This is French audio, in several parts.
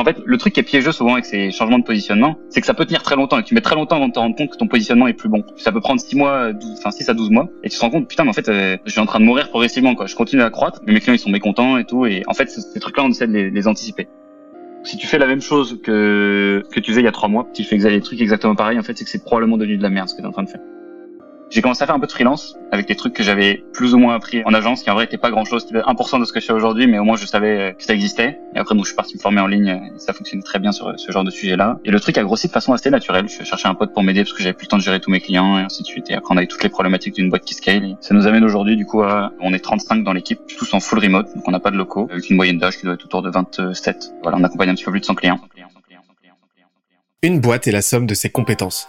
En fait, le truc qui est piégeux souvent avec ces changements de positionnement, c'est que ça peut tenir très longtemps et tu mets très longtemps avant de te rendre compte que ton positionnement est plus bon. Ça peut prendre 6 mois, 12, enfin 6 à 12 mois et tu te rends compte, putain, mais en fait, euh, je suis en train de mourir progressivement, quoi. Je continue à croître, mais mes clients, ils sont mécontents et tout. Et en fait, ces trucs-là, on essaie de les, anticiper. Si tu fais la même chose que, que tu faisais il y a 3 mois, si tu fais des trucs exactement pareil, en fait, c'est que c'est probablement devenu de la merde ce que tu es en train de faire. J'ai commencé à faire un peu de freelance avec des trucs que j'avais plus ou moins appris en agence, qui en vrai était pas grand chose, qui 1% de ce que je fais aujourd'hui, mais au moins je savais que ça existait. Et après, donc, je suis parti me former en ligne, et ça fonctionnait très bien sur ce genre de sujet-là. Et le truc a grossi de façon assez naturelle. Je cherchais un pote pour m'aider parce que j'avais plus le temps de gérer tous mes clients et ainsi de suite. Et après, on avait toutes les problématiques d'une boîte qui scale. Et ça nous amène aujourd'hui, du coup, à, on est 35 dans l'équipe, tous en full remote, donc on n'a pas de locaux, avec une moyenne d'âge qui doit être autour de 27. Voilà, on accompagne un petit peu plus de 100 clients. Une boîte est la somme de ses compétences.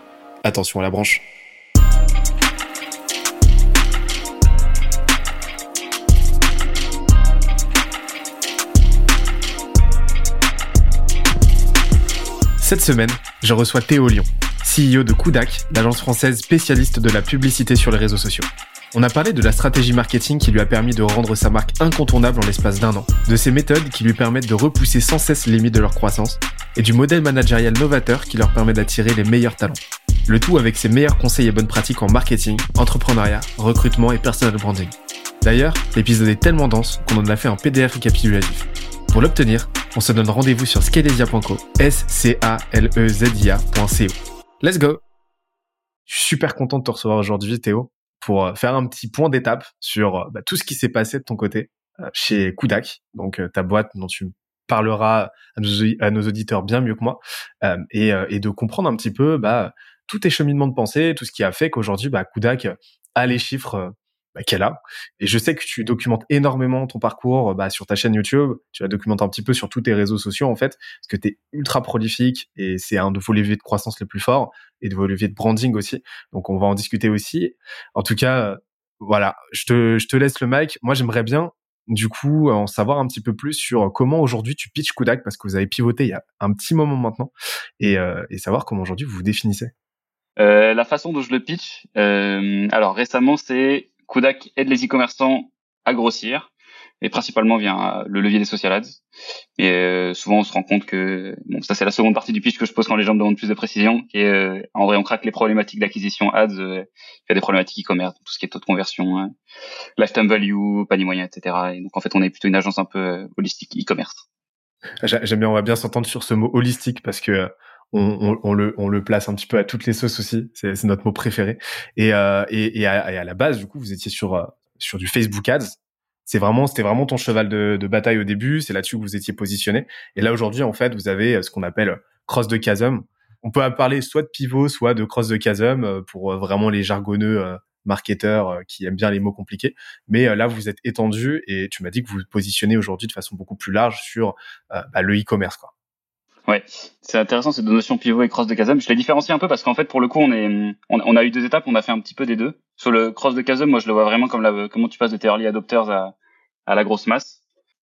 attention à la branche. Cette semaine, je reçois Théo Lyon, CEO de Kudak, l'agence française spécialiste de la publicité sur les réseaux sociaux. On a parlé de la stratégie marketing qui lui a permis de rendre sa marque incontournable en l'espace d'un an, de ses méthodes qui lui permettent de repousser sans cesse les limites de leur croissance, et du modèle managérial novateur qui leur permet d'attirer les meilleurs talents. Le tout avec ses meilleurs conseils et bonnes pratiques en marketing, entrepreneuriat, recrutement et personal branding. D'ailleurs, l'épisode est tellement dense qu'on en a fait un PDF récapitulatif. Pour l'obtenir, on se donne rendez-vous sur scalesia.co, s c a l e z i. Let's go. Je suis super content de te recevoir aujourd'hui Théo pour euh, faire un petit point d'étape sur euh, bah, tout ce qui s'est passé de ton côté euh, chez Kudak, donc ta boîte dont tu parleras à nos, auditeurs bien mieux que moi, et, de comprendre un petit peu bah, tous tes cheminements de pensée, tout ce qui a fait qu'aujourd'hui bah, Kudak a les chiffres bah, qu'elle a. Et je sais que tu documentes énormément ton parcours bah, sur ta chaîne YouTube. Tu la documentes un petit peu sur tous tes réseaux sociaux, en fait, parce que tu es ultra prolifique et c'est un de vos leviers de croissance les plus forts et de vos leviers de branding aussi. Donc, on va en discuter aussi. En tout cas, voilà, je te, je te laisse le mic. Moi, j'aimerais bien, du coup, en savoir un petit peu plus sur comment aujourd'hui tu pitches Kudak, parce que vous avez pivoté il y a un petit moment maintenant, et, euh, et savoir comment aujourd'hui vous vous définissez. Euh, la façon dont je le pitch, euh, alors récemment, c'est Kodak aide les e-commerçants à grossir, et principalement via le levier des social ads. Et euh, souvent, on se rend compte que, bon, ça c'est la seconde partie du pitch que je pose quand les gens me demandent plus de précision, est, euh, en vrai, on craque les problématiques d'acquisition ads, euh, il y a des problématiques e-commerce, tout ce qui est taux de conversion, hein, lifetime value, panier moyen, etc. Et donc, en fait, on est plutôt une agence un peu holistique e-commerce. J'aime bien, on va bien s'entendre sur ce mot holistique parce que on, on, le, on le place un petit peu à toutes les sauces aussi. C'est notre mot préféré. Et, euh, et, et, à, et, à, la base, du coup, vous étiez sur, euh, sur du Facebook Ads. C'est vraiment, c'était vraiment ton cheval de, de bataille au début. C'est là-dessus que vous étiez positionné. Et là, aujourd'hui, en fait, vous avez euh, ce qu'on appelle cross de chasm. On peut parler soit de pivot, soit de cross de chasm euh, pour vraiment les jargonneux marketeurs qui aiment bien les mots compliqués. Mais là, vous êtes étendu et tu m'as dit que vous vous positionnez aujourd'hui de façon beaucoup plus large sur bah, le e-commerce, quoi. Ouais, c'est intéressant ces deux notions pivot et cross de chasm. Je les différencie un peu parce qu'en fait, pour le coup, on est, on, a eu deux étapes, on a fait un petit peu des deux. Sur le cross de chasm, moi, je le vois vraiment comme la, comment tu passes de tes early adopters à, à la grosse masse.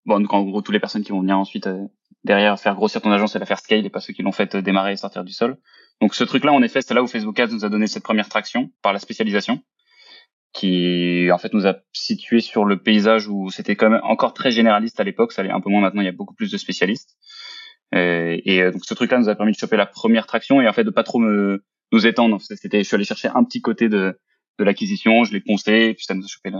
Bon, donc en gros, toutes les personnes qui vont venir ensuite euh, derrière faire grossir ton agence et la faire scale et pas ceux qui l'ont fait euh, démarrer et sortir du sol. Donc ce truc-là, en effet, c'est là où Facebook Ads nous a donné cette première traction par la spécialisation, qui en fait nous a situé sur le paysage où c'était quand même encore très généraliste à l'époque. Ça allait un peu moins maintenant. Il y a beaucoup plus de spécialistes. Euh, et euh, donc ce truc-là nous a permis de choper la première traction et en fait de pas trop me, nous étendre. C'était, je suis allé chercher un petit côté de, de l'acquisition, je l'ai poncé, et puis ça nous a chopé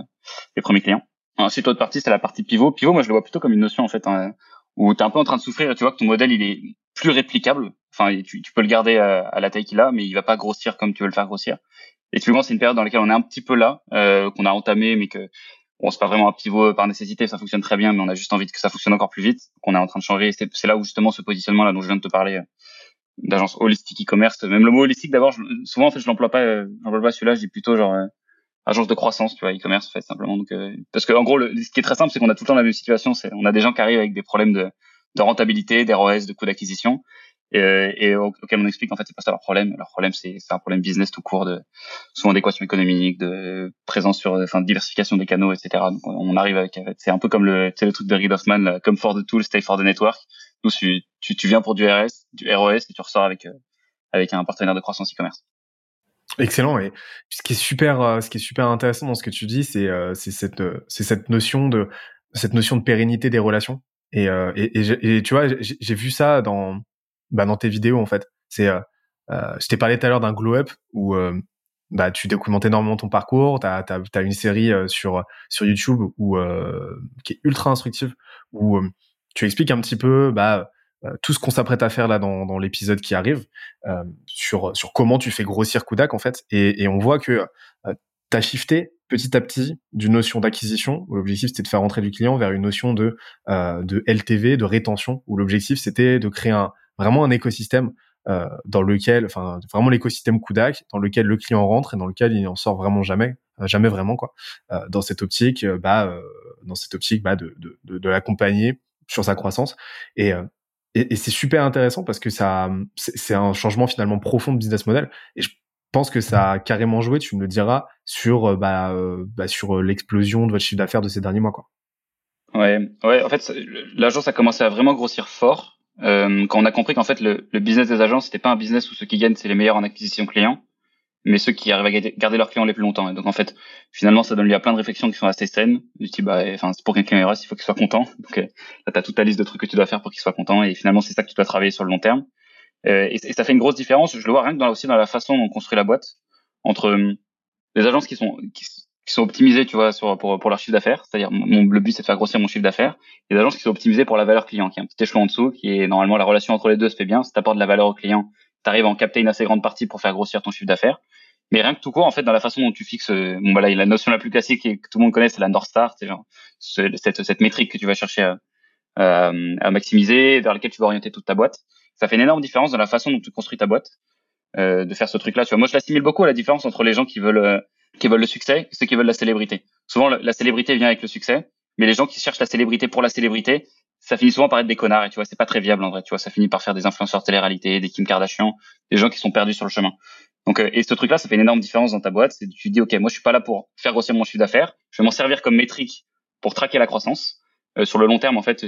les premiers clients. Ensuite, l'autre partie, c'est la partie pivot. Pivot, moi, je le vois plutôt comme une notion, en fait, hein, où tu es un peu en train de souffrir tu vois que ton modèle, il est plus réplicable. Enfin, tu, tu peux le garder à, la taille qu'il a, mais il va pas grossir comme tu veux le faire grossir. Et typiquement, c'est une période dans laquelle on est un petit peu là, euh, qu'on a entamé, mais que Bon, c'est pas vraiment un pivot par nécessité, ça fonctionne très bien, mais on a juste envie que ça fonctionne encore plus vite, qu'on est en train de changer. C'est là où justement ce positionnement là dont je viens de te parler, euh, d'agence holistique e-commerce, même le mot holistique d'abord, souvent en fait je l'emploie pas, euh, j'emploie pas celui-là, je dis plutôt genre euh, agence de croissance, tu vois, e-commerce en fait simplement. Donc parce que en gros, le, ce qui est très simple, c'est qu'on a tout le temps la même situation, c'est on a des gens qui arrivent avec des problèmes de de rentabilité, d'ROS, de coût d'acquisition et, et auquel on explique en fait c'est pas ça leur problème leur problème c'est un problème business tout court de souvent d'équation économique de présence sur enfin de diversification des canaux etc donc on arrive avec c'est un peu comme le c'est le truc de Reid Hoffman comme for the tool stay for the network nous tu, tu viens pour du RS du ROS et tu ressors avec euh, avec un partenaire de croissance e-commerce Excellent. Et ce qui est super, euh, ce qui est super intéressant dans ce que tu dis, c'est euh, c'est cette c'est cette notion de cette notion de pérennité des relations. Et, et tu vois, j'ai vu ça dans bah, dans tes vidéos en fait. C'est, euh, euh, je t'ai parlé tout à l'heure d'un glow up où euh, bah, tu documentes énormément ton parcours. Tu as, as, une série sur, sur YouTube où, qui est ultra instructive, où tu expliques un petit peu bah, tout ce qu'on s'apprête à faire là dans, dans l'épisode qui arrive, sur, sur comment tu fais grossir Kudak en fait. Et, et on voit que tu as shifté petit à petit d'une notion d'acquisition, où l'objectif c'était de faire rentrer du client, vers une notion de, de LTV, de rétention, où l'objectif c'était de créer un, vraiment un écosystème euh, dans lequel, enfin, vraiment l'écosystème Kudak, dans lequel le client rentre et dans lequel il n'en sort vraiment jamais, euh, jamais vraiment quoi. Euh, dans cette optique, euh, bah, euh, dans cette optique, bah, de, de, de, l'accompagner sur sa croissance et et, et c'est super intéressant parce que ça, c'est un changement finalement profond de business model. Et je pense que ça a carrément joué, tu me le diras, sur, bah, bah sur l'explosion de votre chiffre d'affaires de ces derniers mois, quoi. Ouais, ouais. En fait, l'agence a commencé à vraiment grossir fort euh, quand on a compris qu'en fait le, le, business des agences c'était pas un business où ceux qui gagnent c'est les meilleurs en acquisition client, mais ceux qui arrivent à garder leurs clients les plus longtemps. Et donc en fait finalement ça donne lieu à plein de réflexions qui sont assez saines. Je dis bah enfin c'est pour qu'un client reste il faut qu'il soit content. Donc euh, là t'as toute ta liste de trucs que tu dois faire pour qu'il soit content et finalement c'est ça que tu dois travailler sur le long terme. Euh, et, et, ça fait une grosse différence. Je le vois rien que dans, aussi dans la façon dont on construit la boîte entre euh, les agences qui sont qui, qui sont optimisés, tu vois, sur, pour, pour leur chiffre d'affaires. C'est-à-dire, mon, le but, c'est de faire grossir mon chiffre d'affaires. A des agences qui sont optimisées pour la valeur client, qui est un petit échelon en dessous, qui est normalement la relation entre les deux se fait bien. Si tu apportes de la valeur au client, tu arrives à en capter une assez grande partie pour faire grossir ton chiffre d'affaires. Mais rien que tout court, en fait, dans la façon dont tu fixes, euh, bon, voilà, la notion la plus classique et que tout le monde connaît, c'est la North Star, c'est genre cette, cette métrique que tu vas chercher à, maximiser, vers laquelle tu vas orienter toute ta boîte. Ça fait une énorme différence dans la façon dont tu construis ta boîte, euh, de faire ce truc-là. Tu moi, je l'assimile beaucoup à la différence entre les gens qui veulent euh, qui veulent le succès et ceux qui veulent la célébrité. Souvent, la célébrité vient avec le succès, mais les gens qui cherchent la célébrité pour la célébrité, ça finit souvent par être des connards et tu vois, c'est pas très viable en vrai. Tu vois, ça finit par faire des influenceurs télé-réalité, des Kim Kardashian, des gens qui sont perdus sur le chemin. Donc, euh, et ce truc-là, ça fait une énorme différence dans ta boîte. C'est tu dis, ok, moi, je suis pas là pour faire grossir mon chiffre d'affaires. Je vais m'en servir comme métrique pour traquer la croissance. Euh, sur le long terme, en fait,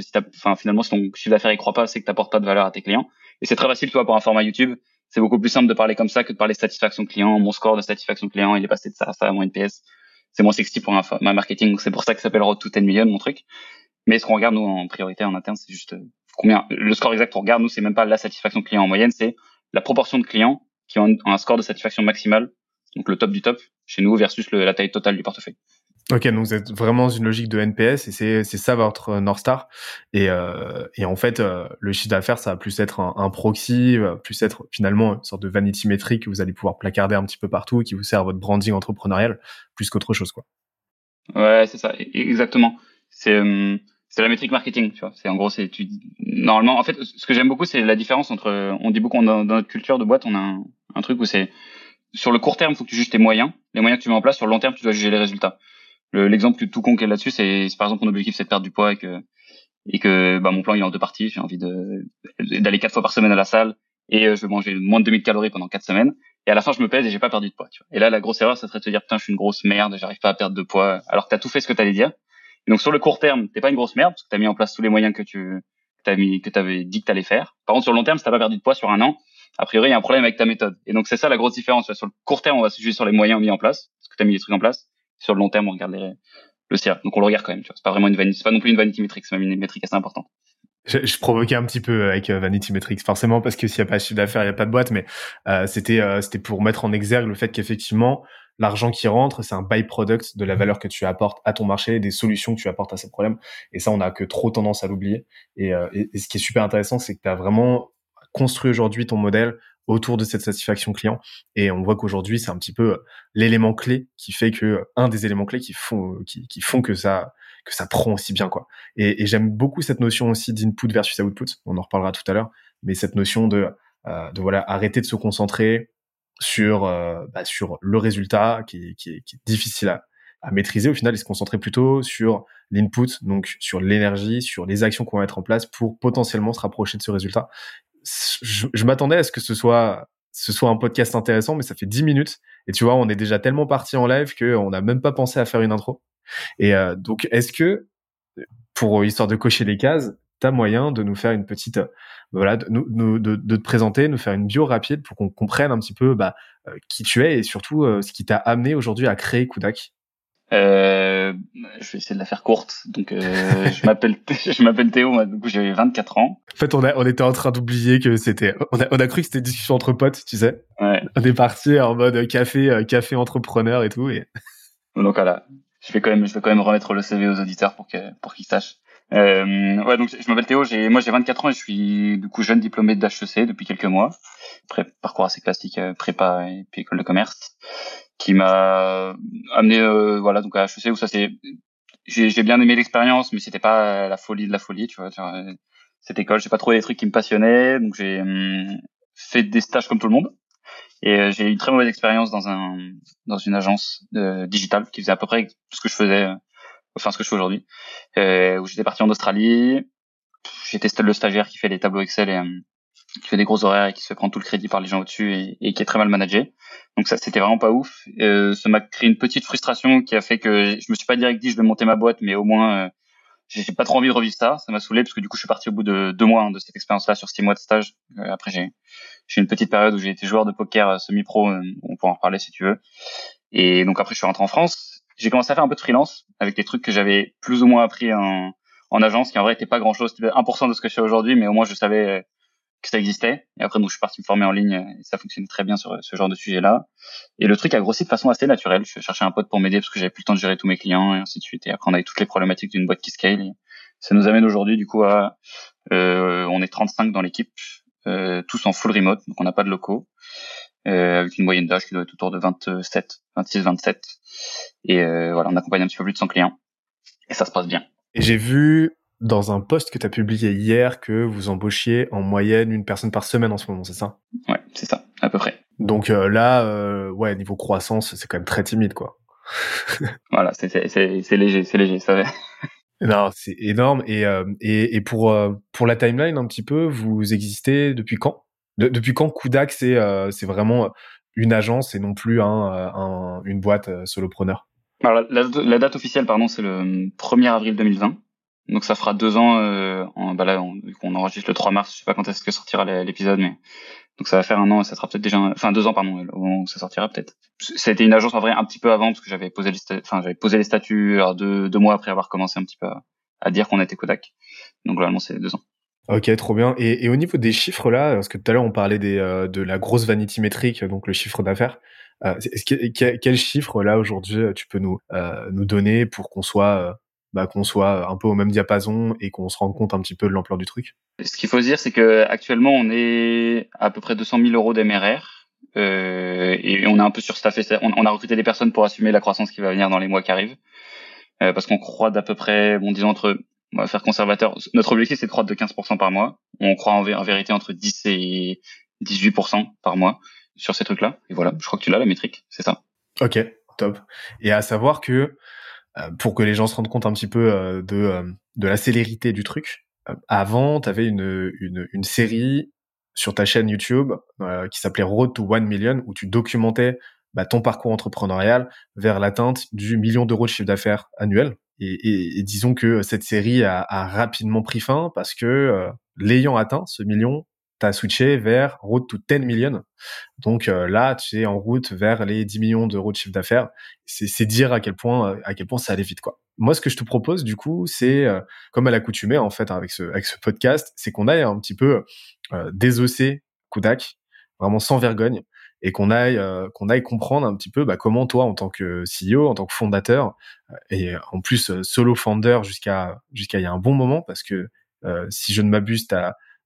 finalement, si ton chiffre d'affaires il croit pas, c'est que t'apportes pas de valeur à tes clients. Et c'est très facile, tu vois, pour un format YouTube c'est beaucoup plus simple de parler comme ça que de parler satisfaction client. Mon score de satisfaction client, il est passé de ça à ça mon NPS. C'est moins sexy pour ma marketing. C'est pour ça que ça s'appelle Road to 10 million, mon truc. Mais ce qu'on regarde, nous, en priorité, en interne, c'est juste euh, combien, le score exact qu'on regarde, nous, c'est même pas la satisfaction client en moyenne, c'est la proportion de clients qui ont un score de satisfaction maximale, donc le top du top, chez nous, versus la taille totale du portefeuille. Ok, donc êtes vraiment dans une logique de NPS et c'est c'est ça votre North Star. Et euh, et en fait euh, le chiffre d'affaires ça va plus être un, un, proxy, plus être finalement une sorte de vanity métrique que vous allez pouvoir placarder un petit peu partout qui vous sert votre branding entrepreneurial plus qu'autre chose quoi. Ouais c'est ça e-, exactement. C'est euh, c'est la métrique marketing tu vois. C'est en gros c'est tu normalement en fait ce que j'aime beaucoup c'est la différence entre on dit beaucoup dans, notre culture de boîte on a un, un truc où c'est sur le court terme il faut que tu juges tes moyens. Les moyens que tu mets en place sur le long terme tu dois juger les résultats L'exemple tout con là-dessus, c'est par exemple mon objectif c'est de perdre du poids et que et que bah, mon plan il est en deux parties. J'ai envie d'aller quatre fois par semaine à la salle et euh, je vais manger moins de 2000 calories pendant quatre semaines. Et à la fin, je me pèse et j'ai pas perdu de poids. Tu vois. Et là, la grosse erreur, ça serait de se dire putain, je suis une grosse merde, j'arrive pas à perdre de poids. Alors que t'as tout fait ce que t'allais dire. Et donc sur le court terme, t'es pas une grosse merde parce que t'as mis en place tous les moyens que tu t'as mis que t'avais dit que t'allais faire. Par contre, sur le long terme, si t'as pas perdu de poids sur un an, a priori, il y a un problème avec ta méthode. Et donc c'est ça la grosse différence. Sur le court terme, on va se juger sur les moyens mis en place, parce que t'as mis les trucs en place. Sur le long terme, on regarde les, le CA. Donc on le regarde quand même. Tu vois, c'est pas vraiment une vanity, c'est pas non plus une vanity metric, c'est même une métrique assez importante. Je, je, provoquais un petit peu avec euh, Vanity Metrics, forcément parce que s'il n'y a pas de chiffre d'affaires, il n'y a pas de boîte, mais euh, c'était euh, c'était pour mettre en exergue le fait qu'effectivement l'argent qui rentre, c'est un byproduct de la valeur que tu apportes à ton marché, des solutions que tu apportes à ces problèmes. Et ça, on a que trop tendance à l'oublier. Et, euh, et, et, ce qui est super intéressant, c'est que tu as vraiment construit aujourd'hui ton modèle autour de cette satisfaction client. Et on voit qu'aujourd'hui, c'est un petit peu euh, l'élément clé qui fait que euh, un des éléments clés qui font euh, qui, qui font que ça que ça prend aussi bien quoi. Et, j'aime beaucoup cette notion aussi d'input versus output. On en reparlera tout à l'heure, mais cette notion de de voilà arrêter de se concentrer sur bah, sur le résultat qui, qui, qui est difficile à, à maîtriser au final et se concentrer plutôt sur l'input, donc sur l'énergie, sur les actions qu'on va mettre en place pour potentiellement se rapprocher de ce résultat. Je, je m'attendais à ce que ce soit ce soit un podcast intéressant, mais ça fait 10 minutes. Et tu vois, on est déjà tellement parti en live qu'on n'a même pas pensé à faire une intro. Et euh, donc, est-ce que, pour histoire de cocher les cases, tu as moyen de nous faire une petite, euh, voilà, de, de, de, te présenter, nous faire une bio rapide pour qu'on comprenne un petit peu bah, euh, qui tu es et surtout ce qui t'a amené aujourd'hui à créer Kudak? Euh, je vais essayer de la faire courte. Donc, euh, je m'appelle, je m'appelle Théo. Du coup, j'ai 24 ans. En fait, on a, on était en train d'oublier que c'était, on a, on a cru que c'était une discussion entre potes, tu sais. Ouais. On est parti en mode café, euh, café entrepreneur et tout. Et... Donc voilà. Je vais quand même, je vais quand même remettre le CV aux auditeurs pour que, pour qu'ils sachent. Euh, ouais, donc je m'appelle Théo. J'ai, moi, j'ai 24 ans et je suis du coup jeune diplômé d'HEC depuis quelques mois. Après, parcours assez classique, euh, prépa et puis école de commerce qui m'a amené euh, voilà donc à HEC où ça c'est j'ai bien aimé l'expérience mais c'était pas la folie de la folie tu vois cette école j'ai pas trouvé des trucs qui me passionnaient donc j'ai hum, fait des stages comme tout le monde. Et euh, j'ai eu une très mauvaise expérience dans un dans une agence euh, digitale qui faisait à peu près ce que je faisais enfin ce que je fais aujourd'hui euh, où j'étais parti en Australie. J'étais le stagiaire qui fait les tableaux Excel et hum, qui fait des gros horaires et qui se prendre tout le crédit par les gens au-dessus et, qui est très mal managé. Donc ça, c'était vraiment pas ouf. Euh, ça m'a créé une petite frustration qui a fait que je me suis pas direct dit je vais monter ma boîte, mais au moins euh, j'ai pas trop envie de revivre ça. Ça m'a saoulé parce que du coup je suis parti au bout de deux mois hein, de cette expérience-là sur six mois de stage. Euh, après j'ai j'ai une petite période où j'ai été joueur de poker euh, semi-pro. Euh, on peut en reparler si tu veux. Et donc après je suis rentré en France. J'ai commencé à faire un peu de freelance avec des trucs que j'avais plus ou moins appris en en agence, qui en vrai était pas grand chose, c'était 1% de ce que je fais aujourd'hui, mais au moins je savais que ça existait. Et après, donc, je suis parti me former en ligne et ça fonctionnait très bien sur ce genre de sujet-là. Et le truc a grossi de façon assez naturelle. Je cherchais un pote pour m'aider parce que j'avais plus le temps de gérer tous mes clients et ainsi de suite. Et après, on avait toutes les problématiques d'une boîte qui scale. Ça nous amène aujourd'hui, du coup, à, euh, on est 35 dans l'équipe, euh, tous en full remote, donc on n'a pas de locaux, euh, avec une moyenne d'âge qui doit être autour de 27, 26, 27. Et euh, voilà, on accompagne un petit peu plus de 100 clients. Et ça se passe bien. Et j'ai vu dans un post que tu as publié hier que vous embauchiez en moyenne une personne par semaine en ce moment, c'est ça? Ouais, c'est ça, à peu près. Donc euh, là, euh, ouais, niveau croissance, c'est quand même très timide, quoi. voilà, c'est léger, c'est léger, ça va. Non, c'est énorme. Et, euh, et, et pour, euh, pour la timeline, un petit peu, vous existez depuis quand? De, Depuis quand Kudak, c'est c'est vraiment une agence et non plus un, un une boîte solopreneur? Alors, la, la, date officielle, pardon, c'est le 1er avril 2020. Donc ça fera deux ans. Euh, bah on, enregistre le 3 mars. Je sais pas quand est-ce que sortira l'épisode, mais donc ça va faire un an. Ça sera peut-être déjà, enfin deux ans pardon, où ça sortira peut-être. Été une agence en vrai un petit peu avant parce que j'avais posé les, enfin j'avais posé les statuts deux, deux mois après avoir commencé un petit peu à, dire qu'on était Kodak. Donc globalement c'est deux ans. Ok, trop bien. Et, au niveau des chiffres là, parce que tout à l'heure on parlait euh, de la grosse vanity métrique, donc le chiffre d'affaires. Euh, que, quel chiffre là aujourd'hui tu peux nous euh, nous donner pour qu'on soit bah, qu'on soit un peu au même diapason et qu'on se rende compte un petit peu de l'ampleur du truc Ce qu'il faut se dire, c'est que actuellement, on est à peu près 200 000 euros d'MRR euh, et on est un peu surstaffé. On, on a recruté des personnes pour assumer la croissance qui va venir dans les mois qui arrivent, euh, parce qu'on croit d'à peu près, bon, disons entre, on va faire conservateur. Notre objectif, c'est de croître de 15% par mois. On croit en, en vérité entre 10 et 18% par mois sur ces trucs-là. Et voilà, je crois que tu l'as la métrique, c'est ça. Ok, top. Et à savoir que pour que les gens se rendent compte un petit peu euh, de, euh, de la célérité du truc. avant, tu avais une, une, une, série sur ta chaîne YouTube qui s'appelait Road to One Million, où tu documentais bah, ton parcours entrepreneurial vers l'atteinte du million d'euros de chiffre d'affaires annuel. Et, et, et, disons que cette série a, a rapidement pris fin parce que l'ayant atteint, ce million, tu as switché vers Road to 10 million. Donc euh, là, tu es en route vers les 10 millions d'euros de chiffre d'affaires. C'est dire à quel point euh, à quel point ça allait vite quoi. Moi, ce que je te propose du coup, c'est euh, comme à l'accoutumée en fait avec ce avec ce podcast, c'est qu'on aille un petit peu désosser Kudak, vraiment sans vergogne, et qu'on aille qu'on aille comprendre un petit peu bah, comment toi, en tant que CEO, en tant que fondateur, et en plus solo founder jusqu'à jusqu'à il y a un bon moment, parce que si je ne m'abuse, tu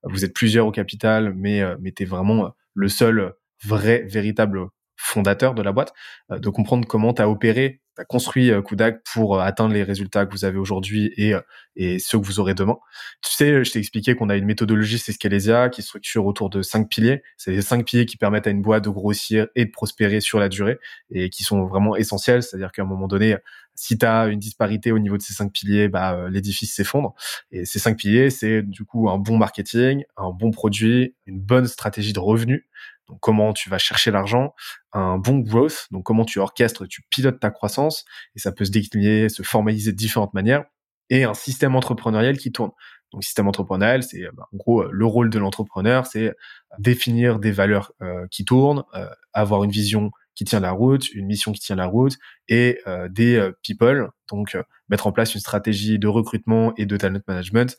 vous êtes plusieurs au capital, mais, euh, mais tu vraiment euh, le seul vrai, véritable fondateur de la boîte, euh, de comprendre comment tu as opéré, tu as construit Kudak pour atteindre les résultats que vous avez aujourd'hui et, et ceux que vous aurez demain. Tu sais, je t'ai expliqué qu'on a une méthodologie, c'est Scalesia, qui structure autour de cinq piliers. C'est les cinq piliers qui permettent à une boîte de grossir et de prospérer sur la durée et qui sont vraiment essentiels. C'est-à-dire qu'à un moment donné, si tu as une disparité au niveau de ces cinq piliers, bah, l'édifice s'effondre. Et ces cinq piliers, c'est du coup un bon marketing, un bon produit, une bonne stratégie de revenu. Donc comment tu vas chercher l'argent, un bon growth, donc comment tu orchestres, tu pilotes ta croissance, et ça peut se décliner, se formaliser de différentes manières, et un système entrepreneurial qui tourne. Donc système entrepreneurial, c'est bah, en gros le rôle de l'entrepreneur, c'est définir des valeurs euh, qui tournent, euh, avoir une vision qui tient la route, une mission qui tient la route et euh, des people, donc mettre en place une stratégie de recrutement et de talent management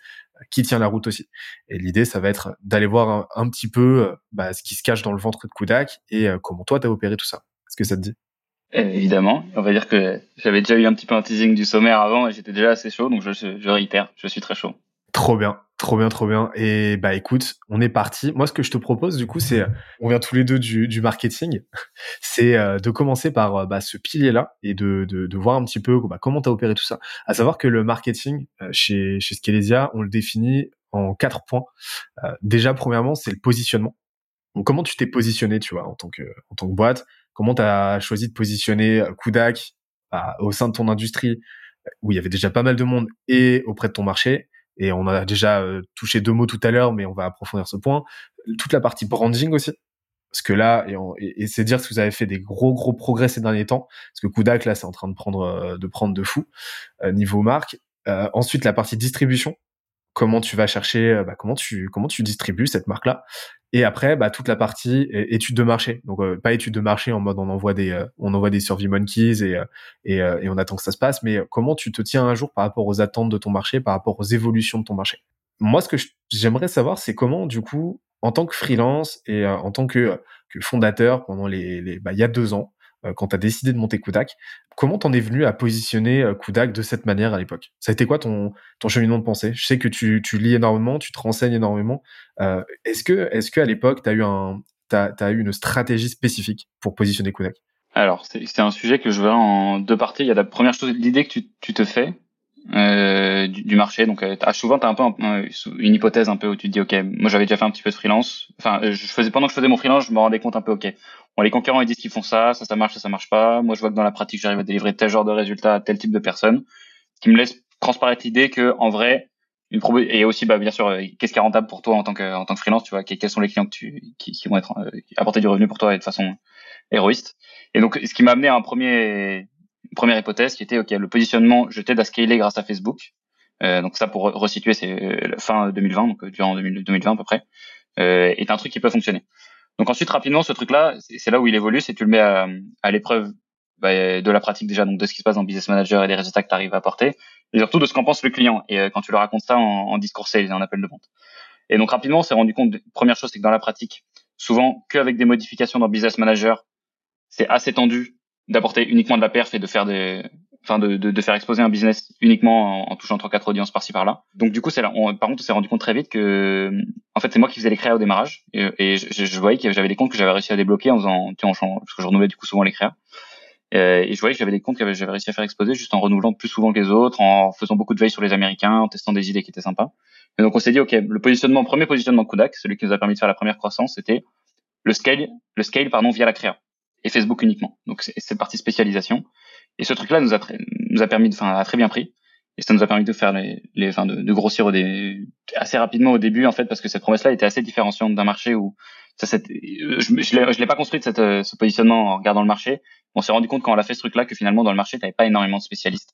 qui tient la route aussi. Et l'idée, ça va être d'aller voir un, petit peu bah, ce qui se cache dans le ventre de Kudak et comment toi, tu as opéré tout ça. Est-ce que ça te dit? Évidemment, on va dire que j'avais déjà eu un petit peu un teasing du sommaire avant et j'étais déjà assez chaud, donc je, je réitère, je suis très chaud. Trop bien, trop bien, trop bien. Et bah écoute, on est parti. Moi, ce que je te propose, du coup, c'est, on vient tous les deux du, du marketing, c'est euh, de commencer par euh, bah, ce pilier-là et de, de, voir un petit peu bah, comment tu opéré tout ça. À savoir que le marketing euh, chez, chez Skelesia, on le définit en quatre points. déjà, premièrement, c'est le positionnement. Comment tu t'es positionné, tu vois, en tant que, en tant que boîte? Comment tu as choisi de positionner Kudak bah, au sein de ton industrie où il y avait déjà pas mal de monde et auprès de ton marché? Et on a déjà euh, touché deux mots tout à l'heure, mais on va approfondir ce point. Toute la partie branding aussi, parce que là, et, c'est dire que vous avez fait des gros gros progrès ces derniers temps, parce que Kudak là, c'est en train de prendre euh, de prendre de fou euh, niveau marque. ensuite, la partie distribution, comment tu vas chercher, bah, comment tu comment tu distribues cette marque là, et après, bah, toute la partie étude de marché. Donc euh, pas étude de marché en mode on envoie des euh, on envoie des survey monkeys et, euh, et, et on attend que ça se passe, mais comment tu te tiens un jour par rapport aux attentes de ton marché, par rapport aux évolutions de ton marché. Moi, ce que j'aimerais savoir, c'est comment du coup, en tant que freelance et en tant que, que fondateur pendant les, les bah, il y a deux ans, euh, quand tu as décidé de monter Kudak. Comment t'en es venu à positionner euh, Kudak de cette manière à l'époque? Ça a été quoi ton, ton cheminement de pensée? Je sais que tu, tu lis énormément, tu te renseignes énormément. Euh, est-ce que, est-ce qu'à l'époque, tu as eu un, t'as, as eu une stratégie spécifique pour positionner Kudak? Alors, c'est, un sujet que je verrai en deux parties. Il y a la première chose, l'idée que tu, tu te fais euh, du, marché. Donc, euh, souvent, tu as un peu une hypothèse un peu où tu te dis, OK, moi j'avais déjà fait un petit peu de freelance. Enfin, je faisais pendant que je faisais mon freelance, je me rendais compte un peu, OK, bon, les concurrents ils disent qu'ils font ça, ça ça marche, ça ça marche pas. Moi, je vois que dans la pratique, j'arrive à délivrer tel genre de résultats à tel type de personnes, qui me laisse transparaître l'idée que en vrai, une et aussi bah bien sûr, euh, qu'est-ce qui est rentable pour toi en tant que en tant que freelance, tu vois, quels sont les clients que tu qui, qui vont être euh, apporter du revenu pour toi et de façon héroïste. Et donc, ce qui m'a amené à un premier première hypothèse qui était ok le positionnement je t'aide grâce à Facebook. Euh, donc ça pour resituer c'est euh, fin 2020 donc euh, durant 2020 à peu près euh, est un truc qui peut fonctionner. Donc ensuite rapidement ce truc là c'est là où il évolue c'est tu le mets à, à l'épreuve bah, de la pratique déjà donc de ce qui se passe dans Business Manager et des résultats que tu arrives à apporter et surtout de ce qu'en pense le client et quand tu leur racontes ça en discours sales et en appel de vente. Et donc rapidement on s'est rendu compte première chose c'est que dans la pratique souvent qu'avec des modifications dans Business Manager c'est assez tendu d'apporter uniquement de la perf et de faire des enfin de, de, de faire exposer un business uniquement en, en touchant trois quatre audiences par-ci par-là. Donc du coup c'est là on, par contre on s'est rendu compte très vite que en fait c'est moi qui faisais les créas au démarrage et, et je, je, voyais que j'avais des comptes que j'avais réussi à débloquer en faisant en changeant parce que je renouvelais du coup souvent les créas. Euh, et je voyais que j'avais des comptes que j'avais réussi à faire exposer juste en renouvelant plus souvent que les autres, en faisant beaucoup de veille sur les Américains, en testant des idées qui étaient sympas. Et donc on s'est dit ok le positionnement premier positionnement Kodak, celui qui nous a permis de faire la première croissance, c'était le scale le scale pardon via la créa et Facebook uniquement. Donc c'est cette partie spécialisation. Et ce truc-là nous a nous a permis, enfin, a très bien pris. Et ça nous a permis de faire les, les de, de grossir au dé, assez rapidement au début en fait parce que cette promesse-là était assez différenciante d'un marché où ça, je, je l'ai pas construite cette, ce positionnement en regardant le marché. On s'est rendu compte quand on a fait ce truc-là que finalement dans le marché t'avais pas énormément de spécialistes,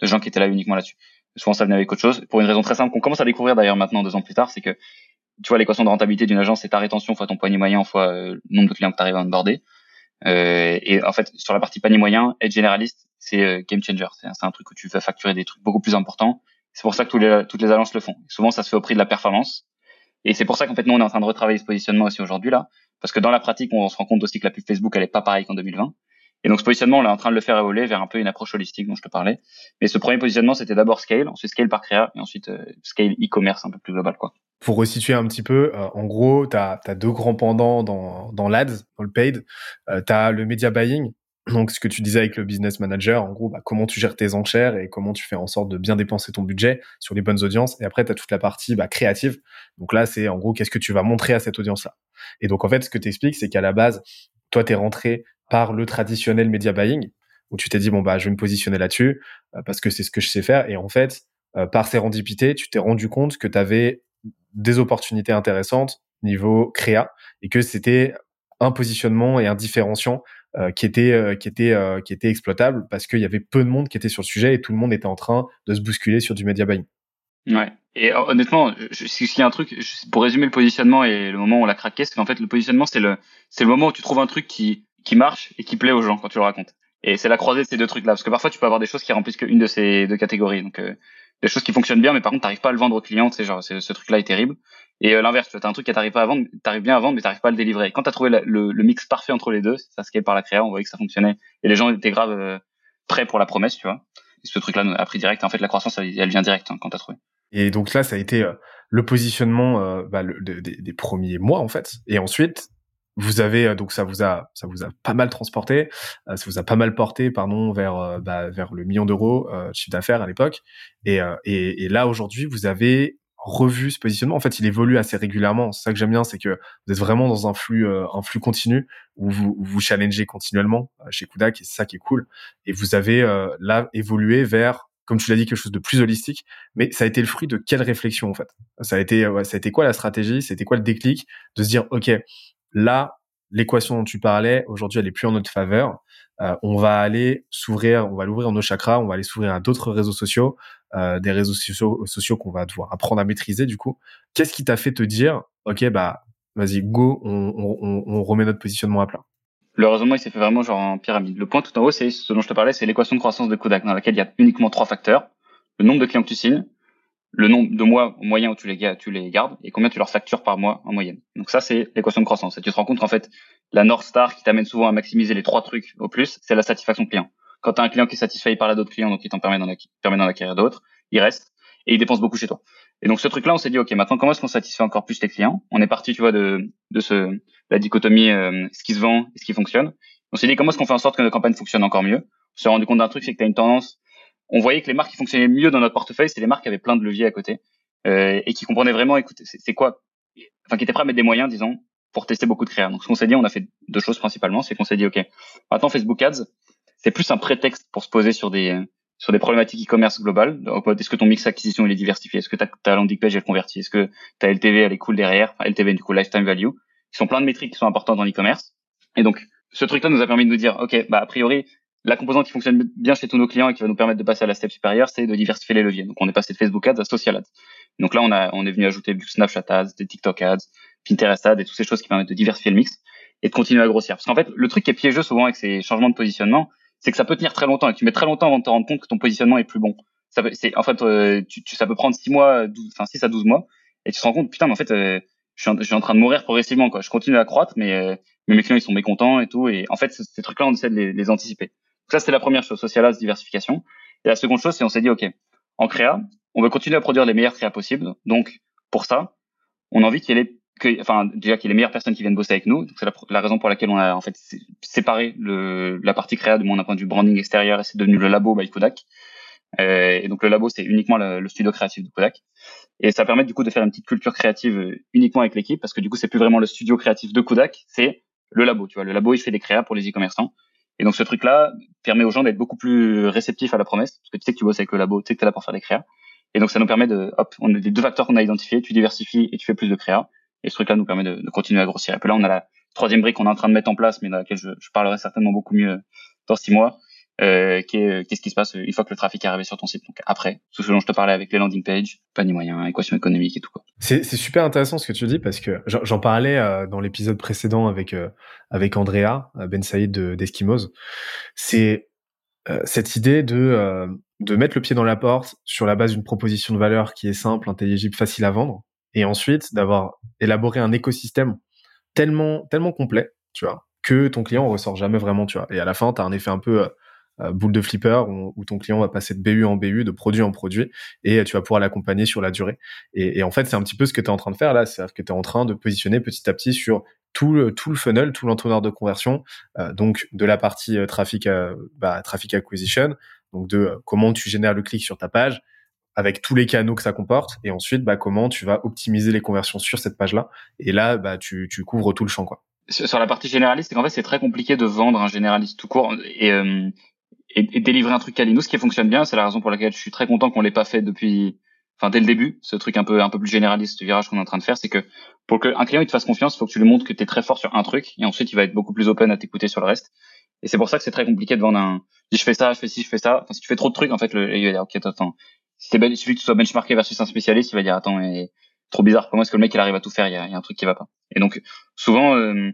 de gens qui étaient là uniquement là-dessus. Souvent ça venait avec autre chose. Pour une raison très simple qu'on commence à découvrir d'ailleurs maintenant deux ans plus tard, c'est que tu vois l'équation de rentabilité d'une agence c'est ta rétention fois ton poignet moyen fois euh, le nombre de clients que tu arrives à onboarder. Euh, et en fait, sur la partie panier moyen, être généraliste, c'est euh, game changer. C'est un truc où tu vas facturer des trucs beaucoup plus importants. C'est pour ça que tous les, toutes les agences le font. souvent, ça se fait au prix de la performance. Et c'est pour ça qu'en fait, nous, on est en train de retravailler ce positionnement aussi aujourd'hui là, parce que dans la pratique, on se rend compte aussi que la pub Facebook, elle est pas pareille qu'en 2020. Et donc, ce positionnement, on est en train de le faire évoluer vers un peu une approche holistique dont je te parlais. Mais ce premier positionnement, c'était d'abord scale, ensuite scale par créa, et ensuite euh, scale e-commerce un peu plus global, quoi pour resituer un petit peu, euh, en gros, tu as, deux grands pendants dans, dans l'ADS, dans le paid. Euh, tu as le media buying, donc ce que tu disais avec le business manager, en gros, bah, comment tu gères tes enchères et comment tu fais en sorte de bien dépenser ton budget sur les bonnes audiences. Et après, tu as toute la partie bah, créative. Donc là, c'est en gros, qu'est-ce que tu vas montrer à cette audience-là? Et donc, en fait, ce que tu expliques, c'est qu'à la base, toi, tu es rentré par le traditionnel media buying. où tu t'es dit bon bah je vais me positionner là-dessus parce que c'est ce que je sais faire et en fait par sérendipité tu t'es rendu compte que tu avais des opportunités intéressantes niveau créa et que c'était un positionnement et un différenciant euh, qui était euh, qui était euh, qui était exploitable parce qu'il y avait peu de monde qui était sur le sujet et tout le monde était en train de se bousculer sur du media buying. Ouais. Et honnêtement, s'il y un truc pour résumer le positionnement et le moment où on l'a craqué, c'est qu'en fait le positionnement c'est le c'est le moment où tu trouves un truc qui qui marche et qui plaît aux gens quand tu le racontes. Et c'est la croisée de ces deux trucs-là parce que parfois tu peux avoir des choses qui remplissent qu'une de ces deux catégories. Donc des choses qui fonctionnent bien, mais par contre, t'arrives pas à le vendre au client, tu sais, genre, ce truc-là est terrible. Et euh, l'inverse, tu as un truc que t'arrives pas à vendre, t'arrives bien à vendre, mais t'arrives pas à le délivrer. Quand t'as trouvé le, le, mix parfait entre les deux, ça scale par la créa, on voyait que ça fonctionnait, et les gens étaient grave euh, prêts pour la promesse, tu vois. Et ce truc-là a pris direct. En fait, la croissance, elle, vient direct hein, quand t'as trouvé. Et donc là, ça a été euh, le positionnement bah, des, des premiers mois, en fait. Et ensuite, vous avez donc ça vous a ça vous a pas mal transporté, ça vous a pas mal porté pardon vers bah, vers le million d'euros de chiffre d'affaires à l'époque et, et, et là aujourd'hui vous avez revu ce positionnement. En fait, il évolue assez régulièrement. C'est ça que j'aime bien, c'est que vous êtes vraiment dans un flux, euh, un flux continu où vous vous challengez continuellement euh, chez Kudak et c'est ça qui est cool. Et vous avez euh, là évolué vers, comme tu l'as dit, quelque chose de plus holistique. Mais ça a été le fruit de quelle réflexion en fait? Ça a été, ça a été quoi la stratégie? C'était quoi le déclic? De se dire, ok, là, l'équation dont tu parlais aujourd'hui, elle est plus en notre faveur. on va aller s'ouvrir, on va l'ouvrir en nos chakras, on va aller s'ouvrir à d'autres réseaux sociaux, euh, des réseaux sociaux, sociaux qu'on va devoir apprendre à maîtriser du coup. Qu'est-ce qui t'a fait te dire, ok, bah vas-y, go, on, on, on remet notre positionnement à plat le raisonnement, il s'est fait vraiment genre en pyramide. Le point tout en haut, c'est ce dont je te parlais, c'est l'équation de croissance de Kodak, dans laquelle il y a uniquement trois facteurs. Le nombre de clients que tu signes, le nombre de mois moyen où tu les, tu les gardes, et combien tu leur factures par mois en moyenne. Donc ça, c'est l'équation de croissance. Et tu te rends compte qu'en fait, la North Star qui t'amène souvent à maximiser les trois trucs au plus, c'est la satisfaction client. Quand tu as un client qui est satisfait, il parle à d'autres clients, donc il t'en permet d'en acquérir d'autres, il reste et il dépense beaucoup chez toi. Et donc ce truc-là, on s'est dit, ok, maintenant comment est-ce qu'on satisfait encore plus les clients? On est parti, tu vois, de, de ce, la dichotomie euh, ce qui se vend et ce qui fonctionne. On s'est dit comment est-ce qu'on fait en sorte que notre campagne fonctionne encore mieux? On s'est rendu compte d'un truc, c'est que tu as une tendance. On voyait que les marques qui fonctionnaient mieux dans notre portefeuille, c'est les marques qui avaient plein de leviers à côté euh, et qui comprenaient vraiment, écoute, c'est quoi, enfin qui étaient prêts à mettre des moyens, disons, pour tester beaucoup de créa. Donc ce qu'on s'est dit, on a fait deux choses principalement, c'est qu'on s'est dit, ok, maintenant Facebook Ads, c'est plus un prétexte pour se poser sur des sur des problématiques e-commerce globales. Est-ce que ton mix acquisition il est diversifié? Est-ce que ta, ta landing page elle convertit? Est-ce que ta LTV elle est cool derrière? LTV du coup lifetime value qui sont plein de métriques qui sont importantes dans l'e-commerce. Et donc ce truc-là nous a permis de nous dire ok bah a priori la composante qui fonctionne bien chez tous nos clients et qui va nous permettre de passer à la step supérieure, c'est de diversifier les leviers. Donc on est passé de Facebook Ads à Social Ads. Donc là on a on est venu ajouter du Snapchat Ads, des TikTok Ads, Pinterest Ads et toutes ces choses qui permettent de diversifier le mix et de continuer à grossir. Parce qu'en fait le truc qui est piégeux souvent avec ces changements de positionnement, c'est que ça peut tenir très longtemps et tu mets très longtemps avant de te rendre compte que ton positionnement est plus bon. Ça peut, c'est, en fait, euh, tu, ça peut prendre 6 mois, 12, enfin 6 à 12 mois, et tu te rends compte, putain, mais en fait, euh, je, suis en, train de mourir progressivement, quoi. Je continue à croître, mais, euh, mes clients, ils sont mécontents et tout. Et en fait, ces trucs-là, on essaie de les anticiper. Ça, c'était la première chose, social diversification. Et la seconde chose, c'est on s'est dit, OK, en créa, on veut continuer à produire les meilleurs créas possibles. Donc, pour ça, on a envie qu'il y ait enfin, déjà qu'il y ait les meilleures personnes qui viennent bosser avec nous. C'est la, la, raison pour laquelle on a en fait séparé le, la partie créa de mon point de vue branding extérieur et c'est devenu le labo by Kodak. Euh, et donc le labo c'est uniquement le, le, studio créatif de Kodak. Et ça permet du coup de faire une petite culture créative euh, uniquement avec l'équipe parce que du coup c'est plus vraiment le studio créatif de Kodak, c'est le labo. Tu vois, le labo il fait des créas pour les e-commerçants. Et donc ce truc-là permet aux gens d'être beaucoup plus réceptifs à la promesse parce que tu sais que tu bosses avec le labo, tu sais que t'es là pour faire des créas. Et donc ça nous permet de, hop, on a les deux facteurs qu'on a identifiés, tu diversifies et tu fais plus de créas. Et ce truc-là nous permet de, continuer à grossir. Et puis là, on a la troisième brique qu'on est en train de mettre en place, mais dans laquelle je parlerai certainement beaucoup mieux dans six mois, euh, est qu'est-ce qui se passe? Une fois que le trafic est arrivé sur ton site. Donc après, tout ce dont je te parlais avec les landing pages, panier moyen, équation économique et tout quoi. C'est super intéressant ce que tu dis parce que j'en parlais euh, dans l'épisode précédent avec euh, avec Andrea euh, Ben Saïd d'Eskimos. C'est euh, cette idée de de mettre le pied dans la porte sur la base d'une proposition de valeur qui est simple, intelligible, facile à vendre et ensuite d'avoir élaboré un écosystème tellement tellement complet, tu vois, que ton client ressort jamais vraiment, tu vois. Et à la fin, tu as un effet un peu euh, euh, boule de flipper où, ton client va passer de BU en BU, de produit en produit, et tu vas pouvoir l'accompagner sur la durée. Et, en fait, c'est un petit peu ce que tu es en train de faire là, c'est-à-dire que tu es en train de positionner petit à petit sur tout le, tout le funnel, tout l'entonnoir de conversion, euh, donc de la partie trafic, bah, traffic acquisition, donc de comment tu génères le clic sur ta page, avec tous les canaux que ça comporte et ensuite bah comment tu vas optimiser les conversions sur cette page là et là bah tu, tu couvres tout le champ quoi. Sur la partie généraliste en fait c'est très compliqué de vendre un généraliste tout court. Et euh, et, délivrer un truc. Nous, ce qui fonctionne bien, c'est la raison pour laquelle je suis très content qu'on l'ait pas fait depuis, enfin dès le début, ce truc un peu un peu plus généraliste, ce virage qu'on est en train de faire, c'est que pour qu'un client il te fasse confiance, il faut que tu lui montres que tu es très fort sur un truc, et ensuite il va être beaucoup plus open à t'écouter sur le reste. Et c'est pour ça que c'est très compliqué de vendre un. Si je fais ça, je fais ci, je fais ça. Enfin, si tu fais trop de trucs, en fait, le, il va dire ok, attends. Si t'es il suffit que tu sois benchmarké versus un spécialiste, il va dire attends, mais trop bizarre. Comment est-ce que le mec il arrive à tout faire? Il y a, y a, un truc qui va pas. Et donc souvent, euh,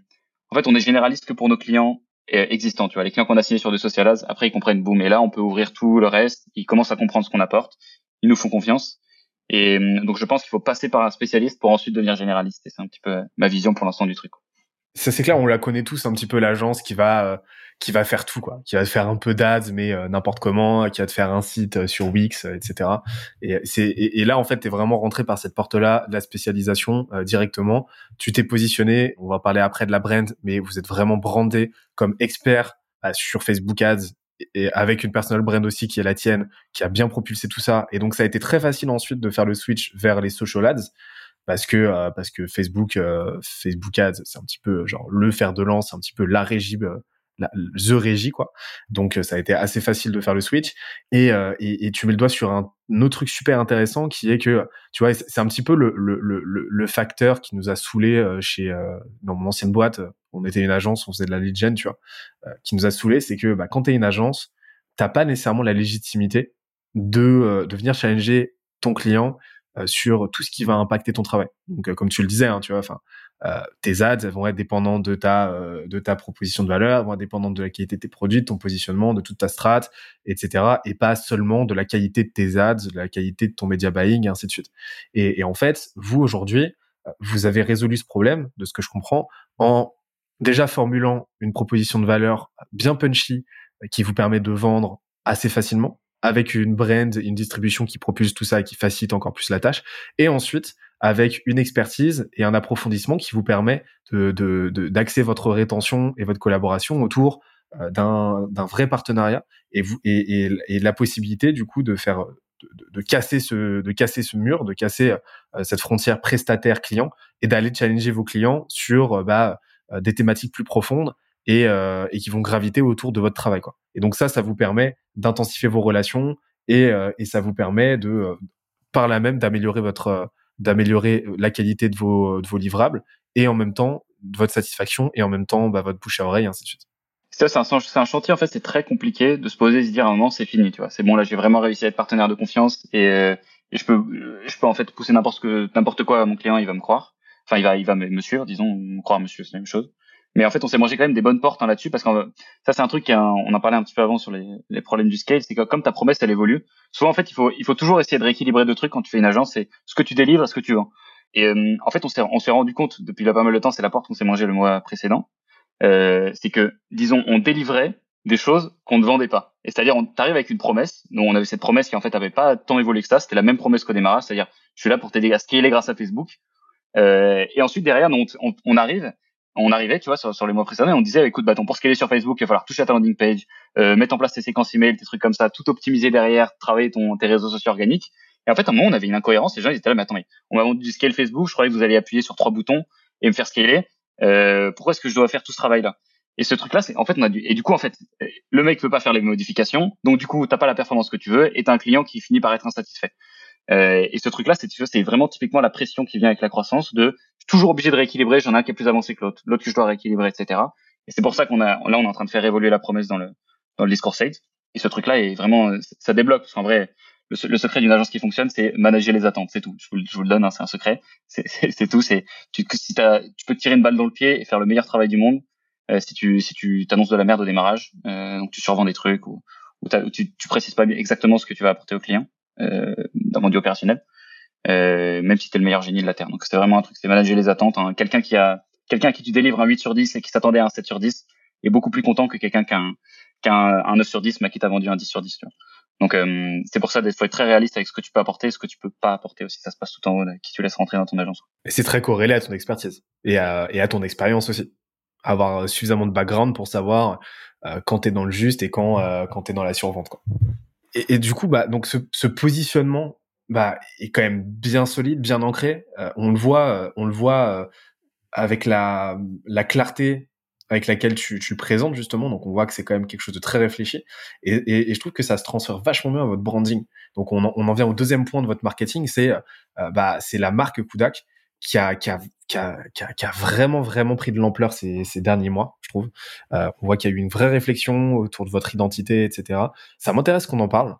en fait, on est généraliste que pour nos clients existants. Tu vois, les clients qu'on a signés sur des social après ils comprennent boum. Et là, on peut ouvrir tout le reste. Ils commencent à comprendre ce qu'on apporte. Ils nous font confiance. Et euh, donc je pense qu'il faut passer par un spécialiste pour ensuite devenir généraliste. Et c'est un petit peu ma vision pour l'instant du truc. Ça c'est clair, on la connaît tous un petit peu l'agence qui va euh, qui va faire tout quoi, qui va faire un peu d'ads mais euh, n'importe comment, qui va te faire un site sur Wix, etc. Et c'est et, là en fait t'es vraiment rentré par cette porte là de la spécialisation directement. Tu t'es positionné, on va parler après de la brand, mais vous êtes vraiment brandé comme expert sur Facebook Ads et avec une personal brand aussi qui est la tienne, qui a bien propulsé tout ça. Et donc ça a été très facile ensuite de faire le switch vers les social ads parce que euh, parce que Facebook euh, Facebook Ads c'est un petit peu genre le fer de lance, un petit peu la régie euh, la, the régie quoi. Donc ça a été assez facile de faire le switch. Et, et, et, tu mets le doigt sur un, autre truc super intéressant qui est que tu vois c'est un petit peu le, le, le, le facteur qui nous a saoulé chez dans mon ancienne boîte. On était une agence, on faisait de la lead gen, tu vois, euh, qui nous a saoulé, c'est que bah, quand tu es une agence, t'as pas nécessairement la légitimité de, euh, de venir challenger ton client euh, sur tout ce qui va impacter ton travail. Donc, comme tu le disais, hein, tu vois, enfin, tes ads vont être dépendantes de ta de ta proposition de valeur, vont être dépendantes de la qualité de tes produits, de ton positionnement, de toute ta strat, etc. Et pas seulement de la qualité de tes ads, de la qualité de ton media buying, et ainsi de suite. Et, et en fait, vous aujourd'hui, vous avez résolu ce problème, de ce que je comprends, en déjà formulant une proposition de valeur bien punchy euh, qui vous permet de vendre assez facilement avec une brand, une distribution qui propulse tout ça et qui facilite encore plus la tâche, et ensuite avec une expertise et un approfondissement qui vous permet de, d'axer votre rétention et votre collaboration autour euh, d'un, vrai partenariat et, vous, et, la possibilité du coup de faire de, de, casser ce de casser ce mur, de casser euh, cette frontière prestataire client et d'aller challenger vos clients sur bah euh, des thématiques plus profondes et, euh, et qui vont graviter autour de votre travail. Quoi. Et donc ça, ça vous permet d'intensifier vos relations et, euh, et ça vous permet de, par là même, d'améliorer votre, d'améliorer la qualité de vos, de vos livrables et en même temps votre satisfaction et en même temps bah, votre bouche à oreille, ainsi de suite. Ça, c'est un, c'est un chantier, en fait, c'est très compliqué de se poser et se dire à un moment, c'est fini, tu vois. C'est bon, là, j'ai vraiment réussi à être partenaire de confiance et, et je peux, je peux en fait pousser n'importe que, n'importe quoi à mon client, il va me croire. Enfin, il va, il va me suivre, disons, me croire monsieur, c'est la même chose. Mais en fait, on s'est mangé quand même des bonnes portes hein, là-dessus parce que ça, c'est un truc qu'on en parlait un petit peu avant sur les, les problèmes du scale, c'est que comme ta promesse, elle évolue. Souvent, en fait, il faut, il faut toujours essayer de rééquilibrer deux trucs quand tu fais une agence, c'est ce que tu délivres, ce que tu vends. Et euh, en fait, on s'est, on s'est rendu compte depuis pas mal de temps, c'est la porte qu'on s'est mangé le mois précédent, euh, c'est que, disons, on délivrait des choses qu'on ne vendait pas. Et c'est-à-dire, on t'arrive avec une promesse. Nous, on avait cette promesse qui en fait avait pas tant évolué que ça. C'était la même promesse qu'au démarrage, c'est-à-dire, je suis là pour t'aider à scaler grâce à Facebook. Euh, et ensuite derrière, on, on, arrive, on arrivait, tu vois, sur, sur les mois précédents, et on disait, écoute, bah, pour scaler sur Facebook, il va falloir toucher à ta landing page, euh, mettre en place tes séquences email, tes trucs comme ça, tout optimiser derrière, travailler ton, tes réseaux sociaux organiques. Et en fait, à un moment, on avait une incohérence. Les gens ils étaient là, mais attends, on m'a vendu du scale Facebook. Je croyais que vous alliez appuyer sur trois boutons et me faire scaler. Euh, pourquoi est-ce que je dois faire tout ce travail-là? Et ce truc-là, c'est en fait, on a dû. Et du coup, en fait, le mec peut pas faire les modifications. Donc du coup, t'as pas la performance que tu veux, et t'as un client qui finit par être insatisfait. Euh, et ce truc-là, c'est c'est vraiment typiquement la pression qui vient avec la croissance de je suis toujours obligé de rééquilibrer, j'en ai un qui est plus avancé que l'autre, l'autre que je dois rééquilibrer, etc. Et c'est pour ça qu'on a là on est en train de faire évoluer la promesse dans le dans le discours sales. Et ce truc-là est vraiment ça débloque parce qu'en vrai le, secret d'une agence qui fonctionne, c'est manager les attentes, c'est tout. Je vous, je vous le donne, hein, c'est un secret, c'est tout. C'est tu, si tu peux tirer une balle dans le pied et faire le meilleur travail du monde, euh, si tu si tu t'annonces de la merde au démarrage, euh, donc tu survends des trucs ou, ou, tu, précises pas exactement ce que tu vas apporter au client, euh, d'un point de vue opérationnel, euh, même si es le meilleur génie de la Terre. Donc c'est vraiment un truc, c'est manager les attentes. Hein. Quelqu'un qui a quelqu'un qui tu délivres un 8 sur 10 et qui s'attendait à un 7 sur 10 est beaucoup plus content que quelqu'un qui a un, qui a un, 9 sur 10 mais qui t'a vendu un 10 sur 10. Tu vois. Donc euh, c'est pour ça qu'il faut être très réaliste avec ce que tu peux apporter et ce que tu peux pas apporter aussi. Ça se passe tout en haut, là, qui tu laisses rentrer dans ton agence. Et c'est très corrélé à ton expertise et à, et à ton expérience aussi. Avoir suffisamment de background pour savoir euh, quand tu es dans le juste et quand, euh, quand tu dans la survente. Et, du coup, bah, donc ce, ce, positionnement bah, est quand même bien solide, bien ancré. Euh, on le voit, euh, on le voit euh, avec la, la clarté avec laquelle tu, tu présentes justement. Donc on voit que c'est quand même quelque chose de très réfléchi. Et, et, et, je trouve que ça se transfère vachement bien à votre branding. Donc on en, on en vient au deuxième point de votre marketing, c'est euh, bah c'est la marque Kudak qui a, qui a, qui a, qui a, vraiment vraiment pris de l'ampleur ces, ces derniers mois, je trouve. Euh, on voit qu'il y a eu une vraie réflexion autour de votre identité, etc. Ça m'intéresse qu'on en parle.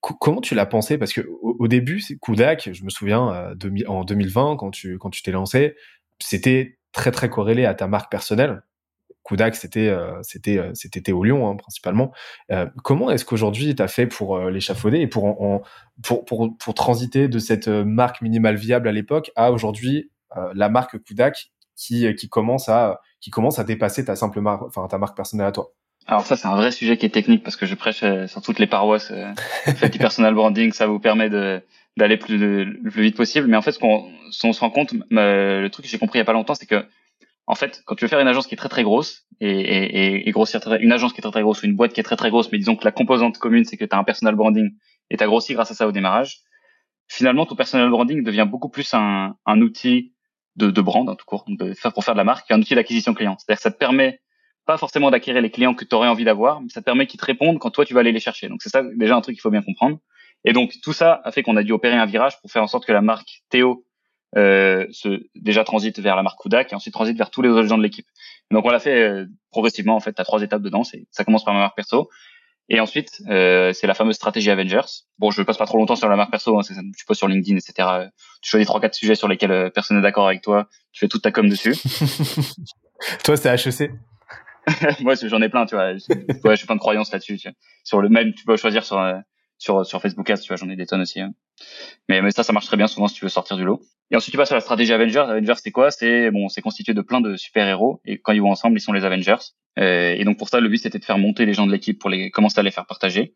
comment tu l'as pensé? Parce que au, au début, Kudak, je me souviens, euh, en 2020, quand tu quand tu t'es lancé, c'était très très corrélé à ta marque personnelle. Kudak, c'était euh, c'était euh, c'était Théo Lyon hein, principalement. Euh, comment est-ce qu'aujourd'hui tu as fait pour l'échafauder et pour, pour, pour transiter de cette marque minimale viable à l'époque à aujourd'hui la marque Kudak qui qui commence à qui commence à dépasser ta simple marque enfin ta marque personnelle à toi? Alors ça c'est un vrai sujet qui est technique parce que je prêche sur toutes les paroisses. faites du personal branding, ça vous permet d'aller plus le plus vite possible. Mais en fait, ce qu'on on se rend compte, le truc que j'ai compris il y a pas longtemps, c'est que en fait, quand tu veux faire une agence qui est très très grosse et, et, et grossir une agence qui est très très grosse ou une boîte qui est très très grosse, mais disons que la composante commune c'est que tu as un personal branding et tu as grossi grâce à ça au démarrage, finalement ton personal branding devient beaucoup plus un, un outil de, de brand, en tout court, de faire, pour faire de la marque, qu'un outil d'acquisition client. C'est-à-dire que ça te permet pas forcément d'acquérir les clients que tu aurais envie d'avoir, mais ça te permet qu'ils te répondent quand toi tu vas aller les chercher. Donc c'est ça déjà un truc qu'il faut bien comprendre. Et donc tout ça a fait qu'on a dû opérer un virage pour faire en sorte que la marque Théo euh, se, déjà transite vers la marque Kudak et ensuite transite vers tous les autres gens de l'équipe. Donc on l'a fait euh, progressivement en fait, à trois étapes dedans. C'est ça commence par ma marque perso et ensuite euh, c'est la fameuse stratégie Avengers. Bon, je passe pas trop longtemps sur la marque perso, hein, tu poses sur LinkedIn, etc. Tu choisis trois quatre sujets sur lesquels euh, personne n'est d'accord avec toi, tu fais toute ta com dessus. toi c'est HEC. Moi j'en ai plein, tu vois. Je, ouais, j'ai plein de croyances là-dessus. Sur le même, tu peux choisir sur euh, sur sur Facebook Ads, tu vois, j'en ai des tonnes aussi. Hein. Mais, ça, ça marche très bien souvent si tu veux sortir du lot. Et ensuite, tu passes à la stratégie Avengers. Avengers, c'est quoi? C'est bon, c'est constitué de plein de super héros et quand ils vont ensemble, ils sont les Avengers. Euh, et donc pour ça, le but c'était de faire monter les gens de l'équipe pour les commencer à les faire partager.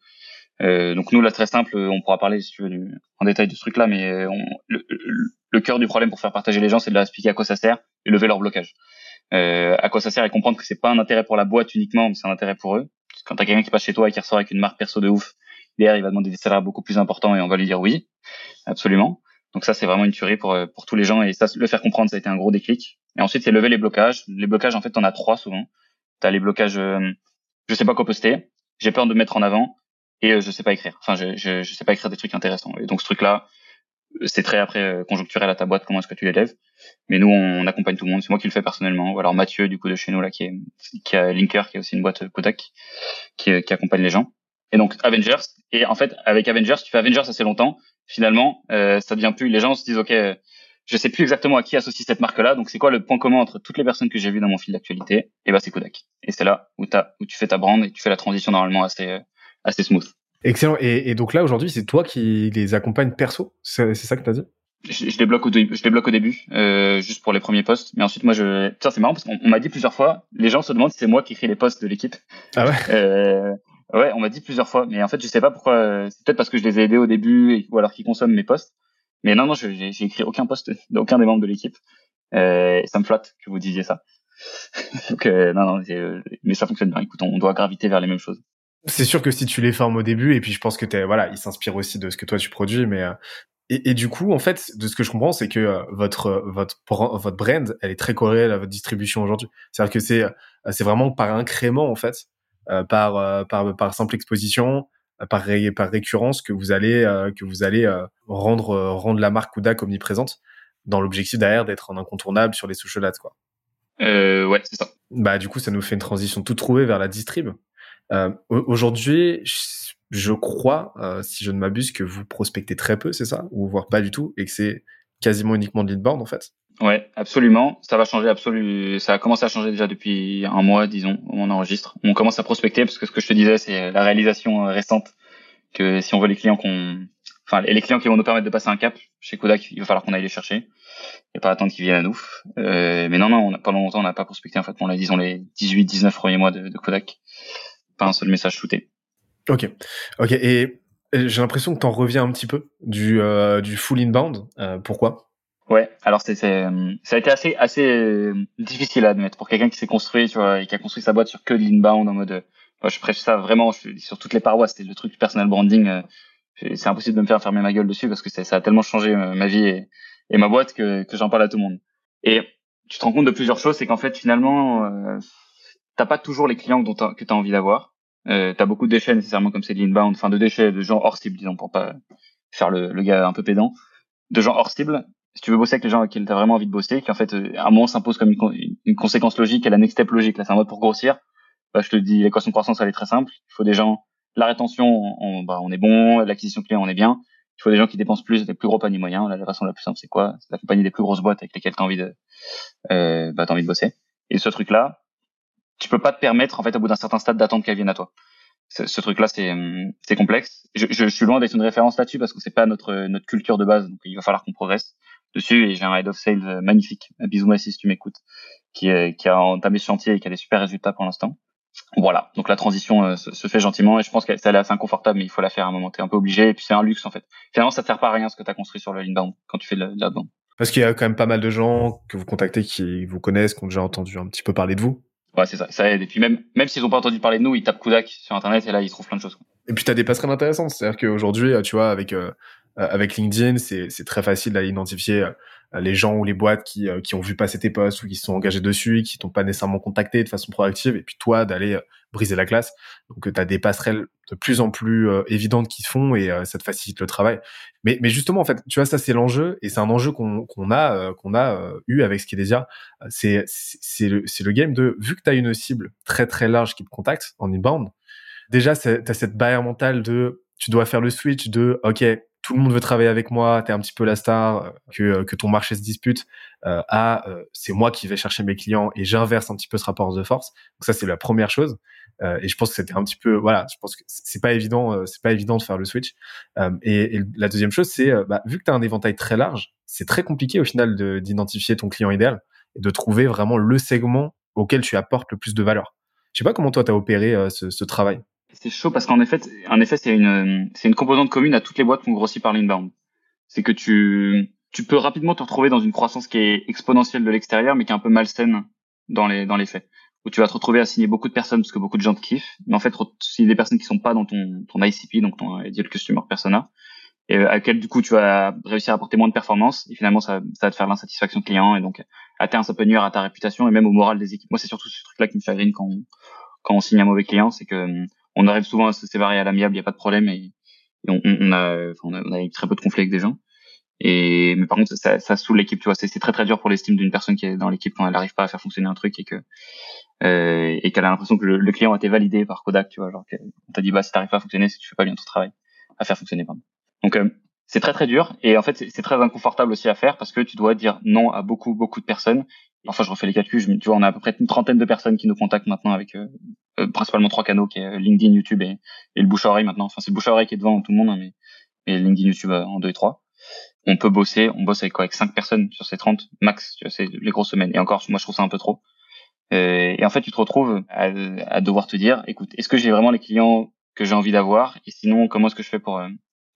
Euh, donc nous là très simple, on pourra parler si tu veux en détail de ce truc là, mais euh, le, cœur du problème pour faire partager les gens, c'est de leur expliquer à quoi ça sert et lever leur blocage. À quoi ça sert et comprendre que c'est pas un intérêt pour la boîte uniquement, mais c'est un intérêt pour eux. Quand t'as quelqu'un qui passe chez toi et qui ressort avec une marque perso de ouf, derrière il va demander des salaires beaucoup plus importants et on va lui dire oui, absolument. Donc ça c'est vraiment une tuerie pour pour tous les gens et ça le faire comprendre ça a été un gros déclic. Et ensuite c'est lever les blocages. Les blocages en fait t'en as trois souvent. T'as les blocages euh, je sais pas quoi poster, j'ai peur de mettre en avant et euh, je sais pas écrire. Enfin je, je je sais pas écrire des trucs intéressants. Et donc ce truc là c'est très après euh, conjoncturel à ta boîte comment est-ce que tu l'élèves. Mais nous on, accompagne tout le monde. C'est moi qui le fais personnellement. Ou alors Mathieu du coup de chez nous là qui est qui a Linker qui est aussi une boîte Kodak qui qui accompagne les gens. Et donc Avengers. Et en fait, avec Avengers, tu fais Avengers assez longtemps. Finalement, euh, ça devient plus. Les gens se disent, ok, je sais plus exactement à qui associe cette marque-là. Donc c'est quoi le point commun entre toutes les personnes que j'ai vues dans mon fil d'actualité? Et ben c'est Kodak. Et c'est là où, as, où tu fais ta brand et tu fais la transition normalement assez euh, assez smooth. Excellent. Et, et donc là aujourd'hui, c'est toi qui les accompagne perso? C'est ça que tu as dit? Je, je, les bloque au, je les bloque au début, euh, juste pour les premiers posts. Mais ensuite, moi, je, ça c'est marrant parce qu'on m'a dit plusieurs fois, les gens se demandent si c'est moi qui écris les posts de l'équipe. Ah ouais? Euh, Ouais, on m'a dit plusieurs fois, mais en fait, je sais pas pourquoi. Euh, c'est peut-être parce que je les ai aidés au début ou alors qu'ils consomment mes posts. Mais non, non, j'ai écrit aucun post d'aucun des membres de l'équipe. Euh, ça me flatte que vous disiez ça. Donc euh, non, non, euh, mais ça fonctionne bien. Écoute, on doit graviter vers les mêmes choses. C'est sûr que si tu les formes au début, et puis je pense que t'es, voilà, ils s'inspirent aussi de ce que toi tu produis, mais euh, et, et, du coup, en fait, de ce que je comprends, c'est que votre votre votre brand, elle est très corrélée à votre distribution aujourd'hui. C'est-à-dire que c'est c'est vraiment par incrément en fait par, euh, par, par simple exposition, euh, par, ré, par récurrence que vous allez, que vous allez rendre, rendre la marque Kudak omniprésente dans l'objectif derrière d'être un incontournable sur les social ads, quoi. Euh, ouais, c'est ça. Bah, du coup, ça nous fait une transition tout trouvée vers la distrib. Euh, Aujourd'hui, je crois, euh, si je ne m'abuse, que vous prospectez très peu, c'est ça? Ou voire pas du tout, et que c'est quasiment uniquement de lead en fait Ouais, absolument. Ça va changer absolument. Ça a commencé à changer déjà depuis un mois, disons, où on enregistre. On commence à prospecter parce que ce que je te disais, c'est la réalisation euh, récente que si on veut les clients qu'on, enfin, les clients qui vont nous permettre de passer un cap chez Kodak, il va falloir qu'on aille les chercher et pas attendre qu'ils viennent à nous. Euh, mais non, non, on a, pendant longtemps, on n'a pas prospecté en fait. On l'a disons les 18, 19 premiers mois de, de Kodak. Pas un seul message shooté. Ok, ok. Et j'ai l'impression que tu en reviens un petit peu du euh, du full inbound. Euh, pourquoi? Ouais, alors c'est ça a été assez assez euh, difficile à admettre pour quelqu'un qui s'est construit tu vois, et qui a construit sa boîte sur que de l'inbound en mode euh, moi je prêche ça vraiment je, sur toutes les parois c'était le truc du personal branding euh, c'est impossible de me faire fermer ma gueule dessus parce que ça a tellement changé ma vie et, ma boîte que, j'en parle à tout le monde et tu te rends compte de plusieurs choses c'est qu'en fait finalement t'as pas toujours les clients que tu as envie d'avoir. Euh, tu as beaucoup de déchets nécessairement comme c'est de l'inbound, enfin de déchets, de gens hors cible, disons, pour pas faire le, le gars un peu pédant, de gens hors cible. Si tu veux bosser avec les gens avec qui tu as vraiment envie de bosser, qui en fait euh, à un moment s'impose comme une, conséquence logique et la next step logique, là c'est un mode pour grossir, bah, je te dis l'équation de croissance elle est très simple. Il faut des gens, la rétention on, bah, on est bon, l'acquisition client on est bien. Il faut des gens qui dépensent plus, des plus gros paniers moyens. Là, la façon la plus simple c'est quoi? C'est la compagnie des plus grosses boîtes avec lesquelles tu as envie de euh, bah, as envie de bosser. Et ce truc là, tu peux pas te permettre en fait au bout d'un certain stade d'attendre qu'elle vienne à toi. Ce, ce truc-là, c'est c'est complexe. Je, je, suis loin d'être une référence là-dessus parce que c'est pas notre notre culture de base, donc il va falloir qu'on progresse dessus. Et j'ai un head of sales magnifique, bisou Massi si tu m'écoutes, qui qui a entamé ce chantier et qui a des super résultats pour l'instant. Voilà, donc la transition euh, se, fait gentiment et je pense qu'elle est assez inconfortable, mais il faut la faire à un moment. T'es un peu obligé et puis c'est un luxe en fait. Finalement, ça te sert pas à rien ce que tu as construit sur le inbound quand tu fais le l'outbound. Parce qu'il y a quand même pas mal de gens que vous contactez qui vous connaissent, qui ont déjà entendu un petit peu parler de vous. Ouais, c'est ça, ça aide. Et puis même, même s'ils ont pas entendu parler de nous, ils tapent Kudak sur Internet et là, ils trouvent plein de choses. Et puis, tu as des passerelles intéressantes. C'est-à-dire qu'aujourd'hui, tu vois, avec, euh, avec LinkedIn, c'est très facile d'aller identifier euh, les gens ou les boîtes qui, euh, qui ont vu passer tes posts ou qui se sont engagés dessus, qui t'ont pas nécessairement contacté de façon proactive, et puis toi d'aller euh, briser la classe. Donc euh, tu as des passerelles de plus en plus évidentes qui se font et ça te facilite le travail. Mais, mais justement, en fait, tu vois, ça c'est l'enjeu et c'est un enjeu qu'on qu'on a qu'on a eu avec Skidesia. C'est c'est le, le game de vu que tu as une cible très très large qui te contacte en inbound, déjà tu as cette barrière mentale de tu dois faire le switch de OK, tout le monde veut travailler avec moi, tu es un petit peu la star, euh, que, euh, que ton marché se dispute, euh, à euh, c'est moi qui vais chercher mes clients et j'inverse un petit peu ce rapport de force. Donc ça c'est la première chose. Euh, et je pense que c'était un petit peu voilà, je pense que c'est pas évident, c'est pas évident de faire le switch. Et, et, la deuxième chose c'est bah, vu que tu as un éventail très large, c'est très compliqué au final d'identifier ton client idéal et de trouver vraiment le segment auquel tu apportes le plus de valeur. Je sais pas comment toi tu as opéré ce, ce travail. C'est chaud parce qu'en effet, en effet, c'est une, c'est une composante commune à toutes les boîtes qu'on grossit par l'inbound. C'est que tu, tu peux rapidement te retrouver dans une croissance qui est exponentielle de l'extérieur, mais qui est un peu malsaine dans les, dans les faits. Où tu vas te retrouver à signer beaucoup de personnes parce que beaucoup de gens te kiffent, mais en fait, signer des personnes qui sont pas dans ton, ton ICP, donc ton Ideal Customer Persona, et à laquelle du coup tu vas réussir à apporter moins de performance et finalement ça, ça va te faire l'insatisfaction client et donc à terme ça peut nuire à ta réputation et même au moral des équipes. Moi c'est surtout ce truc là qui me chagrine quand quand on signe un mauvais client, c'est que on arrive souvent à se séparer à l'amiable, il y a pas de problème et, on, a, on, eu très peu de conflits avec des gens. Et mais par contre, ça, ça saoule l'équipe, tu vois. C'est très très dur pour l'estime d'une personne qui est dans l'équipe quand elle n'arrive pas à faire fonctionner un truc et que euh, et qu'elle a l'impression que le, client a été validé par Kodak, tu vois. Genre, on t'a dit bah si t'arrives pas à fonctionner, si tu fais pas bien ton travail à faire fonctionner. Pardon. Donc euh, c'est très très dur et en fait c'est très inconfortable aussi à faire parce que tu dois dire non à beaucoup beaucoup de personnes enfin je refais les calculs, je, tu vois, on a à peu près une trentaine de personnes qui nous contactent maintenant avec euh, principalement trois canaux, qui est euh, LinkedIn, YouTube et, et le bouche à oreille maintenant. Enfin c'est le bouche à oreille qui est devant tout le monde, hein, mais, mais LinkedIn, YouTube en deux et trois. On peut bosser, on bosse avec quoi Avec cinq personnes sur ces 30 max, tu vois, c'est les grosses semaines. Et encore, moi je trouve ça un peu trop. et en fait, tu te retrouves à, à devoir te dire, écoute, est-ce que j'ai vraiment les clients que j'ai envie d'avoir? Et sinon, comment est-ce que je fais pour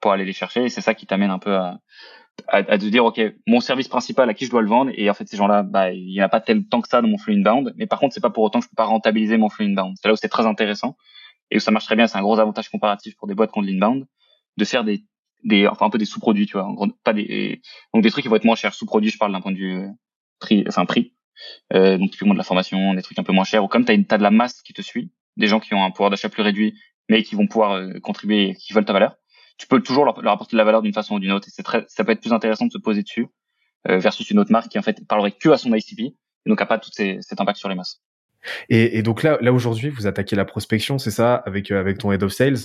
pour aller les chercher? Et c'est ça qui t'amène un peu à, à, à te dire ok mon service principal à qui je dois le vendre et en fait ces gens-là bah il n'y a pas tel temps que ça dans mon flux inbound mais par contre c'est pas pour autant que je peux pas rentabiliser mon flux inbound. C'est là où c'est très intéressant et où ça marche très bien c'est un gros avantage comparatif pour des boîtes de l'inbound de faire des des enfin un peu des sous-produits tu vois. En gros pas des donc des trucs qui vont être moins chers. Sous-produits je parle d'un point de vue euh, prix enfin prix euh, donc typiquement de la formation des trucs un peu moins chers ou comme tu as, as de la masse qui te suit des gens qui ont un pouvoir d'achat plus réduit mais qui vont pouvoir euh, contribuer qui veulent ta valeur tu peux toujours leur, apporter de la valeur d'une façon ou d'une autre. Et c'est très, ça peut être plus intéressant de se poser dessus euh, versus une autre marque qui en fait parlerait que à son ICP et donc a pas tout cet impact sur les masses. Et, donc là, là aujourd'hui, vous attaquez la prospection, c'est ça, avec euh, avec ton head of sales.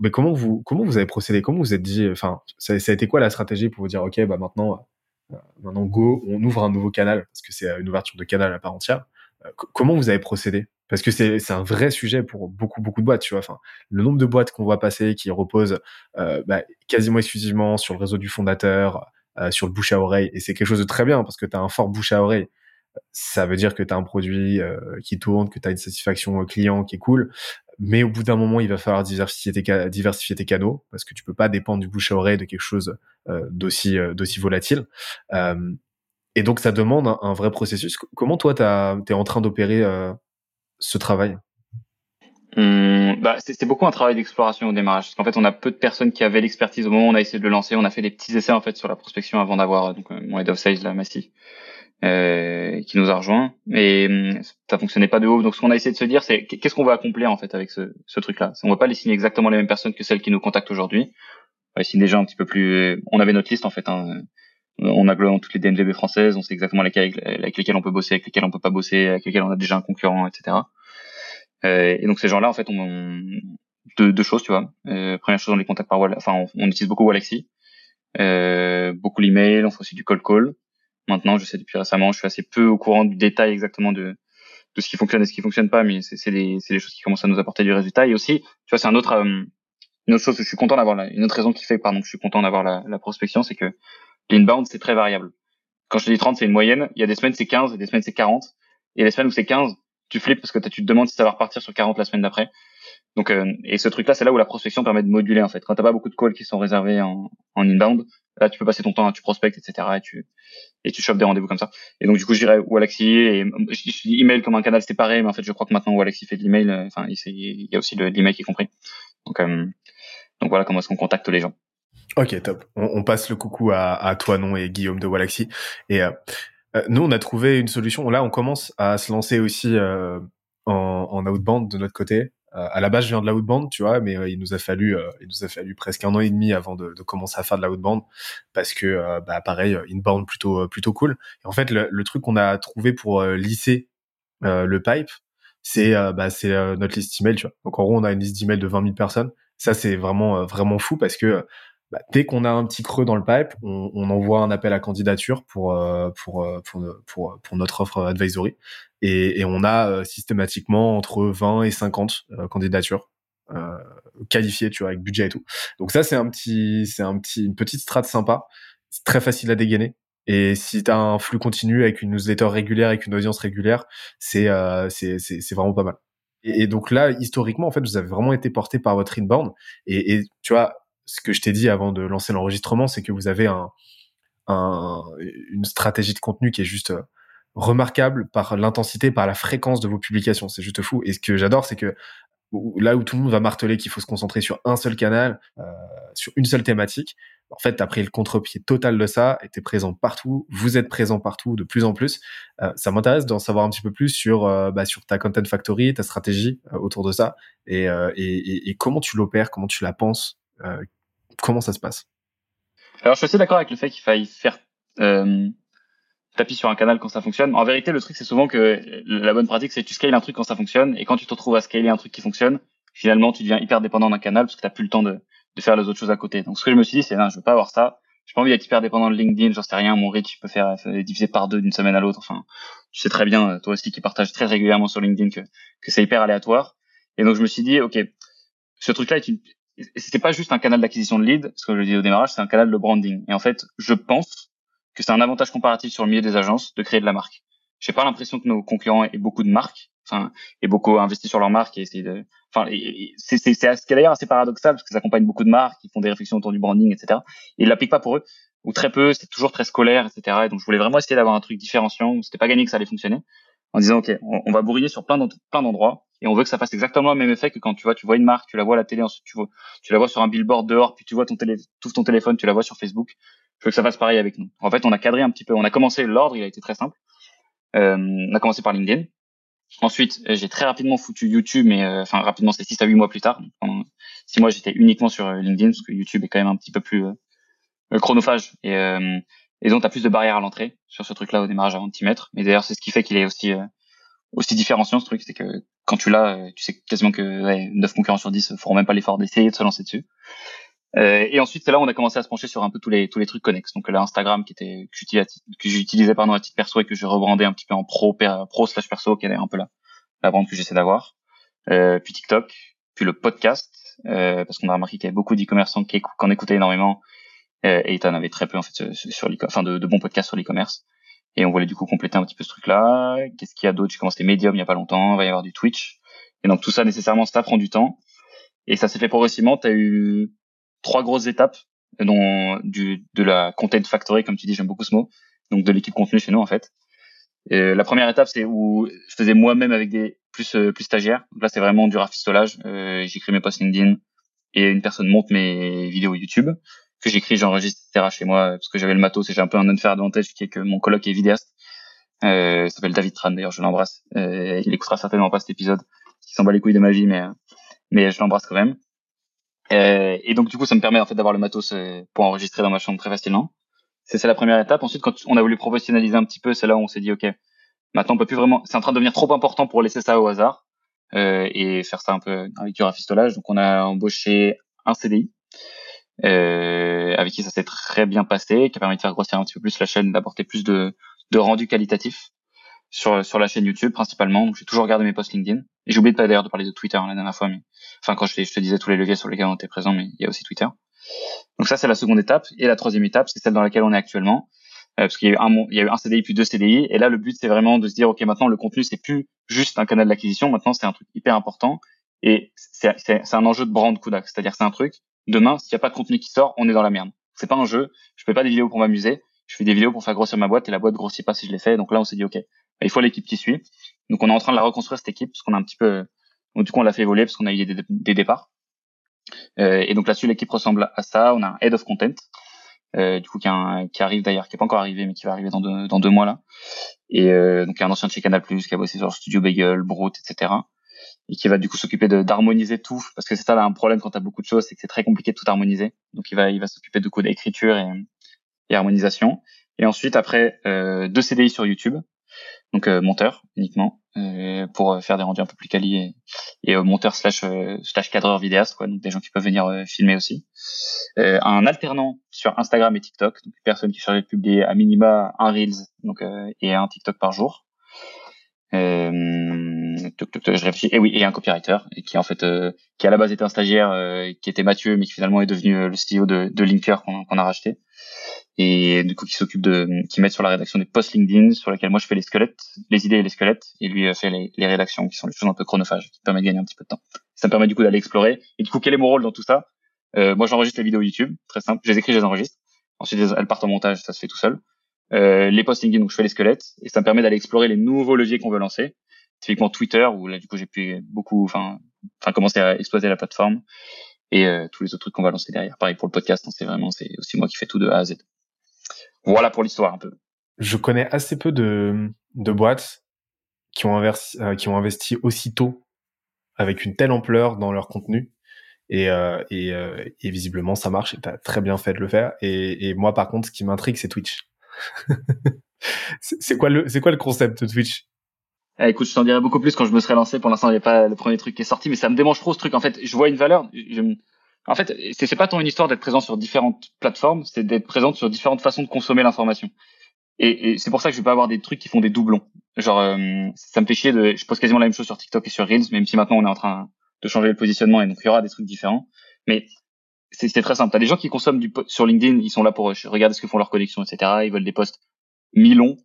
Mais comment vous comment vous avez procédé? Comment vous êtes dit Enfin, ça, a été quoi la stratégie pour vous dire ok, bah maintenant, euh, maintenant go, on ouvre un nouveau canal parce que c'est une ouverture de canal à part entière. Euh, comment vous avez procédé? Parce que c'est un vrai sujet pour beaucoup beaucoup de boîtes tu vois. Enfin le nombre de boîtes qu'on voit passer qui reposent euh, bah, quasiment exclusivement sur le réseau du fondateur euh, sur le bouche à oreille et c'est quelque chose de très bien parce que tu as un fort bouche à oreille ça veut dire que tu as un produit euh, qui tourne que tu as une satisfaction client qui est cool. Mais au bout d'un moment il va falloir diversifier tes diversifier tes canaux parce que tu peux pas dépendre du bouche à oreille de quelque chose euh, d'aussi d'aussi volatile. Et donc ça demande un, vrai processus. Comment toi tu es en train d'opérer ce travail hum, bah, c'est beaucoup un travail d'exploration au démarrage. Parce qu'en fait, on a peu de personnes qui avaient l'expertise au moment où on a essayé de le lancer. On a fait des petits essais en fait sur la prospection avant d'avoir donc euh, mon head of sales là, massif. euh, qui nous a rejoint. Et hum, ça fonctionnait pas de haut. Donc ce qu'on a essayé de se dire, c'est qu'est-ce qu'on va accomplir en fait avec ce, ce truc-là? On va pas les signer exactement les mêmes personnes que celles qui nous contactent aujourd'hui. On va signer des gens un petit peu plus. On avait notre liste en fait. Hein. On a globalement toutes les DNVB françaises. On sait exactement lesquelles, avec lesquelles on peut bosser, avec lesquelles on peut pas bosser, avec lesquelles on a déjà un concurrent, etc. Euh, et donc ces gens-là, en fait, on, deux, deux choses, tu vois. Euh, première chose, on les contacte par enfin, on, on, utilise beaucoup Walaxy, euh, beaucoup l'email, on fait aussi du call call. Maintenant, je sais depuis récemment, je suis assez peu au courant du détail exactement de, de ce qui fonctionne et ce qui fonctionne pas, mais c'est des, des choses qui commencent à nous apporter du résultat. Et aussi, tu vois, c'est un autre, euh, une autre chose que je suis content d'avoir une autre raison qui fait, pardon, que je suis content d'avoir la, la, prospection, c'est que l'inbound, c'est très variable. Quand je te dis 30, c'est une moyenne. Il y a des semaines, c'est 15, et des semaines, c'est 40. Et les semaines où c'est 15, tu flippes parce que tu te demandes si ça va repartir sur 40 la semaine d'après. Donc, euh, et ce truc-là, c'est là où la prospection permet de moduler en fait. Quand t'as pas beaucoup de calls qui sont réservés en, en inbound, là, tu peux passer ton temps, tu prospectes, etc. Et tu et tu chopes des rendez-vous comme ça. Et donc, du coup, je dirais Walaxy et je dis email comme un canal séparé, mais en fait, je crois que maintenant Walaxy fait de l'email. Euh, enfin, il y a aussi de l'email qui est compris. Donc, euh, donc voilà comment est-ce qu'on contacte les gens. Ok, top. On, on passe le coucou à, à toi, non, et Guillaume de Walaxy. Et euh, nous, on a trouvé une solution. Là, on commence à se lancer aussi euh, en, en outbound de notre côté. Euh, à la base, je viens de la outbound, tu vois, mais euh, il nous a fallu, euh, il nous a fallu presque un an et demi avant de, de commencer à faire de la parce que, bah, pareil, inbound plutôt, plutôt cool. Et en fait, le, le truc qu'on a trouvé pour lisser le pipe, c'est, bah, c'est notre liste email, tu vois. Donc en gros, on a une liste d'email de 20 000 personnes. Ça, c'est vraiment, vraiment fou parce que bah, dès qu'on a un petit creux dans le pipe, on, on envoie un appel à candidature pour, pour, pour, pour, pour, notre offre advisory. Et, et on a euh, systématiquement entre 20 et 50 euh, candidatures euh, qualifiées, tu vois, avec budget et tout. Donc ça, c'est un petit, c'est un petit, une petite strate sympa. C'est très facile à dégainer. Et si tu as un flux continu avec une newsletter régulière, avec une audience régulière, c'est euh, c'est c'est vraiment pas mal. Et, et, donc là, historiquement, en fait, vous avez vraiment été porté par votre inbound. Et, et tu vois, ce que je t'ai dit avant de lancer l'enregistrement, c'est que vous avez un, un, une stratégie de contenu qui est juste remarquable par l'intensité, par la fréquence de vos publications. C'est juste fou. Et ce que j'adore, c'est que là où tout le monde va marteler qu'il faut se concentrer sur un seul canal, euh, sur une seule thématique, en fait, tu as pris le contre-pied total de ça et tu es présent partout, vous êtes présent partout de plus en plus. Euh, ça m'intéresse d'en savoir un petit peu plus sur, euh, bah, ta content factory, ta stratégie euh, autour de ça et, euh, comment tu l'opères, comment tu la penses, euh, comment ça se passe? Alors, je suis assez d'accord avec le fait qu'il faille faire tapis sur un canal quand ça fonctionne. En vérité, le truc, c'est souvent que la bonne pratique, c'est que tu scales un truc quand ça fonctionne, et quand tu te retrouves à scaler un truc qui fonctionne, finalement, tu deviens hyper dépendant d'un canal parce que tu plus le temps de, de, faire les autres choses à côté. Donc, ce que je me suis dit, c'est, non, je veux pas avoir ça. J'ai pas envie d'être hyper dépendant de LinkedIn, j'en sais rien, mon reach peut faire, faire diviser par deux d'une semaine à l'autre. Enfin, tu sais très bien, toi aussi qui partages très régulièrement sur LinkedIn que, que c'est hyper aléatoire. Et donc, je me suis dit, OK, ce truc-là c'était pas juste un canal d'acquisition de lead, ce que je dis au démarrage, c'est un canal de branding. Et en fait, je pense que c'est un avantage comparatif sur le milieu des agences de créer de la marque. J'ai pas l'impression que nos concurrents aient beaucoup de marques, enfin, aient beaucoup investi sur leur marque et essayer de, enfin, c'est c'est c'est d'ailleurs assez paradoxal parce que ça accompagne beaucoup de marques qui font des réflexions autour du branding, etc. Et ils l'appliquent pas pour eux ou très peu, c'est toujours très scolaire, etc. Et donc je voulais vraiment essayer d'avoir un truc différenciant. C'était pas gagné que ça allait fonctionner en disant ok, on, va bourriner sur plein d'endroits et on veut que ça fasse exactement le même effet que quand tu vois tu vois une marque, tu la vois à la télé, ensuite tu tu la vois sur un billboard dehors, puis tu vois ton tout ton téléphone, tu la vois sur Facebook je veux que ça fasse pareil avec nous. En fait, on a cadré un petit peu. On a commencé l'ordre, il a été très simple. Euh, on a commencé par LinkedIn. Ensuite, j'ai très rapidement foutu YouTube, mais euh, enfin rapidement, c'est 6 à 8 mois plus tard. 6 mois, j'étais uniquement sur euh, LinkedIn parce que YouTube est quand même un petit peu plus euh, chronophage et, et donc tu as plus de barrières à l'entrée sur ce truc-là au démarrage de t'y mettre. Mais d'ailleurs, c'est ce qui fait qu'il est aussi aussi différenciant ce truc, c'est que quand tu l'as, tu sais quasiment que ouais, 9 concurrents sur 10 feront même pas l'effort d'essayer de se lancer dessus. Euh, et ensuite, c'est là où on a commencé à se pencher sur un peu tous les tous les trucs connexes. Donc là, Instagram qui était que j'utilisais pardon à titre perso et que je rebrandais un petit peu en pro pro slash perso, qui est un peu la la brand que j'essaie d'avoir. Euh, puis TikTok, puis le podcast, euh, parce qu'on a remarqué qu'il y avait beaucoup d'e-commerçants qui, qui en écoutaient énormément euh, et avait très peu en fait sur enfin de, de bons podcasts sur l'e-commerce. Et on voulait du coup compléter un petit peu ce truc-là. Qu'est-ce qu'il y a d'autre? J'ai commencé Medium il y a pas longtemps. Il va y avoir du Twitch. Et donc tout ça nécessairement ça prend du temps. Et ça s'est fait progressivement. T'as eu trois grosses étapes dont du de la content factory comme tu dis j'aime beaucoup ce mot donc de l'équipe contenu chez nous en fait et la première étape c'est où je faisais moi-même avec des plus euh, plus stagiaires donc là c'est vraiment du rafistolage euh, j'écris mes posts LinkedIn et une personne monte mes vidéos YouTube que j'écris j'enregistre etc chez moi parce que j'avais le matos et j'ai un peu un unfair advantage qui est que mon coloc est vidéaste Euh, il s'appelle David Tran d'ailleurs, je l'embrasse. Euh, il écoutera certainement pas cet épisode, qui s'en bat les couilles de ma vie, mais mais je l'embrasse quand même. Euh, et donc du coup, ça me permet en fait d'avoir le matos euh, pour enregistrer dans ma chambre très facilement. C'est la première étape. Ensuite, quand on a voulu professionnaliser un petit peu, c'est là où on s'est dit ok, maintenant on peut plus vraiment. C'est en train de devenir trop important pour laisser ça au hasard euh, et faire ça un peu avec du rafistolage. Donc on a embauché un CDI euh, avec qui ça s'est très bien passé, qui a permis de faire grossir un petit peu plus la chaîne, d'apporter plus de, de rendu qualitatif sur sur la chaîne YouTube principalement. J'ai toujours regardé mes posts LinkedIn. Et j'ai oublié d'ailleurs de parler de Twitter hein, la dernière fois, mais enfin quand je, te disais tous les leviers sur lesquels on était présent, mais il y a aussi Twitter. Donc ça c'est la seconde étape. Et la troisième étape, c'est celle dans laquelle on est actuellement, euh, parce qu'il y a eu un il y a eu un CDI puis deux CDI. Et là le but c'est vraiment de se dire ok maintenant le contenu c'est plus juste un canal d'acquisition, maintenant c'est un truc hyper important et c'est c'est un enjeu de brand Kudak, c'est-à-dire c'est un truc demain s'il n'y a pas de contenu qui sort, on est dans la merde. C'est pas un jeu, je fais pas des vidéos pour m'amuser, je fais des vidéos pour faire grossir ma boîte et la boîte grossit pas si je l'ai fait. Donc là, on s'est dit, OK, bah, il faut l'équipe qui suit. Donc on est en train de la reconstruire, cette équipe, parce qu'on a un petit peu, donc, du coup, on l'a fait évoluer parce qu'on a eu des, des départs. Euh, et donc là-dessus, l'équipe ressemble à ça. On a un head of content, euh, du coup, qui, qui arrive d'ailleurs, qui est pas encore arrivé, mais qui va arriver dans deux, dans deux mois là. Et euh, donc, il y a un ancien de chez Canal+, qui a bossé sur Studio Bagel, Brute, etc. Et qui va du coup s'occuper d'harmoniser tout, parce que c'est ça un problème quand t'as beaucoup de choses, c'est que c'est très compliqué de tout harmoniser. Donc il va, il va s'occuper de coup d'écriture et, et harmonisation. Et ensuite, après, euh, deux CDI sur YouTube, donc euh, monteur uniquement, euh, pour faire des rendus un peu plus quali et, et monteur slash slash cadreur vidéaste, quoi, donc des gens qui peuvent venir filmer aussi. un alternant sur Instagram et TikTok, donc une personne qui chargée de publier à minima un Reels donc, et un TikTok par jour. Euh, je réfléchis. Et oui, et un copywriter, qui en fait, euh, qui à la base était un stagiaire, euh, qui était Mathieu, mais qui finalement est devenu le CEO de, Linker qu'on a racheté et du coup qui s'occupe de qui met sur la rédaction des posts LinkedIn sur lesquels moi je fais les squelettes, les idées et les squelettes et lui fait les, rédactions qui sont les choses un peu chronophages qui permettent de gagner un petit peu de temps. Ça me permet du coup d'aller explorer et du coup quel est mon rôle dans tout ça? Euh, Moi j'enregistre les vidéos YouTube, très simple, je les écris, je les enregistre. Ensuite elles partent en montage, ça se fait tout seul. Euh, les posts LinkedIn donc je fais les squelettes et ça me permet d'aller explorer les nouveaux leviers qu'on veut lancer. Typiquement Twitter où là du coup j'ai pu beaucoup enfin enfin commencer à exploiter la plateforme et euh, tous les autres trucs qu'on va lancer derrière. Pareil pour le podcast, hein, c'est vraiment c'est aussi moi qui fais tout de A à Z. Voilà pour l'histoire un peu. Je connais assez peu de, de boîtes qui ont, euh, qui ont investi aussitôt avec une telle ampleur dans leur contenu. Et, euh, et, visiblement, ça marche et tu très bien fait de le faire. Et, et moi, par contre, ce qui m'intrigue, c'est Twitch. c'est quoi, le, quoi le concept de Twitch? Eh, écoute, je t'en dirai beaucoup plus quand je me serai lancé. Pour l'instant, il n'y a pas le premier truc qui est sorti, mais ça me démange trop ce truc. En fait, je vois une valeur. En fait, c'est pas tant une histoire d'être présent sur différentes plateformes, c'est d'être présent sur différentes façons de consommer l'information. Et, et c'est pour ça que je vais pas avoir des trucs qui font des doublons. Genre, euh, ça me fait chier de, je pose quasiment la même chose sur TikTok et sur Reels, même si maintenant on est en train de changer le positionnement et donc il y aura des trucs différents. Mais c'est très simple. T'as des gens qui consomment du sur LinkedIn, ils sont là pour regarder ce que font leurs connexions, etc. Ils veulent des posts mi-longs.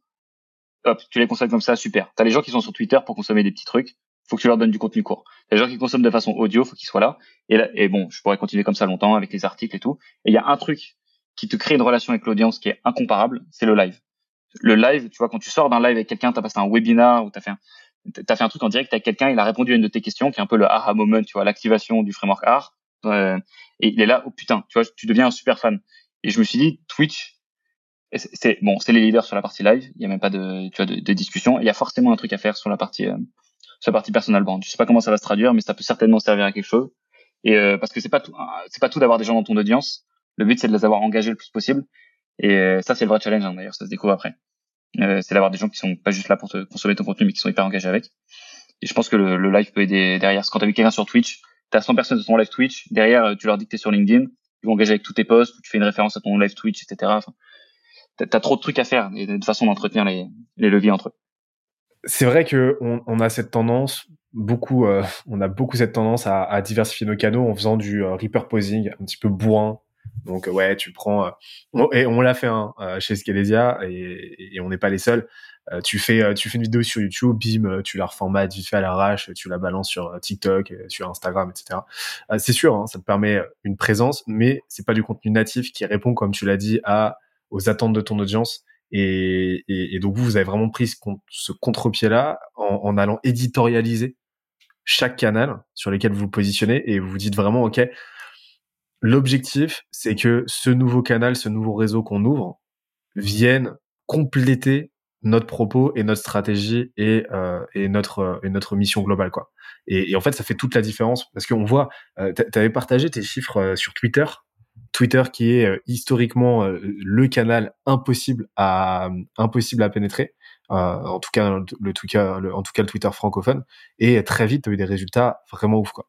Hop, tu les consommes comme ça, super. T'as les gens qui sont sur Twitter pour consommer des petits trucs faut que tu leur donnes du contenu court. Les gens qui consomment de façon audio, faut qu'ils soient là. Et, là, et bon, je pourrais continuer comme ça longtemps avec les articles et tout. Et il y a un truc qui te crée une relation avec l'audience qui est incomparable, c'est le live. Le live, tu vois, quand tu sors d'un live avec quelqu'un, t'as passé un webinar ou t'as fait un, t'as fait un truc en direct avec quelqu'un, il a répondu à une de tes questions, qui est un peu le aha moment, tu vois, l'activation du framework art. Euh, et il est là, oh putain, tu vois, tu deviens un super fan. Et je me suis dit, Twitch, c'est bon, c'est les leaders sur la partie live. Il y a même pas de, tu vois, de, discussion. Il y a forcément un truc à faire sur la partie euh, sa partie personal brand. Je sais pas comment ça va se traduire, mais ça peut certainement servir à quelque chose. Et euh, parce que c'est pas tout, c'est pas tout d'avoir des gens dans ton audience. Le but c'est de les avoir engagés le plus possible. Et euh, ça c'est le vrai challenge hein, d'ailleurs, ça se découvre après. Euh, c'est d'avoir des gens qui sont pas juste là pour te consommer ton contenu, mais qui sont hyper engagés avec. Et je pense que le, live peut aider derrière. Quand t'as vu quelqu'un sur Twitch, t'as 100 personnes sur ton live Twitch, derrière tu leur dis que sur LinkedIn, ils vont engager avec tous tes posts, tu fais une référence à ton live Twitch, etc. t'as, trop de trucs à faire et de façon d'entretenir les, les leviers entre eux c'est vrai que on, on, a cette tendance, beaucoup, euh, on a beaucoup cette tendance à, à, diversifier nos canaux en faisant du euh, posing un petit peu bourrin. Donc ouais, tu prends euh, et on l'a fait hein, euh, chez Scalesia et, et on n'est pas les seuls. tu fais tu fais une vidéo sur YouTube, bim, tu la reformates vite fait à l'arrache, tu la balances sur TikTok, sur Instagram, etc. c'est sûr, hein, ça te permet une présence, mais c'est pas du contenu natif qui répond, comme tu l'as dit, à aux attentes de ton audience et, donc vous, vous avez vraiment pris ce, contre-pied-là en, allant éditorialiser chaque canal sur lesquels vous vous positionnez et vous vous dites vraiment, OK, l'objectif, c'est que ce nouveau canal, ce nouveau réseau qu'on ouvre, vienne compléter notre propos et notre stratégie et, euh, notre et notre mission globale quoi. Et, et, en fait, ça fait toute la différence parce qu'on voit, euh, tu avais partagé tes chiffres euh, sur Twitter, Twitter qui est euh, historiquement le canal impossible à impossible à pénétrer. en tout cas, le, le, en tout cas le Twitter francophone. Et très vite, tu as eu des résultats vraiment ouf quoi.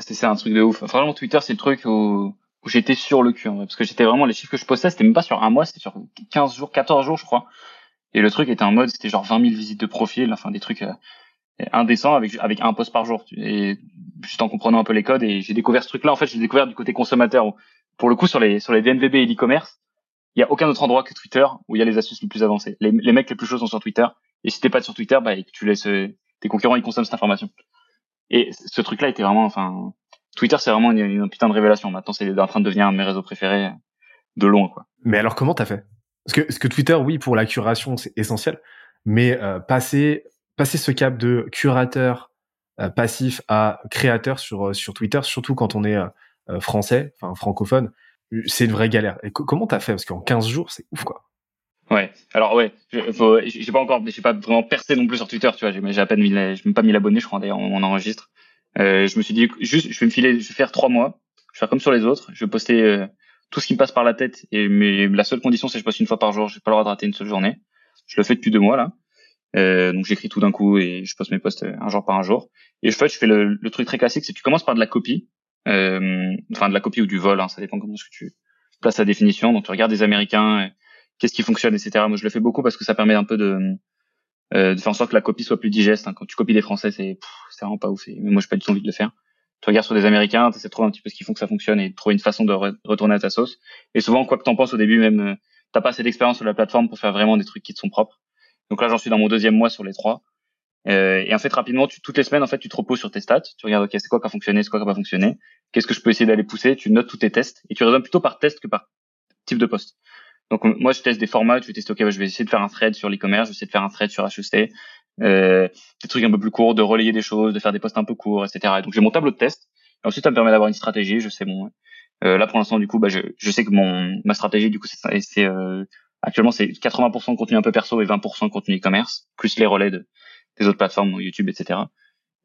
C'est un truc de ouf. Vraiment, Twitter, c'est le truc où, j'étais sur le cul, parce que j'étais vraiment les chiffres que je postais, c'était même pas sur un mois, c'était sur 15 jours, 14 jours, je crois. Et le truc était en mode, c'était genre 20 000 visites de profil, enfin des trucs euh, indécents avec avec un post par jour. Et juste en comprenant un peu les codes, et j'ai découvert ce truc-là. En fait, j'ai découvert du côté consommateur. Pour le coup, sur les sur les DNVB et l'e-commerce, il y a aucun autre endroit que Twitter où il y a les astuces les plus avancées. Les, les mecs les plus chauds sont sur Twitter. Et si t'es pas sur Twitter, bah tu laisses tes concurrents ils consomment cette information. Et ce truc-là était vraiment, enfin, Twitter c'est vraiment une, une, putain de révélation. Maintenant, c'est en train de devenir un de mes réseaux préférés de loin, quoi. Mais alors, comment t'as fait? Parce que, parce que Twitter, oui, pour la curation, c'est essentiel, mais euh, passer, passer ce cap de curateur euh, passif à créateur sur, euh, sur Twitter, surtout quand on est euh, français, enfin francophone, c'est une vraie galère. Et comment t'as fait? Parce qu'en 15 jours, c'est ouf, quoi. Ouais. Alors ouais, j'ai pas encore, j'ai pas vraiment percé non plus sur Twitter, tu vois. J'ai à peine même pas mis l'abonné, je crois d'ailleurs, on, enregistre. Euh, je me suis dit juste, je vais me filer, je vais faire trois mois, je vais faire comme sur les autres, je vais poster tout ce qui me passe par la tête. Et mais la seule condition, c'est que je poste une fois par jour. J'ai pas le droit de rater une seule journée. Je le fais depuis deux mois là. Euh, donc j'écris tout d'un coup et je poste mes posts un jour par un jour. Et je fais, je fais le, le truc très classique, c'est que tu commences par de la copie, euh, enfin de la copie ou du vol, hein, ça dépend comment ce que tu places la définition. Donc tu regardes des Américains, qu'est-ce qui fonctionne, etc. Moi je le fais beaucoup parce que ça permet un peu de, euh, de faire en sorte que la copie soit plus digeste. Hein. Quand tu copies des Français, c'est vraiment pas ouf. Moi j'ai pas du tout envie de le faire tu regardes sur des Américains, tu essaies de trouver un petit peu ce qui font que ça fonctionne et de trouver une façon de retourner à ta sauce. Et souvent, quoi que t'en penses au début, même euh, t'as pas assez d'expérience sur la plateforme pour faire vraiment des trucs qui te sont propres. Donc là, j'en suis dans mon deuxième mois sur les trois. Euh, et en fait, rapidement, tu, toutes les semaines, en fait, tu te reposes sur tes stats. Tu regardes, ok, c'est quoi qui a fonctionné, c'est quoi qui a pas fonctionné. Qu'est-ce que je peux essayer d'aller pousser? Tu notes tous tes tests et tu raisonnes plutôt par test que par type de poste. Donc moi, je teste des formats. Je vais ok, bah, je vais essayer de faire un thread sur l'e-commerce, je vais essayer de faire un thread sur HEC, euh, des trucs un peu plus courts, de relayer des choses, de faire des posts un peu courts, etc. Et donc j'ai mon tableau de test ensuite, ça me permet d'avoir une stratégie. Je sais bon. Euh, là, pour l'instant, du coup, bah, je, je sais que mon ma stratégie, du coup, c'est, actuellement c'est 80% de contenu un peu perso et 20% de contenu e-commerce, plus les relais de, des autres plateformes, YouTube, etc.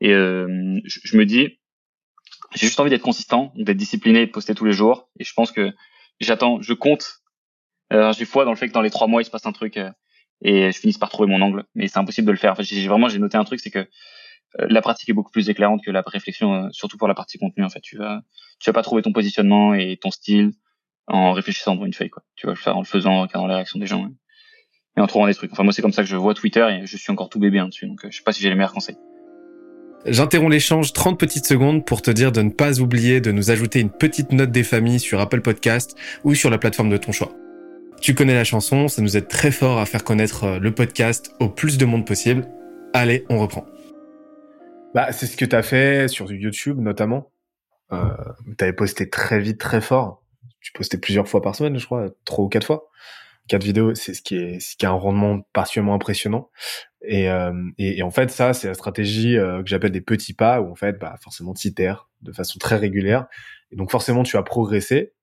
Et euh, je, je, me dis, j'ai juste envie d'être consistant, d'être discipliné de poster tous les jours. Et je pense que j'attends, je compte. Euh, j'ai foi dans le fait que dans les trois mois, il se passe un truc euh, et je finisse par trouver mon angle. Mais c'est impossible de le faire. Enfin, j'ai vraiment, j'ai noté un truc, c'est que euh, la pratique est beaucoup plus éclairante que la réflexion, euh, surtout pour la partie contenu. En fait, tu vas, tu vas pas trouver ton positionnement et ton style en réfléchissant devant une feuille, quoi. Tu vas le faire en le faisant, en regardant les réactions des gens et en trouvant des trucs. Enfin, moi, c'est comme ça que je vois Twitter et je suis encore tout bébé dessus, donc euh, je sais pas si j'ai les meilleurs conseils. J'interromps l'échange 30 petites secondes pour te dire de ne pas oublier de nous ajouter une petite note des familles sur Apple Podcast ou sur la plateforme de ton choix. Tu connais la chanson, ça nous aide très fort à faire connaître le podcast au plus de monde possible. Allez, on reprend. Bah, c'est ce que tu as fait sur YouTube notamment. Euh, tu avais posté très vite, très fort. Tu postais plusieurs fois par semaine, je crois, trois ou quatre fois. Quatre vidéos, c'est ce qui est, ce qui a un rendement particulièrement impressionnant. Et, euh, et, en fait, ça, c'est la stratégie euh, que j'appelle des petits pas, où en fait, bah, forcément, tu de façon très régulière. Et donc, forcément, tu as progressé.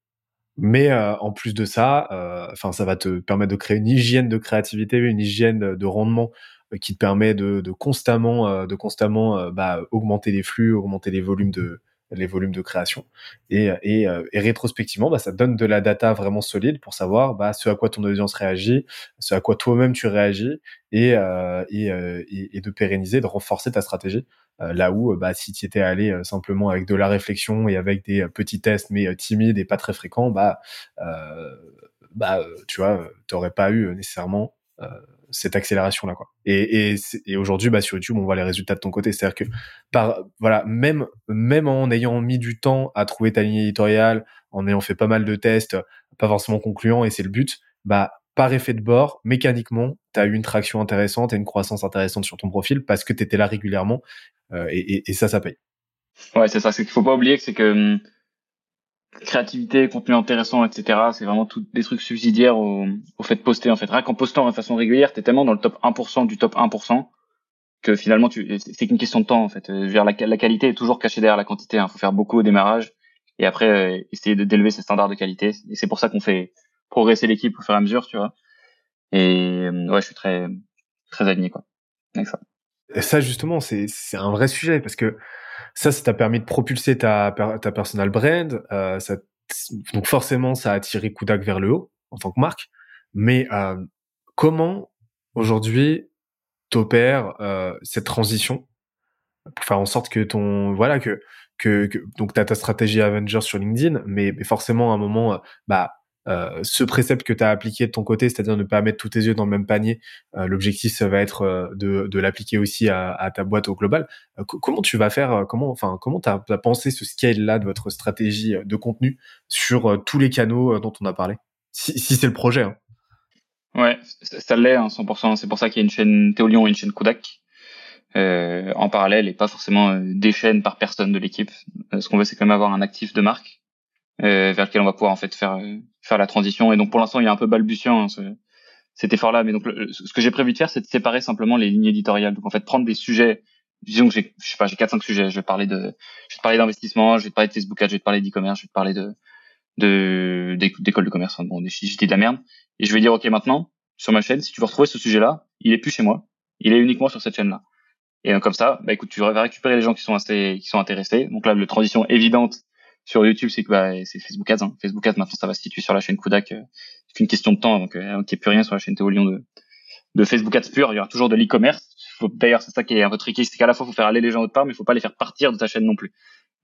Mais euh, en plus de ça, euh, enfin, ça va te permettre de créer une hygiène de créativité, une hygiène de rendement euh, qui te permet de, de constamment, de constamment bah, augmenter les flux, augmenter les volumes de les volumes de création. Et, et, et rétrospectivement bah, ça donne de la data vraiment solide pour savoir bah, ce à quoi ton audience réagit ce à quoi toi-même tu réagis et, et, et, de pérenniser de renforcer ta stratégie. Là où bah, si tu étais allé simplement avec de la réflexion et avec des petits tests mais timides et pas très fréquents bah bah tu vois t'aurais pas eu nécessairement cette accélération là quoi. Et, et, et aujourd'hui bah sur YouTube on voit les résultats de ton côté, c'est-à-dire que par voilà même même en ayant mis du temps à trouver ta ligne éditoriale, en ayant fait pas mal de tests, pas forcément concluants et c'est le but, bah par effet de bord, mécaniquement, tu as eu une traction intéressante et une croissance intéressante sur ton profil parce que tu étais là régulièrement euh, et, et, ça ça paye. Ouais, c'est ça, c'est qu'il faut pas oublier c'est que hum, créativité, contenu intéressant, etc. C'est vraiment tout des trucs subsidiaires au, fait de poster. En fait, rien qu'en postant de façon régulière, t'es tellement dans le top 1% du top 1% que finalement, tu c'est qu'une question de temps. En fait, euh, la, la qualité est toujours cachée derrière la quantité. Il hein. faut faire beaucoup au démarrage et après euh, essayer d'élever ses standards de qualité. Et c'est pour ça qu'on fait progresser l'équipe au fur et à mesure, tu vois. Et ouais, je suis très très aligné quoi avec ça. Et ça justement, c'est c'est un vrai sujet parce que ça, ça t'a permis de propulser ta ta personal brand. Euh, ça, donc forcément, ça a attiré Kudak vers le haut en tant que marque. Mais euh, comment aujourd'hui t'opères euh, cette transition pour faire en sorte que ton voilà que que, que donc t'as ta stratégie Avengers sur LinkedIn, mais, mais forcément à un moment euh, bah euh, ce précepte que tu as appliqué de ton côté, c'est-à-dire ne pas mettre tous tes yeux dans le même panier, euh, l'objectif ça va être euh, de, de l'appliquer aussi à, à, ta boîte au global. comment tu vas faire Comment enfin comment tu as, pensé ce scale là de votre stratégie de contenu sur tous les canaux dont on a parlé? Si, si c'est le projet. Hein. Ouais, ça l'est hein, 100%. C'est pour ça qu'il y a une chaîne Théolion et une chaîne Kodak. Euh, en parallèle et pas forcément des chaînes par personne de l'équipe. ce qu'on veut, c'est quand même avoir un actif de marque euh, vers lequel on va pouvoir en fait faire faire la transition. Et donc pour l'instant, il y a un peu balbutiant hein, ce, cet effort-là. Mais donc ce que j'ai prévu de faire, c'est de séparer simplement les lignes éditoriales. Donc en fait, prendre des sujets. Disons que j'ai, je sais pas, j'ai quatre cinq sujets. Je vais parler de, je vais te parler d'investissement, je vais te parler de Facebook Ads, je vais te parler d'e-commerce, je vais te parler de de d'école de commerce. bon, des de la merde. Et je vais dire ok maintenant sur ma chaîne, si tu veux retrouver ce sujet-là, il est plus chez moi, il est uniquement sur cette chaîne-là. Et donc, comme ça, bah écoute, tu vas récupérer les gens qui sont assez, qui sont intéressés. Donc là, la transition évidente sur YouTube, c'est que bah, c'est Facebook Ads. Hein. Facebook Ads, maintenant, ça va se situer sur la chaîne Kudak. Euh, c'est qu'une question de temps, donc euh, il n'y a plus rien sur la chaîne Théolion de, de Facebook Ads pur. Il y aura toujours de l'e-commerce. D'ailleurs, c'est ça qui est un peu tricky, c'est qu'à la fois, il faut faire aller les gens autre part, mais il faut pas les faire partir de ta chaîne non plus.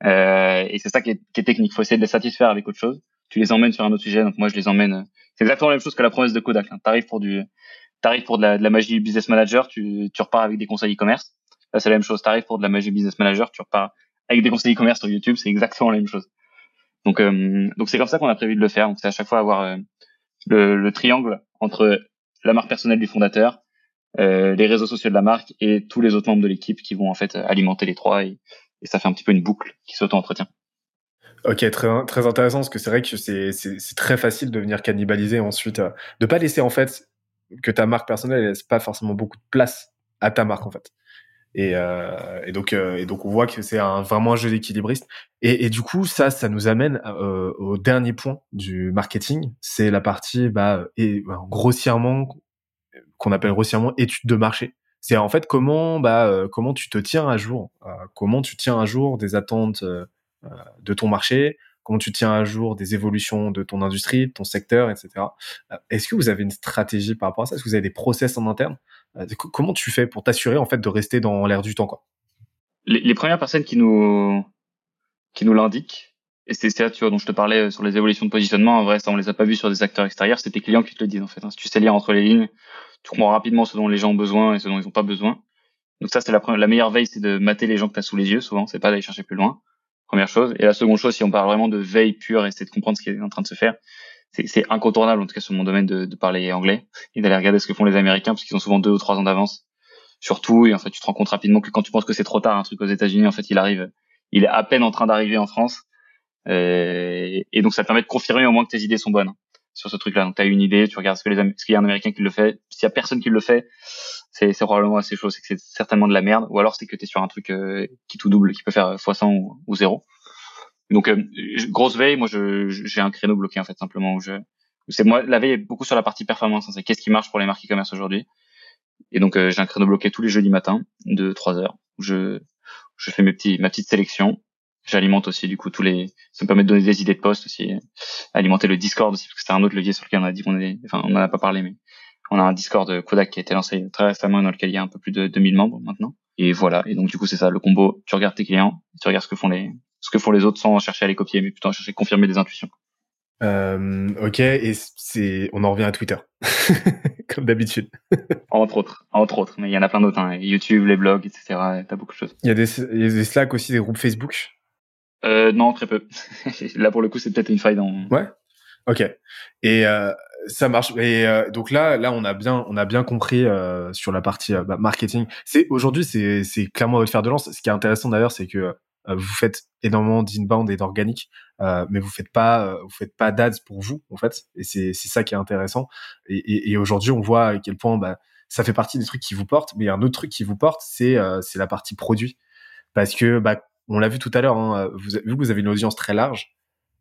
Euh, et c'est ça qui est, qui est technique. Il faut essayer de les satisfaire avec autre chose. Tu les emmènes sur un autre sujet. Donc moi, je les emmène. Euh, c'est exactement la même chose que la promesse de Kodak. Hein. T'arrives pour du, t'arrives pour de la, de la magie business manager, tu, tu repars avec des conseils e-commerce. Là, c'est la même chose. T'arrives pour de la magie business manager, tu repars avec des conseils e-commerce sur YouTube. C'est exactement la même chose. Donc, euh, donc c'est comme ça qu'on a prévu de le faire. Donc, c'est à chaque fois avoir euh, le, le, triangle entre la marque personnelle du fondateur, euh, les réseaux sociaux de la marque et tous les autres membres de l'équipe qui vont en fait alimenter les trois et, ça fait un petit peu une boucle qui s'auto-entretient. Ok, très, intéressant parce que c'est vrai que c'est, très facile de venir cannibaliser ensuite, de pas laisser en fait que ta marque personnelle laisse pas forcément beaucoup de place à ta marque en fait. Et, euh, et, donc, euh, et donc, on voit que c'est un, vraiment un jeu d'équilibriste. Et, et, du coup, ça, ça nous amène euh, au dernier point du marketing. C'est la partie, bah, bah, grossièrement, qu'on appelle grossièrement étude de marché. C'est en fait comment, bah, euh, comment tu te tiens à jour, euh, comment tu tiens à jour des attentes de ton marché, comment tu tiens à jour des évolutions de ton industrie, de ton secteur, etc. Est-ce que vous avez une stratégie par rapport à ça? Est-ce que vous avez des process en interne? euh, comment tu fais pour t'assurer en fait de rester dans l'air du temps quoi? Les, premières personnes qui nous qui nous l'indiquent et c'est ça tu vois dont je te parlais euh, sur les évolutions de positionnement en vrai ça on les a pas vus sur des acteurs extérieurs c'est tes clients qui te le disent en fait hein. si tu sais lire entre les lignes tu comprends rapidement ce dont les gens ont besoin et ce dont ils ont pas besoin. Donc ça c'est la première, la meilleure veille c'est de mater les gens que tu as sous les yeux souvent c'est pas d'aller chercher plus loin première chose. Et la seconde chose si on parle vraiment de veille pure c'est de comprendre ce qui est en train de se faire c'est incontournable en tout cas sur mon domaine de, de parler anglais et d'aller regarder ce que font les Américains parce qu'ils ont souvent deux ou trois ans d'avance sur tout. Et en fait tu te rends compte rapidement que quand tu penses que c'est trop tard un truc aux États-Unis en fait il arrive il est à peine en train d'arriver en France. Euh, et donc ça te permet de confirmer au moins que tes idées sont bonnes hein, sur ce truc-là. Donc tu as une idée tu regardes ce que les ce qu'il y a un Américain qui le fait. S'il y a personne qui le fait c'est probablement assez chaud c'est que c'est certainement de la merde. Ou alors c'est que tu es sur un truc euh, qui tout double qui peut faire x100 ou, ou 0 donc euh, grosse veille, moi j'ai un créneau bloqué en fait simplement où je c'est moi la veille est beaucoup sur la partie performance, hein, c'est qu'est-ce qui marche pour les marques e-commerce aujourd'hui. Et donc euh, j'ai un créneau bloqué tous les jeudis matin de 3 heures où je je fais mes petits ma petite sélection. J'alimente aussi du coup tous les ça me permet de donner des idées de poste aussi, alimenter le Discord aussi parce que c'est un autre levier sur lequel on a dit qu'on est enfin on en a pas parlé mais on a un Discord Kodak qui a été lancé très récemment dans lequel il y a un peu plus de 2000 membres maintenant. Et voilà, et donc du coup c'est ça le combo, tu regardes tes clients, tu regardes ce que font les ce que font les autres sans chercher à les copier, mais plutôt à chercher à confirmer des intuitions. Euh, ok, et c'est, on en revient à Twitter, comme d'habitude. entre autres, entre autres, mais il y en a plein d'autres, hein. YouTube, les blogs, etc. T'as beaucoup de choses. Il y a des, il y a des Slack aussi, des groupes Facebook? Euh, non, très peu. là pour le coup, c'est peut-être une faille dans. Ouais. Ok. Et euh, ça marche. Et euh, donc là, là, on a bien, on a bien compris euh, sur la partie bah, marketing. C'est aujourd'hui, c'est, c'est clairement votre fer de lance. Ce qui est intéressant d'ailleurs, c'est que vous faites énormément d'inbound et d'organique, euh, mais vous faites pas, euh, vous faites pas d'ads pour vous en fait. Et c'est ça qui est intéressant. Et, aujourd'hui, on voit à quel point bah, ça fait partie des trucs qui vous portent. Mais un autre truc qui vous porte, c'est c'est la partie produit, parce que bah, on l'a vu tout à l'heure. Hein, vous, vu que vous avez une audience très large,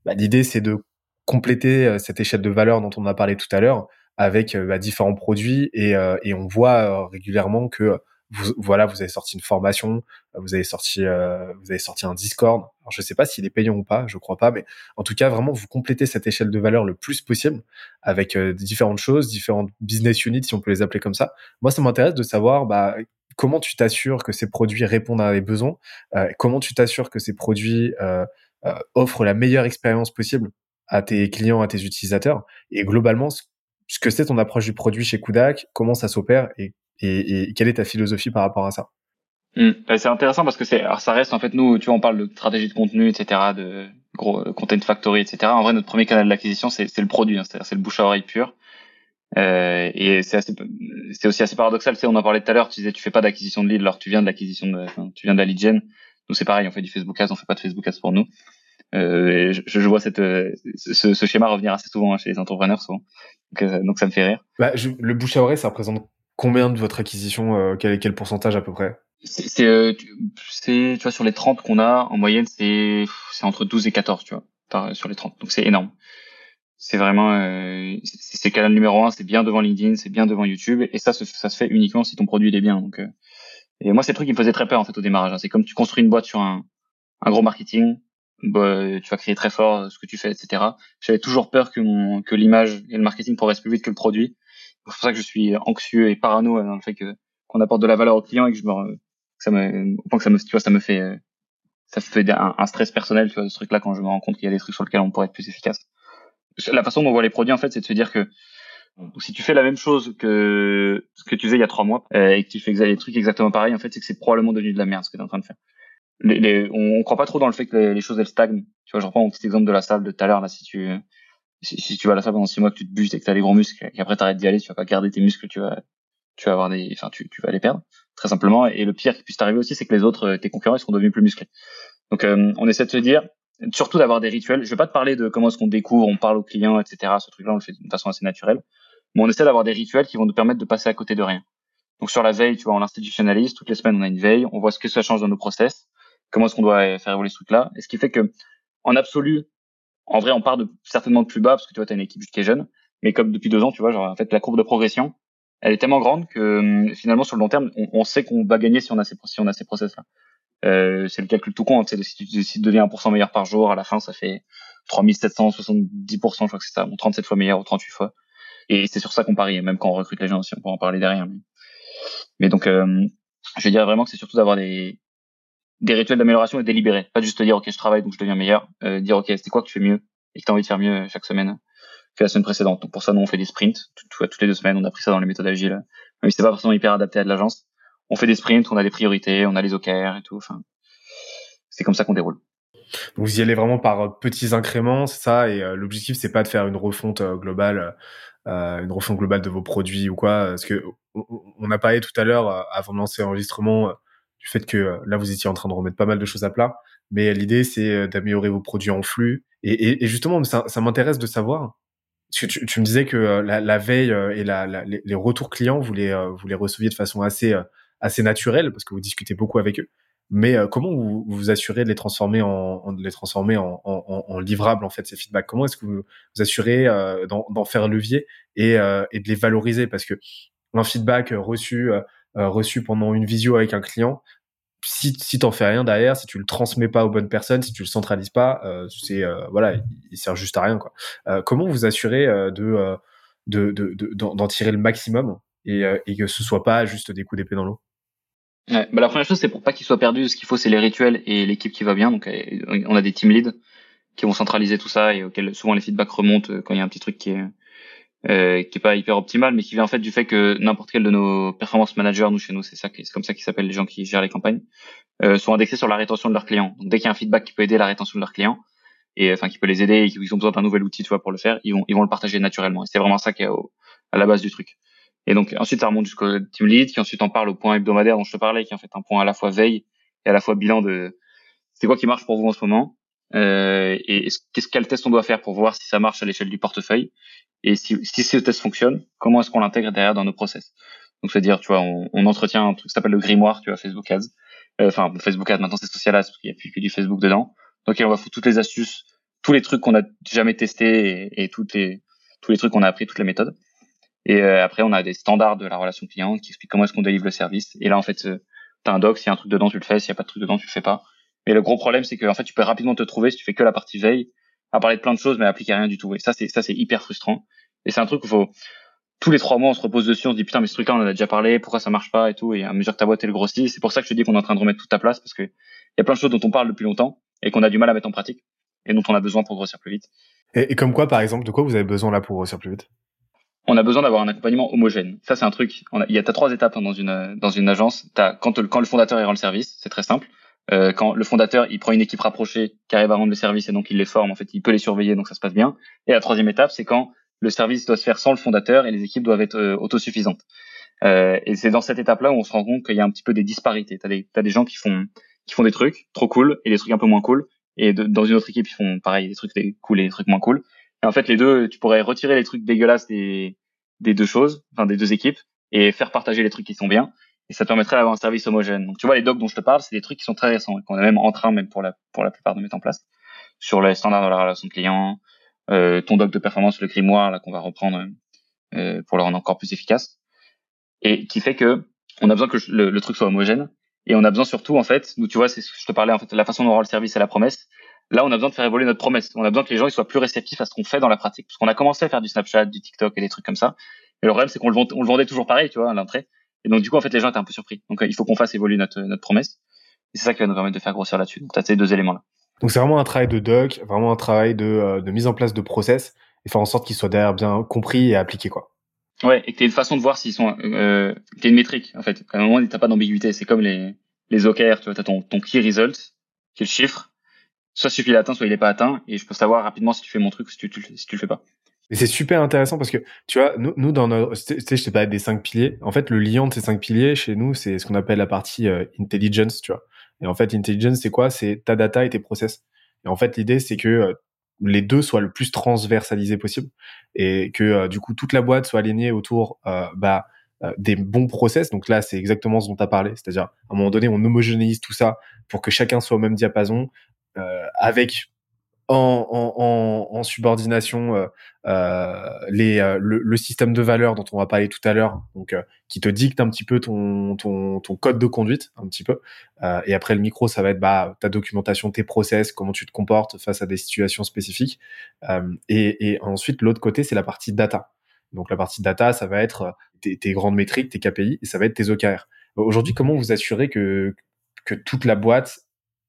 bah, l'idée c'est de compléter cette échelle de valeur dont on a parlé tout à l'heure avec bah, différents produits et, et on voit régulièrement que vous, voilà, vous avez sorti une formation, vous avez sorti, euh, vous avez sorti un Discord. Alors, je sais pas s'il est payant ou pas, je crois pas, mais en tout cas, vraiment, vous complétez cette échelle de valeur le plus possible avec euh, différentes choses, différentes business units, si on peut les appeler comme ça. Moi, ça m'intéresse de savoir, bah, comment tu t'assures que ces produits répondent à des besoins, euh, comment tu t'assures que ces produits euh, euh, offrent la meilleure expérience possible à tes clients, à tes utilisateurs, et globalement, ce que c'est ton approche du produit chez Kudak, comment ça s'opère et et, quelle est ta philosophie par rapport à ça? Hmm. bah, C'est intéressant parce que c'est, alors ça reste en fait nous, tu vois, on parle de stratégie de contenu, etc., de gros euh, content factory, etc. En vrai, notre premier canal d'acquisition, c'est, c'est le produit, hein, c'est-à-dire c'est le bouche à oreille pur. Euh, et c'est assez, c'est aussi assez paradoxal. Tu sais, on en parlait tout à l'heure. Tu disais, tu fais pas d'acquisition de lead, alors tu viens de l'acquisition de, tu viens de la lead gen. Nous, c'est pareil. On fait du Facebook Ads, on fait pas de Facebook Ads pour nous. Euh, je, je, vois cette, euh, ce, ce, schéma revenir assez souvent hein, chez les entrepreneurs, souvent. Donc, euh, donc ça me fait rire. Bah, je, le bouche à oreille, ça représente combien de votre acquisition euh, quel, quel pourcentage à peu près? C'est, euh, tu vois, sur les 30 qu'on a, en moyenne, c'est, c'est entre 12 et 14, tu vois, par, sur les 30. Donc c'est énorme. C'est vraiment, euh, c'est, le canal numéro un, c'est bien devant LinkedIn, c'est bien devant YouTube, et ça, ça se fait uniquement si ton produit est bien. Donc, euh, et moi, c'est le truc qui me faisait très peur en fait au démarrage. Hein. C'est comme tu construis une boîte sur un, un gros marketing, bah, tu vas créer très fort ce que tu fais, etc. J'avais toujours peur que mon, que l'image et le marketing progressent plus vite que le produit. C'est pour ça que je suis anxieux et parano dans le fait que qu'on apporte de la valeur au client et que je me, ça me, au point que ça me, tu vois, ça me fait, ça fait un, stress personnel, tu vois, ce truc-là quand je me rends compte qu'il y a des trucs sur lesquels on pourrait être plus efficace. La façon dont on voit les produits, en fait, c'est de se dire que si tu fais la même chose que ce que tu faisais il y a trois mois euh, et que tu fais les trucs exactement pareil, en fait, c'est que c'est probablement devenu de la merde ce que tu es en train de faire. Les, les, on, on croit pas trop dans le fait que les, choses elles stagnent. Tu vois, je reprends mon petit exemple de la salle de tout à l'heure là. Si tu si, si, tu vas à la salle pendant six mois que tu te buses et que tu as des gros muscles et qu'après t'arrêtes d'y aller, tu vas pas garder tes muscles, tu vas tu vas avoir des enfin tu, tu vas les perdre très simplement et le pire qui puisse t'arriver aussi c'est que les autres euh, tes concurrents ils seront devenus plus musclés. Donc euh, on essaie de se dire surtout d'avoir des rituels. Je vais pas te parler de comment est-ce qu'on découvre, on parle aux clients, etc. Ce truc-là on le fait d'une façon assez naturelle, mais on essaie d'avoir des rituels qui vont nous permettre de passer à côté de rien. Donc sur la veille, tu vois, on l'institutionnalise. Toutes les semaines, on a une veille. On voit ce que ça change dans nos process. Comment est-ce qu'on doit faire évoluer ce truc-là. Et ce qui fait que, en absolu, en vrai, on part de certainement de plus bas parce que tu vois, tu as une équipe qui est jeune. Mais comme depuis deux ans, tu vois, genre, en fait, la courbe de progression, elle est tellement grande que hum, finalement, sur le long terme, on, sait qu'on va gagner si on a ces, si on a ces process-là. Euh, c'est le calcul tout con. Hein, si tu décides de devenir 1% meilleur par jour, à la fin, ça fait 3770%, je crois que c'est ça, 37 fois meilleur ou 38 fois. Et c'est sur ça qu'on parie, même quand on recrute les gens aussi, on peut en parler derrière. Mais, mais donc, euh, je dire vraiment que c'est surtout d'avoir des, des rituels d'amélioration et délibérés. Pas juste te dire, OK, je travaille, donc je deviens meilleur. Euh, dire, OK, c'est quoi que tu fais mieux et que tu as envie de faire mieux chaque semaine que la semaine précédente. Donc pour ça, nous, on fait des sprints. toutes les deux semaines, on a pris ça dans les méthodes agiles. Mais c'est pas forcément hyper adapté à de l'agence. On fait des sprints, on a des priorités, on a les OKR et tout. Enfin, c'est comme ça qu'on déroule. Donc vous y allez vraiment par petits incréments, c'est ça? Et euh, l'objectif, c'est pas de faire une refonte euh, globale, euh, une refonte globale de vos produits ou quoi? Parce que on a parlé tout à l'heure, avant de lancer l'enregistrement, du fait que euh, là, vous étiez en train de remettre pas mal de choses à plat. Mais l'idée, c'est euh, d'améliorer vos produits en flux. Et, et, justement, ça, ça m'intéresse de savoir. Que tu, tu, me disais que euh, la, la veille et la, la, les retours clients, vous les, vous les receviez de façon assez, assez naturelle parce que vous discutez beaucoup avec eux. Mais comment vous vous assurez de les transformer en, de les transformer en, en, en livrables en fait ces feedbacks? Comment est-ce que vous vous assurez d'en faire levier et, et de les valoriser? Parce que un feedback reçu reçu pendant une visio avec un client, si, si t'en fais rien derrière, si tu le transmets pas aux bonnes personnes, si tu le centralises pas, euh, c'est euh, voilà, il, sert juste à rien quoi. comment vous assurez de de d'en tirer le maximum et, et que ce soit pas juste des coups d'épée dans l'eau? Ouais, bah la première chose c'est pour pas qu'il soit perdu, ce qu'il faut c'est les rituels et l'équipe qui va bien. Donc on a des team leads qui vont centraliser tout ça et auxquels souvent les feedbacks remontent quand il y a un petit truc qui est euh, qui est pas hyper optimal, mais qui vient en fait du fait que n'importe quel de nos performance managers, nous chez nous, c'est ça, c'est comme ça qu'ils s'appellent les gens qui gèrent les campagnes, euh, sont indexés sur la rétention de leurs clients. Donc dès qu'il y a un feedback qui peut aider la rétention de leurs clients, et enfin qui peut les aider et qu'ils ont besoin d'un nouvel outil, tu vois, pour le faire, ils vont ils vont le partager naturellement. Et c'est vraiment ça qui est à la base du truc. Et donc ensuite ça remonte jusqu'au team lead, qui ensuite en parle au point hebdomadaire dont je te parlais, qui est en fait un point à la fois veille et à la fois bilan de c'est quoi qui marche pour vous en ce moment euh, et qu'est-ce quel test on doit faire pour voir si ça marche à l'échelle du portefeuille et si, si ce test fonctionne, comment est-ce qu'on l'intègre derrière dans nos process? Donc c'est-à-dire, tu vois, on, on, entretient un truc qui s'appelle le grimoire, tu vois, Facebook Ads. Euh, enfin, Facebook Ads, maintenant c'est Social Ads parce qu'il n'y a plus que du Facebook dedans. Donc on va foutre toutes les astuces, tous les trucs qu'on a jamais testés et, et toutes les tous les trucs qu'on a appris, toutes les méthodes. Et après, on a des standards de la relation client qui expliquent comment est-ce qu'on délivre le service. Et là, en fait, tu as un doc, s'il y a un truc dedans, tu le fais, s'il y a pas de truc dedans, tu le fais pas. Mais le gros problème, c'est que en fait, tu peux rapidement te trouver si tu fais que la partie veille, à parler de plein de choses, mais à appliquer rien du tout. Et ça, c'est ça, c'est hyper frustrant. Et c'est un truc où faut tous les trois mois, on se repose dessus, on se dit putain, mais ce truc-là, on en a déjà parlé, pourquoi ça marche pas et tout. Et à mesure que ta boîte elle grossit, c'est pour ça que je te dis qu'on est en train de remettre toute ta place parce que il y a plein de choses dont on parle depuis longtemps et qu'on a du mal à mettre en pratique et dont on a besoin pour grossir plus vite. Et, comme quoi, par exemple, de quoi vous avez besoin là pour grossir plus vite? On a besoin d'avoir un accompagnement homogène. Ça, c'est un truc. il y a trois étapes hein, dans une dans une agence. T'as quand quand le fondateur il rend le service, c'est très simple. Euh, quand le fondateur il prend une équipe rapprochée qui arrive à rendre le service et donc il les forme, en fait, il peut les surveiller, donc ça se passe bien. Et la troisième étape, c'est quand le service doit se faire sans le fondateur et les équipes doivent être euh, autosuffisantes. Euh, et c'est dans cette étape-là où on se rend compte qu'il y a un petit peu des disparités. T'as des t'as des gens qui font qui font des trucs trop cool et des trucs un peu moins cool. Et dans une autre équipe, ils font pareil, des trucs cool et des trucs moins cool. Et en fait, les deux, tu pourrais retirer les trucs dégueulasses des des deux choses, enfin des deux équipes, et faire partager les trucs qui sont bien et ça permettrait d'avoir un service homogène. Donc tu vois les docs dont je te parle, c'est des trucs qui sont très récents et qu'on est même en train même pour la pour la plupart de mettre en place sur les standards de la relation client, euh, ton doc de performance le grimoire là qu'on va reprendre euh, pour le rendre encore plus efficace et qui fait que on a besoin que le, le, truc soit homogène et on a besoin surtout en fait, nous tu vois c'est ce que je te parlais en fait la façon dont on rend le service et la promesse. Là, on a besoin de faire évoluer notre promesse. On a besoin que les gens ils soient plus réceptifs à ce qu'on fait dans la pratique parce qu'on a commencé à faire du Snapchat, du TikTok et des trucs comme ça. Et le problème c'est qu'on le, on le vendait toujours pareil, tu vois, à l'entrée. Et donc, du coup, en fait, les gens étaient un peu surpris. Donc, euh, il faut qu'on fasse évoluer notre, notre promesse. Et c'est ça qui va nous permettre de faire grossir là-dessus. Donc, tu as ces deux éléments-là. Donc, c'est vraiment un travail de doc, vraiment un travail de, euh, de mise en place de process et faire en sorte qu'ils soient derrière bien compris et appliqués, quoi. Ouais, et que tu une façon de voir s'ils sont, euh, tu une métrique, en fait. À un moment, t'as pas d'ambiguïté. C'est comme les, les OKR, tu vois, t'as ton, ton key result, qui est le chiffre. Soit suffit d'atteindre, soit il est pas atteint. Et je peux savoir rapidement si tu fais mon truc ou si tu, si tu le fais pas. Et c'est super intéressant parce que, tu vois, nous, nous dans notre, tu sais, je t'ai parlé des cinq piliers. En fait, le liant de ces cinq piliers, chez nous, c'est ce qu'on appelle la partie euh, intelligence, tu vois. Et en fait, intelligence, c'est quoi? C'est ta data et tes process. Et en fait, l'idée, c'est que euh, les deux soient le plus transversalisés possible et que, euh, du coup, toute la boîte soit alignée autour, bah, des bons process. Donc là, c'est exactement ce dont tu as parlé. C'est-à-dire, à un moment donné, on homogénéise tout ça pour que chacun soit au même diapason, avec en, subordination euh, euh, euh, le, système de valeurs dont on va parler tout à l'heure, donc qui te dicte un petit peu ton, ton, code de conduite, un petit peu. et après le micro, ça va être bah, ta documentation, tes process, comment tu te comportes face à des situations spécifiques. Et, et, ensuite, l'autre côté, c'est la partie data. Donc la partie data, ça va être tes, tes, grandes métriques, tes KPI, et ça va être tes OKR. Aujourd'hui, comment vous assurez que, que toute la boîte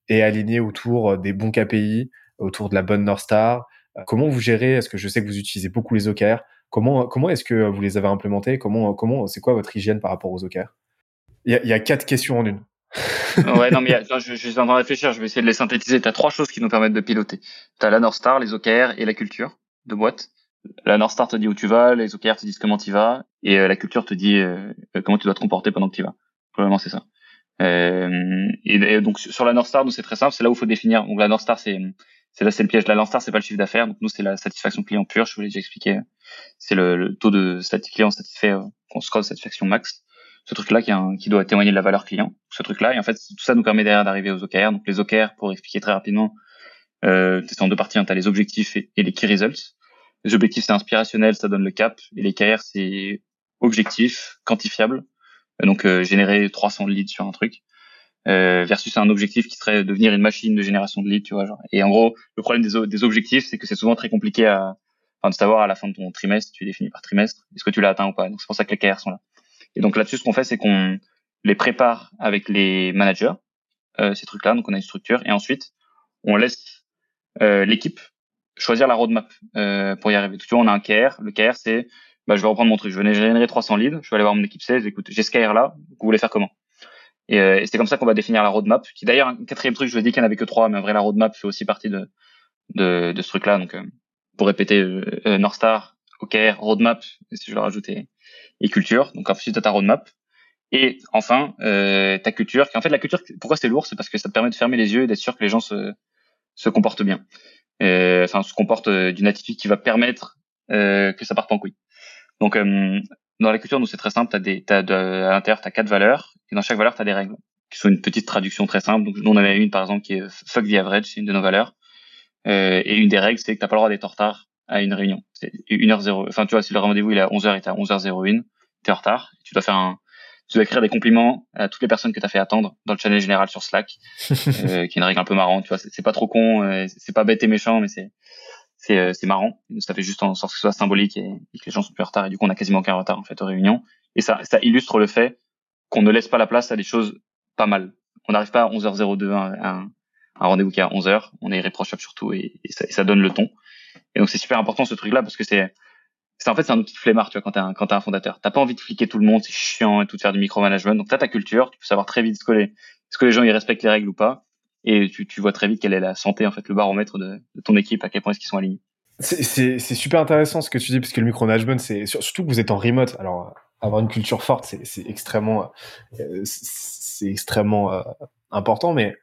est alignée autour des bons KPI, autour de la bonne North Star euh, Comment vous gérez Est-ce que je sais que vous utilisez beaucoup les OKR Comment, comment est-ce que vous les avez implémentés Comment, comment, c'est quoi votre hygiène par rapport aux OKR il y, a, quatre questions en une. ouais, non, mais je, suis en train de réfléchir, je vais essayer de les synthétiser. Tu as trois choses qui nous permettent de piloter. Tu as la North Star, les OKR et la culture de boîte. La North Star te dit où tu vas, les OKR te disent comment tu vas, et euh, la culture te dit euh, comment tu dois te comporter pendant que tu vas. Probablement, c'est ça. Euh, et, et, donc, sur la North Star, nous, c'est très simple, c'est là où il faut définir. Donc, la North Star, c'est c'est là c'est le piège de la Landstar, c'est pas le chiffre d'affaires. Donc nous c'est la satisfaction client pure. Je vous l'ai déjà expliqué. C'est le, taux de client satisfait euh, qu'on score satisfaction max. Ce truc-là qui, qui doit témoigner de la valeur client. Ce truc-là et en fait tout ça nous permet derrière d'arriver aux OKR. Donc les OKR pour expliquer très rapidement, euh, c'est en deux parties. Hein. T'as les objectifs et, les key results. Les objectifs c'est inspirationnel, ça donne le cap. Et les KR c'est objectif, quantifiable. Donc euh, générer 300 leads sur un truc euh, versus un objectif qui serait devenir une machine de génération de leads, tu vois. Genre. Et en gros, le problème des, des objectifs, c'est que c'est souvent très compliqué à, enfin, de savoir à la fin de ton trimestre, tu définis par trimestre, est-ce que tu l'as atteint ou pas. Donc c'est pour ça que les KR sont là. Et donc là-dessus, ce qu'on fait, c'est qu'on les prépare avec les managers, euh, ces trucs-là. Donc on a une structure et ensuite on laisse euh, l'équipe choisir la roadmap euh, pour y arriver. Tu vois, on a un KR. Le KR, c'est bah, je vais reprendre mon truc. Je vais générer 300 leads. Je vais aller voir mon équipe 16. Écoute, j'ai ce KR là. Vous voulez faire comment? Et, euh, et c'est comme ça qu'on va définir la roadmap, qui d'ailleurs un quatrième truc, je vous ai dit qu'il n'y en avait que trois, mais en vrai la roadmap fait aussi partie de de, de ce truc-là. Donc euh, pour répéter, euh, North Star, OKR, roadmap, si je veux rajouter, et culture. Donc ensuite ta roadmap. Et enfin, euh, ta culture, qui en fait la culture, pourquoi c'est lourd, c'est parce que ça te permet de fermer les yeux et d'être sûr que les gens se, se comportent bien. enfin, se comportent d'une attitude qui va permettre que ça parte en couille. Donc, dans la culture, nous, c'est très simple. T'as des, t'as de, à l'intérieur, t'as quatre valeurs. Et dans chaque valeur, t'as des règles. Qui sont une petite traduction très simple. Donc, nous, on en a une, par exemple, qui est fuck the average. C'est une de nos valeurs. Euh, et une des règles, c'est que t'as pas le droit d'être en retard à une réunion. c'est 1h0. Enfin, tu vois, si le rendez-vous il est à 11h et t'es à 11h01, t'es en retard. Tu dois faire un, tu dois écrire des compliments à toutes les personnes que t'as fait attendre dans le channel général sur Slack, euh, qui est une règle un peu marrante, tu vois. C'est pas trop con, euh, c'est pas bête et méchant, mais c'est, c'est, euh, c'est marrant. Ça fait juste en sorte que ce soit symbolique et, que les gens sont plus en retard et du coup on a quasiment aucun retard en fait aux réunions. Et ça, ça illustre le fait qu'on ne laisse pas la place à des choses pas mal. On n'arrive pas à 11h02 à un, rendez-vous qui est à 11h, on est irréprochable surtout et, et, ça, et ça donne le ton. Et donc c'est super important ce truc-là parce que c'est c'est en fait c'est un outil de flemmard tu vois quand t'es un quand t'es un fondateur t'as pas envie de fliquer tout le monde c'est chiant et tout de faire du micromanagement donc t'as ta culture tu peux savoir très vite ce que les ce que les gens ils respectent les règles ou pas et tu, tu vois très vite quelle est la santé en fait le baromètre de, ton équipe à quel point est-ce qu'ils sont alignés. C'est super intéressant ce que tu dis parce que le micromanagement c'est surtout que vous êtes en remote. Alors avoir une culture forte c'est extrêmement euh, c'est extrêmement euh, important. Mais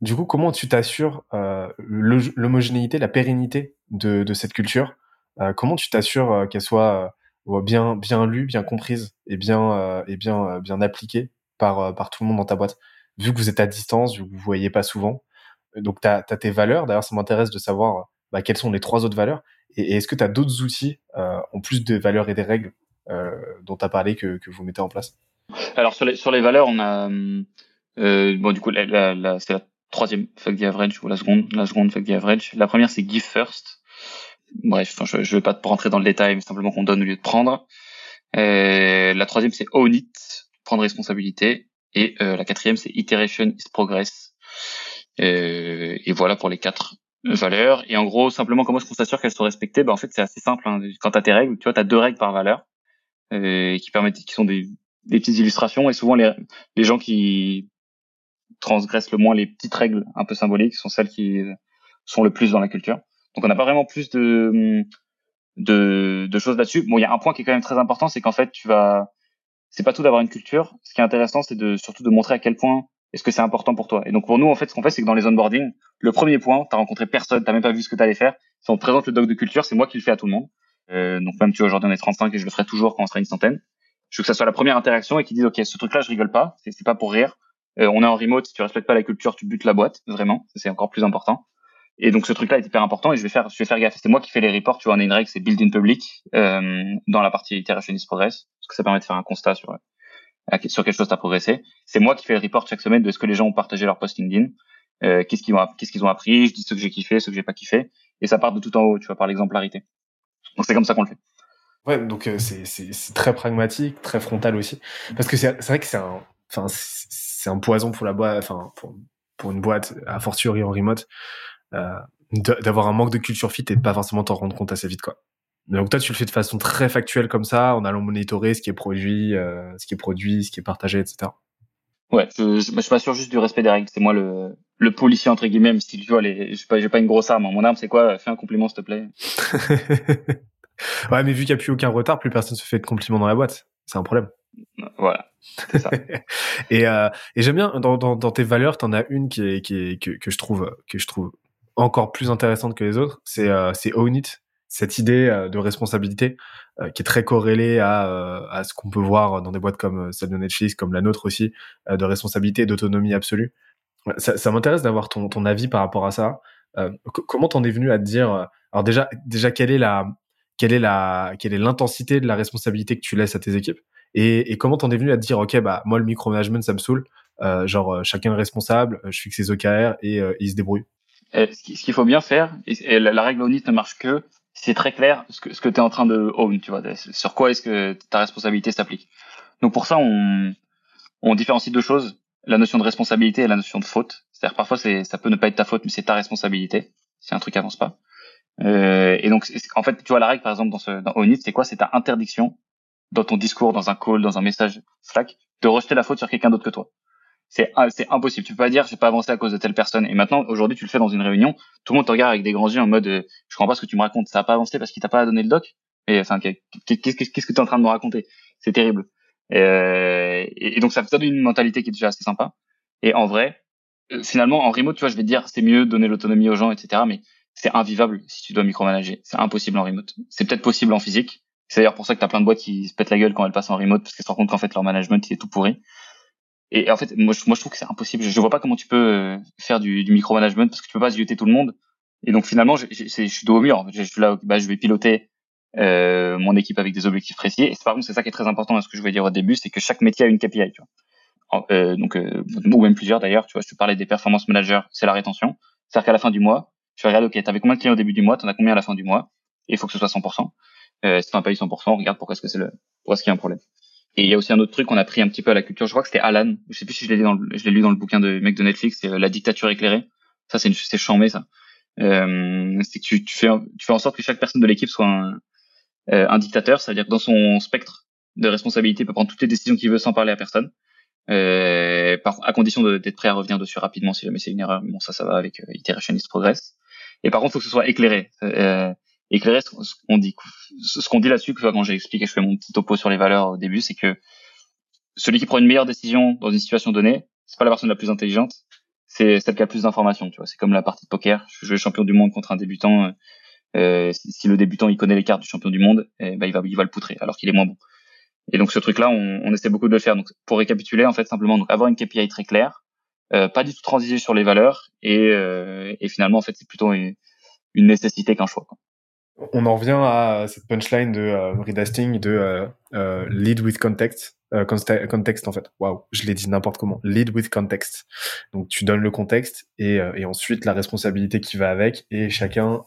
du coup, comment tu t'assures euh, l'homogénéité, la pérennité de, de cette culture euh, Comment tu t'assures euh, qu'elle soit euh, bien, bien lue, bien comprise et bien, euh, et bien, bien appliquée par, par tout le monde dans ta boîte? Vu que vous êtes à distance, vu que vous ne voyez pas souvent, donc tu as, tes valeurs. D'ailleurs, ça m'intéresse de savoir bah, quelles sont les trois autres valeurs. Et, et est-ce que tu as d'autres outils, en plus des valeurs et des règles dont tu as parlé, que, que vous mettez en place? Alors, sur les, sur les valeurs, on a... bon, du coup, c'est la troisième fuck the average ou la seconde, la seconde fuck the average. La première c'est give first. Bref, je, je vais pas rentrer dans le détail, mais simplement qu'on donne au lieu de prendre. Euh, la troisième c'est own it, prendre responsabilité. Et euh, la quatrième c'est iteration is progress. Euh, et voilà pour les quatre valeurs. Et en gros, simplement comment est-ce qu'on s'assure qu'elles sont respectées? Ben en fait c'est assez simple. Hein. Quand t'as tes règles, tu vois, t'as deux règles par valeur euh, qui permettent, qui sont des, des petites illustrations. Et souvent les, les gens qui transgressent le moins les petites règles un peu symboliques sont celles qui sont le plus dans la culture. Donc on n'a pas vraiment plus de de, de choses là-dessus. Bon, il y a un point qui est quand même très important, c'est qu'en fait, tu vas, c'est pas tout d'avoir une culture. Ce qui est intéressant, c'est de surtout de montrer à quel point est-ce que c'est important pour toi. Et donc pour nous, en fait, ce qu'on fait, c'est que dans les onboarding, le premier point, t'as rencontré personne, t'as même pas vu ce que t'allais faire. Si on te présente le doc de culture, c'est moi qui le fais à tout le monde. Euh, donc même tu aujourd'hui on est 35 et je le ferai toujours quand on sera une centaine. Je veux que ça soit la première interaction et qu'ils disent ok, ce truc-là, je rigole pas, c'est pas pour rire. Euh, on est en remote, si tu respectes pas la culture, tu butes la boîte, vraiment. C'est encore plus important. Et donc ce truc-là est hyper important et je vais faire, je vais faire gaffe. C'est moi qui fais les reports. Tu vois, on a une règle, c'est build in public euh, dans la partie iteration is progress, parce que ça permet de faire un constat sur euh, sur quelque chose t'as progressé. C'est moi qui fais le report chaque semaine de ce que les gens ont partagé leur post LinkedIn, euh, qu'est-ce qu'ils ont, qu'est-ce qu'ils ont appris. Je dis ce que j'ai kiffé, ce que j'ai pas kiffé, et ça part de tout en haut, tu vois, par l'exemplarité. Donc c'est comme ça qu'on le fait. Ouais, donc euh, c'est c'est très pragmatique, très frontal aussi, parce que c'est vrai que c'est un, enfin c'est un poison pour la boîte, enfin pour, pour une boîte, à fortiori en remote, d'avoir un manque de culture fit et de pas forcément t'en rendre compte assez vite quoi. Donc toi tu le fais de façon très factuelle comme ça, en allant monitorer ce qui est produit, euh, ce qui est produit, ce qui est partagé, etc. Ouais, je, je, je m'assure juste du respect des règles. C'est moi le, le policier entre guillemets, même si tu vois, les, j'ai pas, j'ai pas une grosse arme. Mon arme c'est quoi? Fais un compliment s'il te plaît. ouais, mais vu qu'il n'y a plus aucun retard, plus personne se fait de compliments dans la boîte. C'est un problème. Voilà. Ça. et euh, et j'aime bien dans, dans, dans, tes valeurs, t'en as une qui est, qui est que, que je trouve que je trouve encore plus intéressante que les autres. C'est euh, own it, cette idée euh, de responsabilité euh, qui est très corrélée à euh, à ce qu'on peut voir dans des boîtes comme celle de Netflix, comme la nôtre aussi, de responsabilité d'autonomie absolue. Ça, ça m'intéresse d'avoir ton ton avis par rapport à ça. comment t'en es venu à te dire alors déjà déjà quelle est la quelle est la quelle est l'intensité de la responsabilité que tu laisses à tes équipes? Et, et comment t'en es venu à te dire, ok, bah moi le micromanagement ça me saoule, euh, genre euh, chacun est responsable, euh, je fixe ses OKR et euh, il se débrouille? Ce qu'il faut bien faire, et la, règle ONIT ne marche que c'est très clair ce que, ce tu es en train de own, tu vois, sur quoi est-ce que ta responsabilité s'applique. Donc pour ça, on, on différencie deux choses, la notion de responsabilité et la notion de faute. C'est-à-dire parfois ça peut ne pas être ta faute, mais c'est ta responsabilité si un truc avance pas. Euh, et donc en fait, tu vois la règle par exemple dans ce dans c'est quoi? C'est ta interdiction dans ton discours, dans un call, dans un message Slack, de rejeter la faute sur quelqu'un d'autre que toi. C'est c'est impossible. Tu peux pas dire j'ai pas avancé à cause de telle personne. Et maintenant aujourd'hui tu le fais dans une réunion, tout le monde te regarde avec des grands yeux en mode euh, je comprends pas ce que tu me racontes. Ça a pas avancé parce qu'il t'a pas donné le doc? Et enfin qu'est-ce que tu es en train de me raconter? C'est terrible. Et, euh, et, donc ça, donne une mentalité qui est déjà assez sympa. Et en vrai, euh, finalement en remote tu vois je vais te dire c'est mieux donner l'autonomie aux gens etc. Mais c'est invivable si tu dois micromanager. C'est impossible en remote. C'est peut-être possible en physique, c'est d'ailleurs pour ça que t'as plein de boîtes qui se pètent la gueule quand elles passent en remote parce qu'elles se rendent compte qu'en fait leur management il est tout pourri. Et en fait, moi je, trouve que c'est impossible. Je, je vois pas comment tu peux euh, faire du, du micromanagement parce que tu peux pas zioter tout le monde. Et donc finalement, je, suis dos au mur. Je, suis là, bah, je vais piloter euh, mon équipe avec des objectifs précis. Et par contre, c'est ça qui est très important, ce que je voulais dire au début, c'est que chaque métier a une KPI. Tu vois. Euh, donc, ou même plusieurs d'ailleurs. Tu vois, je te parlais des performance managers, c'est la rétention. C'est-à-dire qu'à la fin du mois, tu vas regarder, ok, t'avais combien de clients au début du mois, t'en as combien à la fin du mois, et il faut que ce soit 100%. Euh, si t'en pas eu 100%, regarde pourquoi est-ce que c'est le, pourquoi est-ce qu'il y a un problème. Et il y a aussi un autre truc qu'on a pris un petit peu à la culture. Je crois que c'était Alan. Je sais plus si je l'ai lu dans le, je l'ai lu dans le bouquin de mec de Netflix. C'est la dictature éclairée. Ça, c'est c'est chambé, ça. Euh, c'est que tu, tu, fais, tu fais en sorte que chaque personne de l'équipe soit un, euh, un dictateur, c'est-à-dire que dans son spectre de responsabilité, il peut prendre toutes les décisions qu'il veut sans parler à personne, euh, par, à condition d'être prêt à revenir dessus rapidement si jamais c'est une erreur. Bon, ça, ça va avec euh, Iteration is Progress. Et par contre, faut que ce soit éclairé. Euh, éclairé, ce qu'on dit, ce qu'on dit là-dessus, quand j'ai expliqué, je fais mon petit topo sur les valeurs au début, c'est que celui qui prend une meilleure décision dans une situation donnée, c'est pas la personne la plus intelligente, c'est celle qui a plus d'informations. Tu vois, c'est comme la partie de poker. Je joue champion du monde contre un débutant. Euh, euh, si, le débutant il connaît les cartes du champion du monde, eh ben, il va il va le poutrer alors qu'il est moins bon. Et donc ce truc-là, on, on, essaie beaucoup de le faire. Donc pour récapituler, en fait, simplement donc avoir une KPI très claire, euh, pas du tout transiger sur les valeurs, et, euh, et finalement en fait c'est plutôt une, une nécessité qu'un choix. Quoi. On en revient à cette punchline de euh, Reed Hastings de euh, euh, lead with context, euh, context en fait. Waouh, je l'ai dit n'importe comment. Lead with context. Donc tu donnes le contexte et, ensuite la responsabilité qui va avec et chacun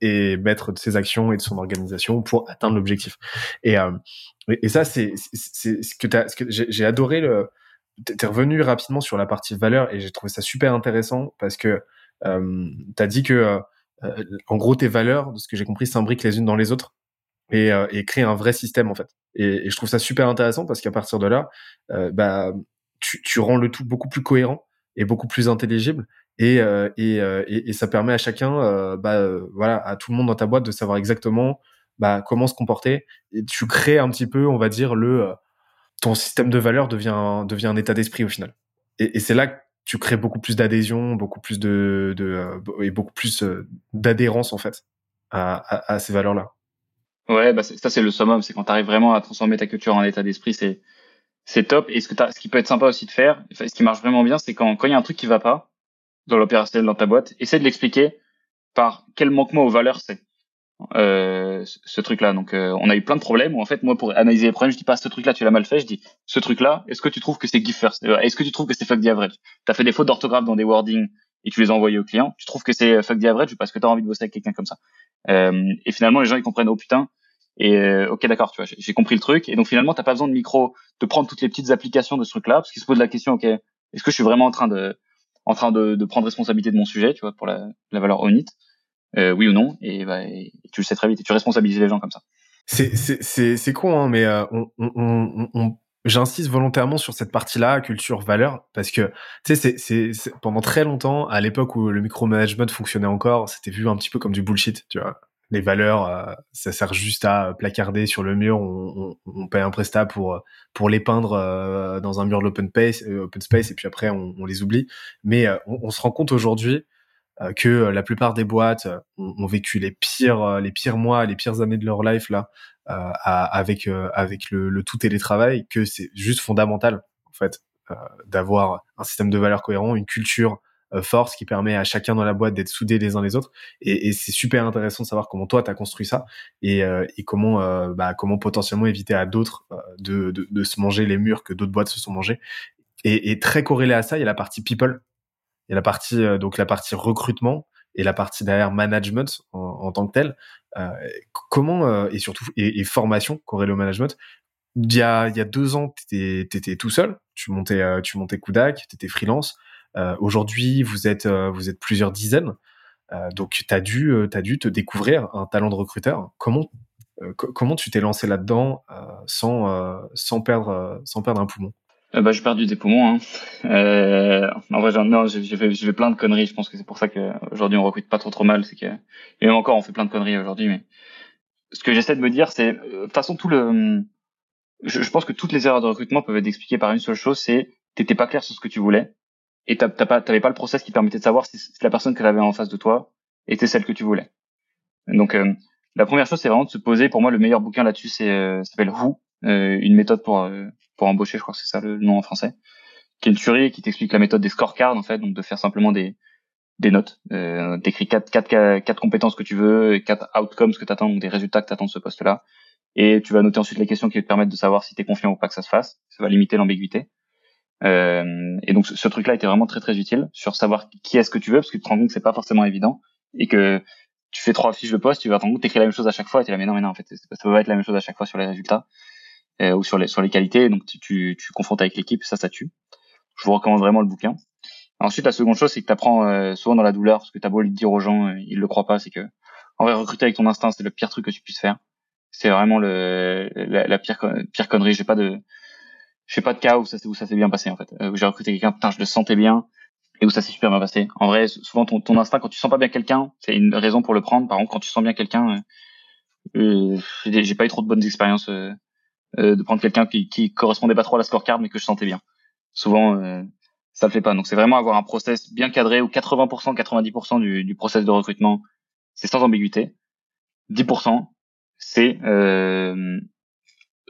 est maître de ses actions et de son organisation pour atteindre l'objectif. Et, ça c'est ce que j'ai adoré le. T'es revenu rapidement sur la partie valeur et j'ai trouvé ça super intéressant parce que euh, t'as dit que euh, en gros, tes valeurs, de ce que j'ai compris, s'imbriquent les unes dans les autres et, euh, et créent un vrai système en fait. Et, je trouve ça super intéressant parce qu'à partir de là, euh, bah, tu, tu rends le tout beaucoup plus cohérent et beaucoup plus intelligible et, euh, et, et, ça permet à chacun, bah, voilà, à tout le monde dans ta boîte de savoir exactement bah, comment se comporter. Et tu crées un petit peu, on va dire, le ton système de valeurs devient devient un état d'esprit au final. Et, et c'est là tu crées beaucoup plus d'adhésion, beaucoup plus de, de euh, et beaucoup plus euh, d'adhérence en fait à, à, à ces valeurs-là. Ouais, bah ça c'est le summum, c'est quand tu arrives vraiment à transformer ta culture en état d'esprit, c'est c'est top. Et ce que ce qui peut être sympa aussi de faire, ce qui marche vraiment bien, c'est quand quand il y a un truc qui va pas dans l'opérationnel dans ta boîte, essaie de l'expliquer par quel manquement aux valeurs c'est euh, ce truc-là. Donc, euh, on a eu plein de problèmes où en fait, moi, pour analyser les problèmes, je dis pas ce truc-là, tu l'as mal fait. Je dis ce truc-là, est-ce que tu trouves que c'est give first? Euh, Est-ce que tu trouves que c'est fuck the average? T'as fait des fautes d'orthographe dans des wordings et tu les as envoyés au client. Tu trouves que c'est fuck the average parce que t'as envie de bosser avec quelqu'un comme ça? Euh, et finalement, les gens ils comprennent oh putain. Et euh, ok d'accord, tu vois, j'ai compris le truc. Et donc finalement, t'as pas besoin de micro, de prendre toutes les petites applications de ce truc-là, parce qu'il se pose la question, ok, est-ce que je suis vraiment en train de, en train de, prendre responsabilité de mon sujet, tu vois, pour la, la valeur ONIT euh, oui ou non, et, bah, et, tu le sais très vite, et tu responsabilises les gens comme ça. C'est con, hein, mais euh, on, on, on, j'insiste volontairement sur cette partie-là, culture valeur, parce que tu sais, c'est pendant très longtemps, à l'époque où le micromanagement fonctionnait encore, c'était vu un petit peu comme du bullshit, tu vois. Les valeurs, euh, ça sert juste à placarder sur le mur. On, on, paye un prestat pour pour les peindre euh, dans un mur de l'open space, open space, et puis après on, les oublie. Mais on, se rend compte aujourd'hui euh, que euh, la plupart des boîtes euh, ont, ont, vécu les pires les pires mois, les pires années de leur life là avec avec le, le, tout télétravail, que c'est juste fondamental en fait d'avoir un système de valeurs cohérent, une culture force qui permet à chacun dans la boîte d'être soudés les uns les autres. Et, et c'est super intéressant de savoir comment toi tu as construit ça et, euh, et comment euh, bah, comment potentiellement éviter à d'autres euh, de, de, de, se manger les murs que d'autres boîtes se sont mangés. Et, et, très corrélé à ça, il y a la partie people a la partie euh, donc la partie recrutement et la partie derrière management en, en tant que tel. Euh, comment euh, et surtout et, et, formation corrélée au management. Il y a il y a deux ans, t'étais étais tout seul. Tu montais euh, tu montais Kudak, t'étais freelance. Euh, Aujourd'hui, vous êtes vous êtes plusieurs dizaines. donc t'as dû t'as dû te découvrir un talent de recruteur. Comment comment tu t'es lancé là-dedans sans sans perdre sans perdre un poumon? Euh, bah, j'ai perdu des poumons. Hein. Euh, en vrai, non, j'ai fait, fait plein de conneries. Je pense que c'est pour ça qu'aujourd'hui on recrute pas trop trop mal. C'est que, et même encore, on fait plein de conneries aujourd'hui. Mais ce que j'essaie de me dire, c'est, euh, de toute façon, tout le, je, je, pense que toutes les erreurs de recrutement peuvent être expliquées par une seule chose, c'est t'étais pas clair sur ce que tu voulais et t'as pas, t'avais pas le process qui permettait de savoir si, la personne que t'avais en face de toi était celle que tu voulais. Donc, euh, la première chose, c'est vraiment de se poser. Pour moi, le meilleur bouquin là-dessus, c'est, euh, s'appelle Who, une méthode pour pour embaucher, je crois que c'est ça le nom en français, qui est une tuerie qui t'explique la méthode des scorecards en fait, donc de faire simplement des des notes. Euh, t'écris quatre, quatre, compétences que tu veux, quatre outcomes que tu attends, des résultats que tu attends de ce poste-là. Et tu vas noter ensuite les questions qui te permettent de savoir si tu es confiant ou pas que ça se fasse. Ça va limiter l'ambiguïté. Euh, et donc ce, truc-là était vraiment très très utile sur savoir qui est-ce que tu veux, parce que tu te rends compte que c'est pas forcément évident et que tu fais trois fiches de poste, tu vas te rendre compte que la même chose à chaque fois et tu là mais non mais non en fait ça peut pas être la même chose à chaque fois sur les résultats euh, ou sur les sur les qualités. Donc tu tu, tu confrontes avec l'équipe, ça ça tue. Je vous recommande vraiment le bouquin. Ensuite, la seconde chose, c'est que tu apprends euh, souvent dans la douleur, parce que t'as beau le dire aux gens, euh, ils le croient pas, c'est que en vrai, recruter avec ton instinct, c'est le pire truc que tu puisses faire. C'est vraiment le la, la, pire pire connerie. J'ai pas de je fais pas de cas où ça où ça s'est bien passé en fait. Euh, où j'ai recruté quelqu'un, putain, je le sentais bien et où ça s'est super bien passé. En vrai, souvent ton, ton instinct quand tu sens pas bien quelqu'un, c'est une raison pour le prendre. Par contre, quand tu sens bien quelqu'un, euh, j'ai pas eu trop de bonnes expériences de prendre quelqu'un qui, qui correspondait pas trop à la scorecard mais que je sentais bien. Souvent ça le fait pas. Donc c'est vraiment avoir un process bien cadré où 80%, 90% du, du process de recrutement, c'est sans ambiguïté. 10%, c'est euh,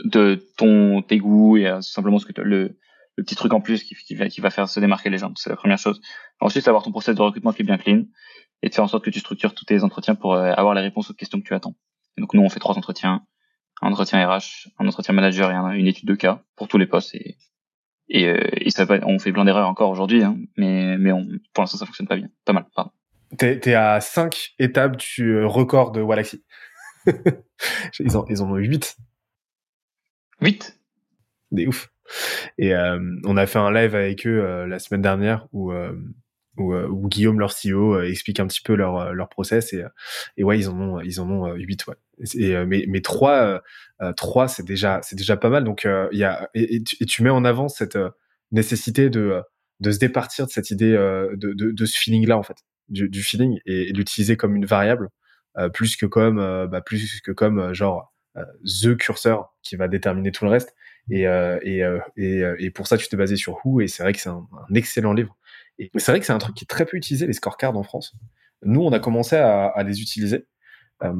de ton tes goûts et euh, simplement ce que le, le petit truc en plus qui, qui, va, qui va faire se démarquer les gens. C'est la première chose. Ensuite, avoir ton process de recrutement qui est bien clean et de faire en sorte que tu structures tous tes entretiens pour euh, avoir les réponses aux questions que tu attends. Et donc nous, on fait trois entretiens, un entretien RH, un entretien manager et une étude de cas pour tous les postes et et, euh, et ça va, on fait plein d'erreurs encore aujourd'hui, hein, mais, mais on, pour l'instant, ça fonctionne pas bien. Pas mal, pardon. T'es, es à 5 étapes du euh, record de Walaxy. ils, en, ils en ont 8. 8 Des ouf. Et euh, on a fait un live avec eux euh, la semaine dernière où, euh, euh, où, Guillaume, leur CEO, explique un petit peu leur, leur process. Et, et ouais, ils en ont, ils en ont 8, ouais. Et, mais, mais 3, euh, 3 c'est déjà, déjà pas mal. Donc, il y a, et, tu, et, tu, mets en avant cette nécessité de, de se départir de cette idée, de, de, de ce feeling-là, en fait, du, du feeling, et, l'utiliser comme une variable, plus que comme, bah, plus que comme, genre, the curseur qui va déterminer tout le reste. Et, euh, et, et, et, pour ça, tu t'es basé sur Who, et c'est vrai que c'est un, un, excellent livre. Et c'est vrai que c'est un truc qui est très peu utilisé, les scorecards en France. Nous, on a commencé à, à les utiliser. Euh,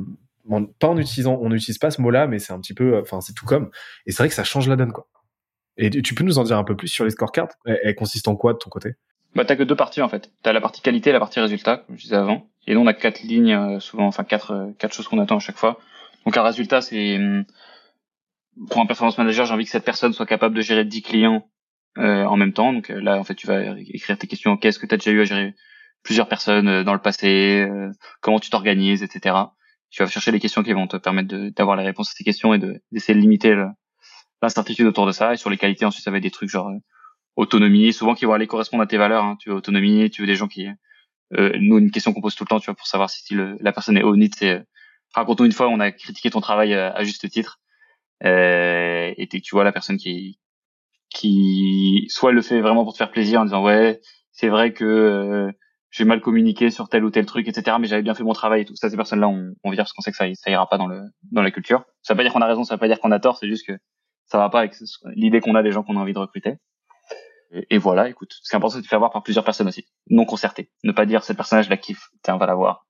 pas en utilisant, on n'utilise pas ce mot-là, mais c'est un petit peu, enfin, c'est tout comme. Et c'est vrai que ça change la donne, quoi. Et tu peux nous en dire un peu plus sur les scorecards? Elles, consistent en quoi de ton côté? Bah, t'as que deux parties en fait. T'as la partie qualité et la partie résultat, comme je disais avant. Et nous, on a quatre lignes, euh, souvent, enfin quatre, euh, quatre choses qu'on attend à chaque fois. Donc un résultat, c'est hum, pour un performance manager, j'ai envie que cette personne soit capable de gérer 10 clients euh, en même temps. Donc euh, là, en fait, tu vas écrire tes questions. Qu'est-ce que tu as déjà eu à gérer plusieurs personnes euh, dans le passé euh, Comment tu t'organises, etc. Tu vas chercher les questions qui vont te permettre d'avoir les réponses à ces questions et d'essayer de, limiter l'incertitude autour de ça. Et sur les qualités, ensuite, ça va être des trucs genre autonomie, souvent qui vont aller correspondre à tes valeurs. Hein. Tu veux autonomie, tu veux des gens qui... nous, une question qu'on pose tout le temps, tu vois, pour savoir si le, la personne est honnête, c'est raconte-nous une fois, on a critiqué ton travail à juste titre. Euh, et tu vois la personne qui qui soit le fait vraiment pour te faire plaisir en disant ouais c'est vrai que euh, j'ai mal communiqué sur tel ou tel truc etc mais j'avais bien fait mon travail et tout. Ça ces personnes là on, on vire parce qu'on sait que ça ira pas dans le dans la culture. Ça veut pas dire qu'on a raison ça veut pas dire qu'on a tort c'est juste que ça va pas avec l'idée qu'on a des gens qu'on a envie de recruter. Et, voilà écoute c'est important de te faire voir par plusieurs personnes aussi non concertées. Ne pas dire cette personnage la kiffe tiens on va la voir.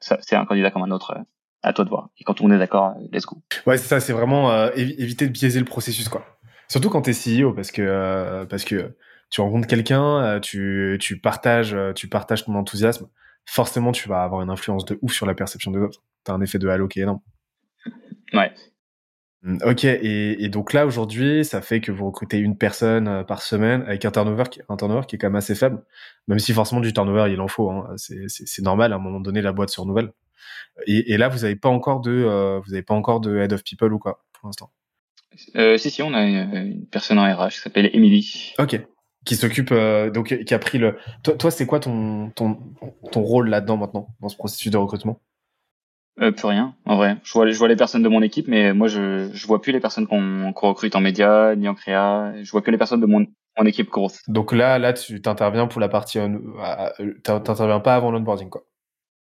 C'est un candidat comme un autre à toi de voir. Et quand on est d'accord let's go. Ouais c'est ça c'est vraiment euh, éviter de biaiser le processus quoi Surtout quand tu es CEO, parce que, euh, parce que tu rencontres quelqu'un, euh, tu, tu, partages, euh, tu partages ton enthousiasme, forcément tu vas avoir une influence de ouf sur la perception des autres. Tu as un effet de halo qui est énorme. Ouais. Hum, ok, et, et donc là aujourd'hui, ça fait que vous recrutez une personne par semaine avec un turnover, qui, un turnover qui est quand même assez faible, même si forcément du turnover il en faut. Hein. C'est normal à un moment donné la boîte se renouvelle. Et, et là vous n'avez pas encore de, vous avez pas encore de head of people ou quoi pour l'instant? Euh, si, si, on a une, personne en RH qui s'appelle Emily. Ok. Qui s'occupe, euh, donc, qui a pris le. Toi, toi c'est quoi ton, ton, ton rôle là-dedans maintenant, dans ce processus de recrutement? Euh, Plus rien, en vrai. Je vois, je vois les personnes de mon équipe, mais moi, je, je vois plus les personnes qu'on qu recrute en média, ni en créa. Je vois que les personnes de mon, mon équipe grosse. Donc là, là, tu t'interviens pour la partie. Euh, t'interviens pas avant l'onboarding, quoi?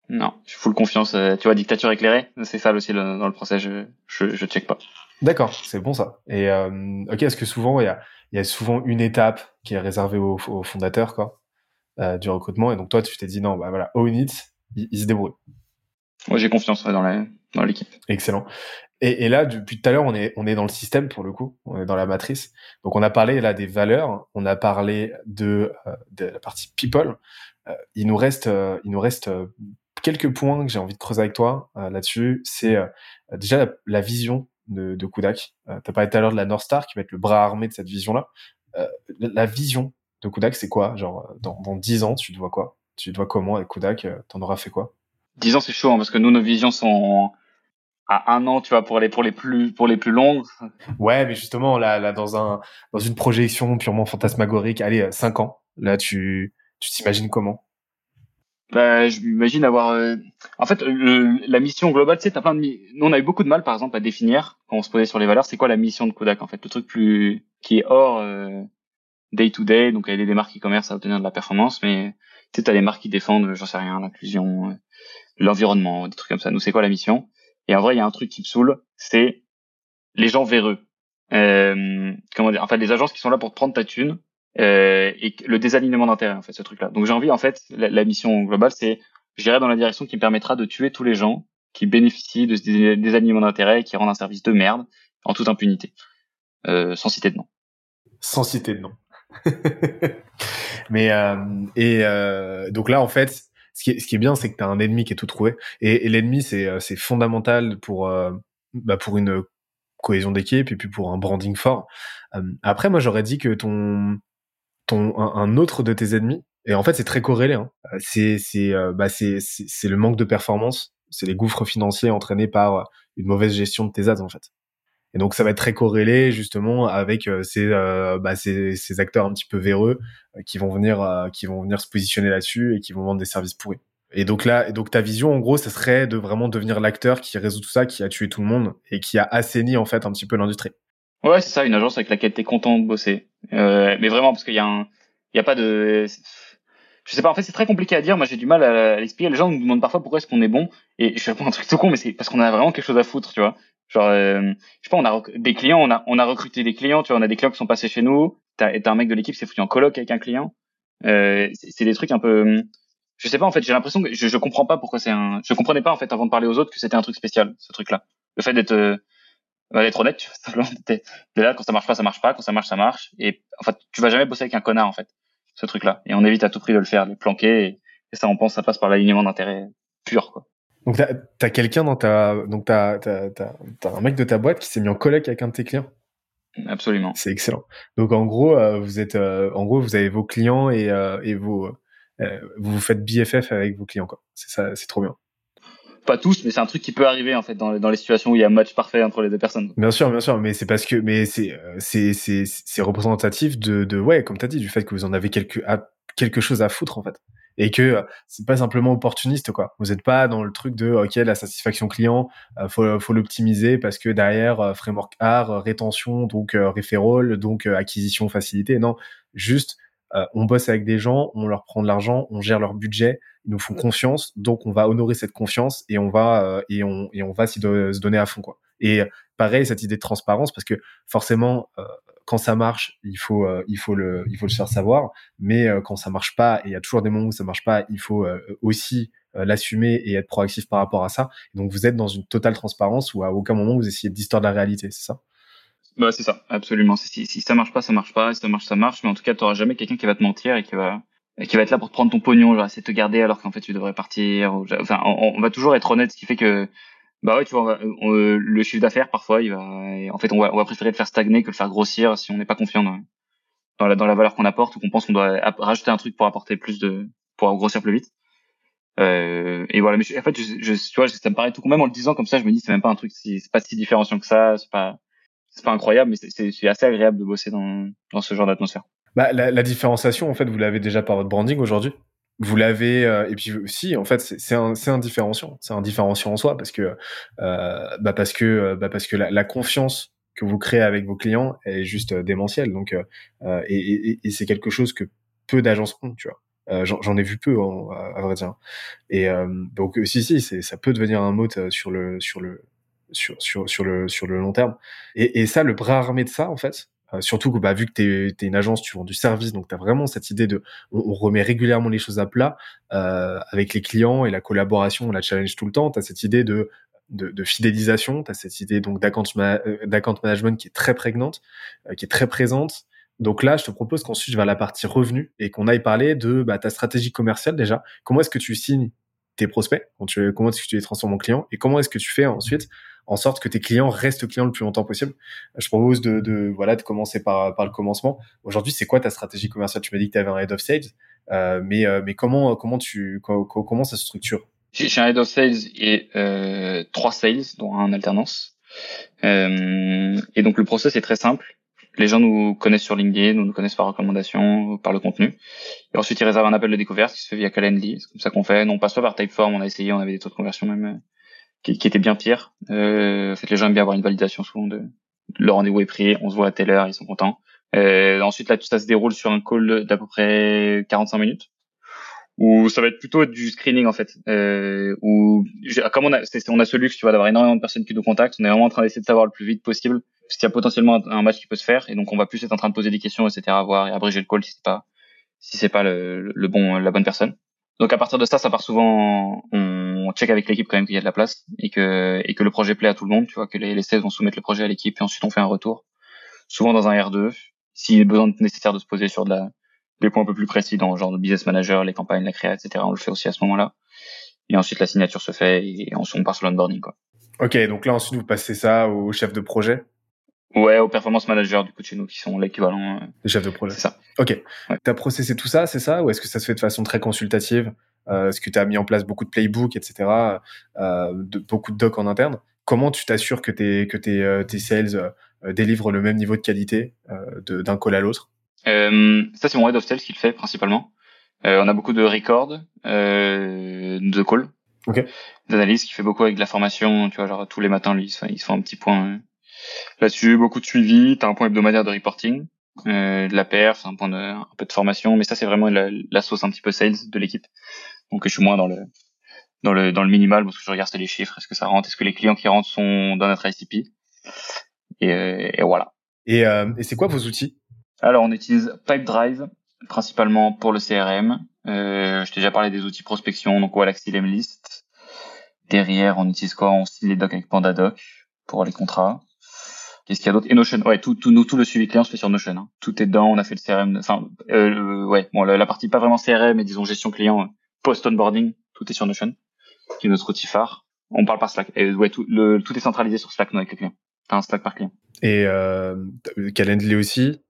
Non, je full confiance. Euh, tu vois, dictature éclairée, c'est ça aussi le, dans le procès. Je, je, je check pas. D'accord, c'est bon ça. Et euh, ok, est-ce que souvent il y a, y a souvent une étape qui est réservée aux, aux fondateurs quoi, euh, du recrutement, et donc toi tu t'es dit non, bah voilà, own it, il, se débrouille. Moi j'ai confiance dans la dans l'équipe. Excellent. Et, et, là, depuis tout à l'heure, on est on est dans le système pour le coup, on est dans la matrice. Donc on a parlé là des valeurs, on a parlé de, euh, de la partie people. il nous reste, il nous reste quelques points que j'ai envie de creuser avec toi là-dessus. C'est déjà la, vision de, de Kudak. tu as parlé tout à l'heure de la North Star qui va être le bras armé de cette vision-là. la vision de Kudak, c'est quoi? Genre, dans, dans 10 ans, tu te vois quoi? Tu te vois comment avec Kudak? T'en auras fait quoi? 10 ans, c'est chaud, hein, parce que nous, nos visions sont à un an, tu vois, pour les pour les plus pour les plus longues. Ouais, mais justement là, là dans un dans une projection purement fantasmagorique, allez, 5 ans. Là, tu tu t'imagines comment? Bah, je m'imagine avoir. Euh, en fait, la mission globale, tu sais, t'as plein de. Nous, on a eu beaucoup de mal, par exemple, à définir quand on se posait sur les valeurs. C'est quoi la mission de Kodak En fait, le truc plus qui est hors euh, day to day, donc aider des marques e-commerce à obtenir de la performance, mais tu sais, t'as des marques qui défendent, j'en sais rien, l'inclusion, euh, l'environnement, des trucs comme ça. Nous, c'est quoi la mission? Et en vrai, il y a un truc qui me saoule, c'est les gens véreux. Euh, comment dire? En fait, les agences qui sont là pour te prendre ta thune euh, et le désalignement d'intérêt en fait ce truc là donc j'ai envie en fait la, mission globale c'est j'irai dans la direction qui me permettra de tuer tous les gens qui bénéficient de ce désalignement d'intérêt et qui rendent un service de merde en toute impunité. Euh, sans citer de nom. Sans citer de nom. Mais euh, et euh, donc là en fait ce qui est, bien c'est que tu as un ennemi qui est tout trouvé et, et l'ennemi c'est euh, fondamental pour euh, bah pour une cohésion d'équipe et puis pour un branding fort. après, moi, j'aurais dit que ton un, autre de tes ennemis. Et en fait, c'est très corrélé. Hein. C'est c'est euh, bah c'est c'est le manque de performance, c'est les gouffres financiers entraînés par une mauvaise gestion de tes ads en fait. Et donc ça va être très corrélé justement avec euh, ces, euh, bah, ces, ces acteurs un petit peu véreux qui vont venir qui vont venir se positionner là-dessus et qui vont vendre des services pourris. Et donc là, et donc ta vision en gros, ça serait de vraiment devenir l'acteur qui résout tout ça, qui a tué tout le monde et qui a assaini en fait un petit peu l'industrie. Ouais, c'est ça, une agence avec laquelle t'es content de bosser. Euh, mais vraiment, parce qu'il y a un, il y a pas de, je sais pas, en fait, c'est très compliqué à dire. Moi, j'ai du mal à, l'expliquer. Les gens nous demandent parfois pourquoi est-ce qu'on est bon. Et je fais un truc tout con, mais c'est parce qu'on a vraiment quelque chose à foutre, tu vois. Genre, euh, je sais pas, on a des clients, on a, on a recruté des clients, tu vois, on a des clients qui sont passés chez nous. T'as, un mec de l'équipe qui s'est foutu en coloc avec un client. Euh, c'est, des trucs un peu, je sais pas, en fait, j'ai l'impression que je, je comprends pas pourquoi c'est un, je comprenais pas, en fait, avant de parler aux autres que c'était un truc spécial, ce truc-là. Le fait d'être, euh, va être honnête, tu vois, t'es, là, quand ça marche pas, ça marche pas, quand ça marche, ça marche. Et en fait, tu vas jamais bosser avec un connard, en fait, ce truc-là. Et on évite à tout prix de le faire, de le planquer. Et, ça, on pense, ça passe par l'alignement d'intérêt pur, quoi. Donc, t'as, as quelqu'un dans ta, donc t'as, t'as, t'as, un mec de ta boîte qui s'est mis en collègue avec un de tes clients? Absolument. C'est excellent. Donc, en gros, euh, vous êtes, euh, en gros, vous avez vos clients et, euh, et vos, vous vous faites BFF avec vos clients, quoi. C'est ça, c'est trop bien pas tous, mais c'est un truc qui peut arriver en fait dans, dans les situations où il y a un match parfait entre les deux personnes. Bien sûr, bien sûr, mais c'est parce que mais c'est euh, c'est c'est représentatif de de ouais, comme tu as dit, du fait que vous en avez quelque quelque chose à foutre en fait. Et que euh, c'est pas simplement opportuniste quoi. Vous êtes pas dans le truc de OK, la satisfaction client, euh, faut faut l'optimiser parce que derrière framework art, rétention, donc referral, donc acquisition facilité. Non, juste euh, on bosse avec des gens, on leur prend de l'argent, on gère leur budget, ils nous font confiance, donc on va honorer cette confiance et on va euh, et on et on va s'y se donner à fond quoi. Et pareil cette idée de transparence parce que forcément euh, quand ça marche, il faut il faut le il faut le faire savoir, mais quand ça marche pas et il y a toujours des moments où ça marche pas, il faut aussi l'assumer et être proactif par rapport à ça. Donc vous êtes dans une totale transparence où à aucun moment vous essayez de distorder la réalité, c'est ça? Bah, c'est ça, absolument. Si, si ça marche pas, ça marche pas. Si ça marche, ça marche. Mais en tout cas, tu n'auras jamais quelqu'un qui va te mentir et qui va, et qui va être là pour te prendre ton pognon, genre essayer de te garder alors qu'en fait tu devrais partir. Enfin, on, va toujours être honnête, ce qui fait que, bah ouais, tu vois, le chiffre d'affaires parfois, il va, en fait, on va, on va préférer le faire stagner que le faire grossir si on n'est pas confiant dans, dans, la, dans la valeur qu'on apporte ou qu'on pense qu'on doit rajouter un truc pour apporter plus de, pour grossir plus vite. Euh, et voilà, mais en fait, je, je, tu vois, ça me paraît tout même en le disant comme ça, je me dis c'est même pas un truc, c'est pas si différenciant que ça, c'est pas c'est pas incroyable, mais c'est assez agréable de bosser dans, dans ce genre d'atmosphère. Bah, la, la, différenciation, en fait, vous l'avez déjà par votre branding aujourd'hui. Vous l'avez, euh, et puis aussi, en fait, c'est un, un différenciant. C'est un différenciant en soi parce que, euh, bah parce que, euh, bah parce que la, la, confiance que vous créez avec vos clients est juste euh, démentielle. Donc, euh, et, et, et c'est quelque chose que peu d'agences ont, tu vois. Euh, J'en ai vu peu, hein, à, vrai dire. Et donc, si, si, ça peut devenir un mot sur le, sur le, sur, sur, sur, le, sur le long terme. Et, et ça, le bras armé de ça, en fait, euh, surtout que bah, vu que tu es, une agence, tu vends du service, donc tu as vraiment cette idée de on, remet régulièrement les choses à plat euh, avec les clients et la collaboration, on la challenge tout le temps. Tu as cette idée de, de, de fidélisation, tu as cette idée donc d'account, ma, euh, management qui est très prégnante, euh, qui est très présente, Donc là, je te propose qu'ensuite je vais à la partie revenu et qu'on aille parler de bah, ta stratégie commerciale déjà. Comment est-ce que tu signes tes prospects Comment est-ce que tu les transformes en clients Et comment est-ce que tu fais ensuite en sorte que tes clients restent clients le plus longtemps possible Je propose de, voilà de commencer par, par le commencement. Aujourd'hui, c'est quoi ta stratégie commerciale? Tu m'as dit que tu avais un head of sales, euh, mais, euh, mais comment, comment, tu, comment, ça se structure? J'ai un head of sales et euh, trois sales, dont un en alternance. Euh, et donc le process est très simple. Les gens nous connaissent sur LinkedIn, nous, nous connaissent par recommandation, par le contenu. Et ensuite, ils réservent un appel de découverte qui se fait via Calendly. C'est comme ça qu'on fait. Non, on passe pas par Typeform. On a essayé, on avait des taux de conversion même euh, qui, qui étaient bien pires. Euh, en fait, les gens aiment bien avoir une validation souvent de, le rendez-vous est pris, on se voit à telle heure, ils sont contents. Euh, ensuite, là, tout ça se déroule sur un call d'à peu près 45 minutes où ça va être plutôt du screening en fait. Euh, où comme on a, on a ce luxe, tu vois, d'avoir énormément de personnes qui nous contactent, on est vraiment en train d'essayer de savoir le plus vite possible, parce qu'il y a potentiellement un, match qui peut se faire, et donc on va plus être en train de poser des questions, etc., à voir et abréger le call si c'est pas, si c'est pas le, le, bon, la bonne personne. Donc à partir de ça, ça part souvent, on check avec l'équipe quand même qu'il y a de la place et que et que le projet plaît à tout le monde, tu vois, que les, les vont soumettre le projet à l'équipe et ensuite on fait un retour, souvent dans un R2, s'il a besoin nécessaire de se poser sur des points un peu plus précis dans le genre de business manager, les campagnes, la créa, etc. On le fait aussi à ce moment-là. Et ensuite, la signature se fait et ensuite on part sur l'onboarding, quoi. Ok, donc là, ensuite, vous passez ça au chef de projet? Ouais, aux performance managers, du coup, chez nous, qui sont l'équivalent. Euh, des chefs de projet. C'est ça. Ok. Ouais. Tu as processé tout ça, c'est ça? Ou est-ce que ça se fait de façon très consultative? Euh, Est-ce que tu as mis en place beaucoup de playbooks, etc. Euh, de, beaucoup de docs en interne? Comment tu t'assures que tes, que tes, euh, tes sales euh, délivrent le même niveau de qualité d'un call à l'autre? Euh, ça, c'est mon head of sales qui le fait principalement. Euh, on a beaucoup de records, euh, de calls, okay. d'analyse qui fait beaucoup avec de la formation. Tu vois, genre tous les matins, lui, ils se font un petit point euh, là-dessus. Beaucoup de suivi. T'as un point hebdomadaire de reporting, euh, de la perf, un point de, un peu de formation. Mais ça, c'est vraiment la, la, sauce un petit peu sales de l'équipe. Donc, je suis moins dans le dans le dans le minimal parce que je regarde les chiffres. Est-ce que ça rentre Est-ce que les clients qui rentrent sont dans notre ICP et, euh, et voilà. Et, et c'est quoi vos outils? Alors, on utilise Pipedrive principalement pour le CRM. Euh, je t'ai déjà parlé des outils prospection, donc Wallaxy List. Derrière, on utilise quoi? On utilise les docs avec PandaDoc pour les contrats. Qu'est-ce qu'il y a d'autre? Et Notion. Ouais, tout, tout, nous, tout le suivi client se fait sur Notion. Hein. Tout est dedans. On a fait le CRM. Enfin, euh, ouais. Bon, la, partie pas vraiment CRM, mais disons gestion client, post onboarding, tout est sur Notion, qui est notre outil phare. On parle par Slack. Et ouais, tout, le, tout est centralisé sur Slack, nous, avec les clients. T'as un Slack par client. Et euh, Calendly aussi?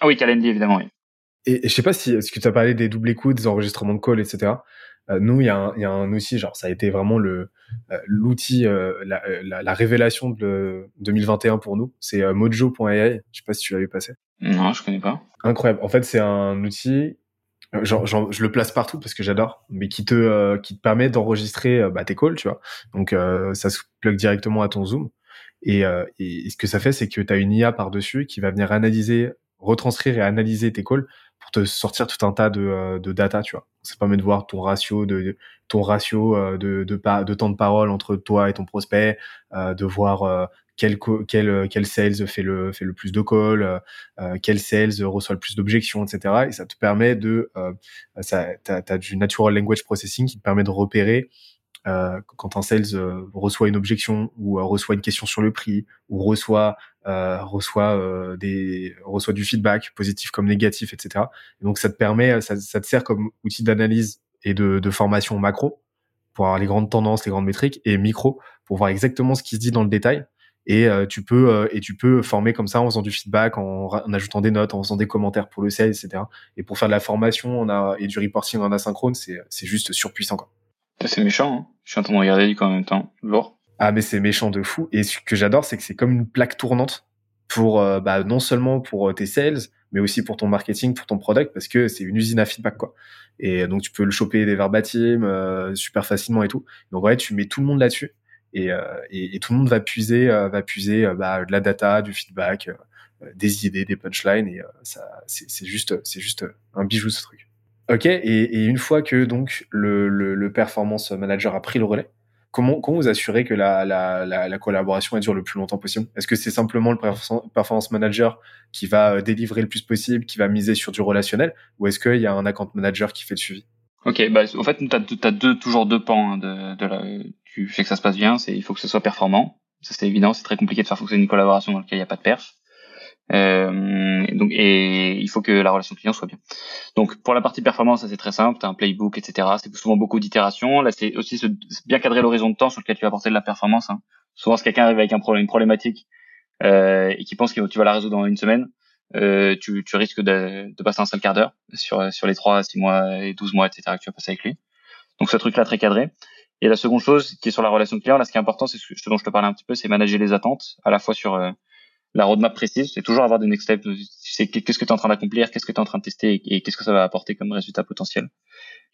Ah oui, Calendly, évidemment, oui. Et, et je sais pas si, est-ce que tu as parlé des doubles écoutes, des enregistrements de call, etc. Euh, nous, il y, a un, y a un outil, genre, ça a été vraiment le euh, l'outil, euh, la, la, la, révélation de 2021 pour nous. C'est mojo.ai. Je sais pas si tu l'as vu passer. Non, je connais pas. Incroyable. En fait, c'est un outil Genre, genre, je le place partout parce que j'adore, mais qui te qui te permet d'enregistrer bah, tes calls, tu vois. Donc ça se plug directement à ton Zoom. Et, et, ce que ça fait, c'est que tu as une IA par dessus qui va venir analyser retranscrire et analyser tes calls pour te sortir tout un tas de, euh, de data, tu vois. Ça permet de voir ton ratio de, ton ratio euh, de, de, de, temps de parole entre toi et ton prospect, euh, de voir quel, quel, quel sales fait le, fait le plus de calls, quel sales reçoit le plus d'objections, etc. Et ça te permet de, ça, t'as, as du natural language processing qui te permet de repérer euh, quand un sales euh, reçoit une objection ou euh, reçoit une question sur le prix ou reçoit reçoit des reçoit du feedback positif comme négatif, etc. donc ça te permet, ça, te sert comme outil d'analyse et de, formation macro pour avoir les grandes tendances, les grandes métriques, et micro pour voir exactement ce qui se dit dans le détail. Et tu peux et tu peux former comme ça en faisant du feedback, en, en, ajoutant des notes, en faisant des commentaires pour le sales, etc. Et pour faire de la formation, on a et du reporting en asynchrone, c'est c'est juste surpuissant quoi. C'est méchant. Hein. Je suis en train de regarder coup en même temps. Ah mais c'est méchant de fou. Et ce que j'adore, c'est que c'est comme une plaque tournante pour euh, bah, non seulement pour euh, tes sales, mais aussi pour ton marketing, pour ton product, parce que c'est une usine à feedback quoi. Et donc tu peux le choper des verbatim euh, super facilement et tout. Donc ouais, tu mets tout le monde là-dessus et, et, et, tout le monde va puiser, va puiser bah, de la data, du feedback, des idées, des punchlines et ça, c'est juste, c'est juste un bijou ce truc. Ok, et, et, une fois que donc le, le, le, performance manager a pris le relais, comment, comment vous assurez que la, la, la, la collaboration dure le plus longtemps possible? Est-ce que c'est simplement le performance manager qui va euh, délivrer le plus possible, qui va miser sur du relationnel, ou est-ce qu'il y a un account manager qui fait le suivi? Ok, bah, en fait, tu as, deux, toujours deux pans hein, de, de la, tu fais que ça se passe bien, c'est il faut que ce soit performant. Ça c'est évident, c'est très compliqué de faire fonctionner une collaboration dans laquelle il n'y a pas de perf. Euh, donc, et il faut que la relation client soit bien. Donc, pour la partie performance, c'est très simple. Tu as un playbook, etc. C'est souvent beaucoup d'itérations. Là, c'est aussi bien cadrer l'horizon de temps sur lequel tu vas apporter de la performance. Hein. Souvent, si quelqu'un arrive avec un problème, une problématique euh, et qui pense que tu vas la résoudre dans une semaine, euh, tu, tu, risques de, de, passer un seul quart d'heure sur, sur les 3, 6 mois et 12 mois, etc. que tu vas passer avec lui. Donc, ce truc-là, très cadré. Et la seconde chose qui est sur la relation client, là, ce qui est important, c'est ce dont je te parlais un petit peu, c'est manager les attentes, à la fois sur euh, la roadmap précise, c'est toujours avoir des next steps. Sais qu'est-ce que tu es en train d'accomplir, qu'est-ce que tu es en train de tester et, qu'est-ce que ça va apporter comme résultat potentiel.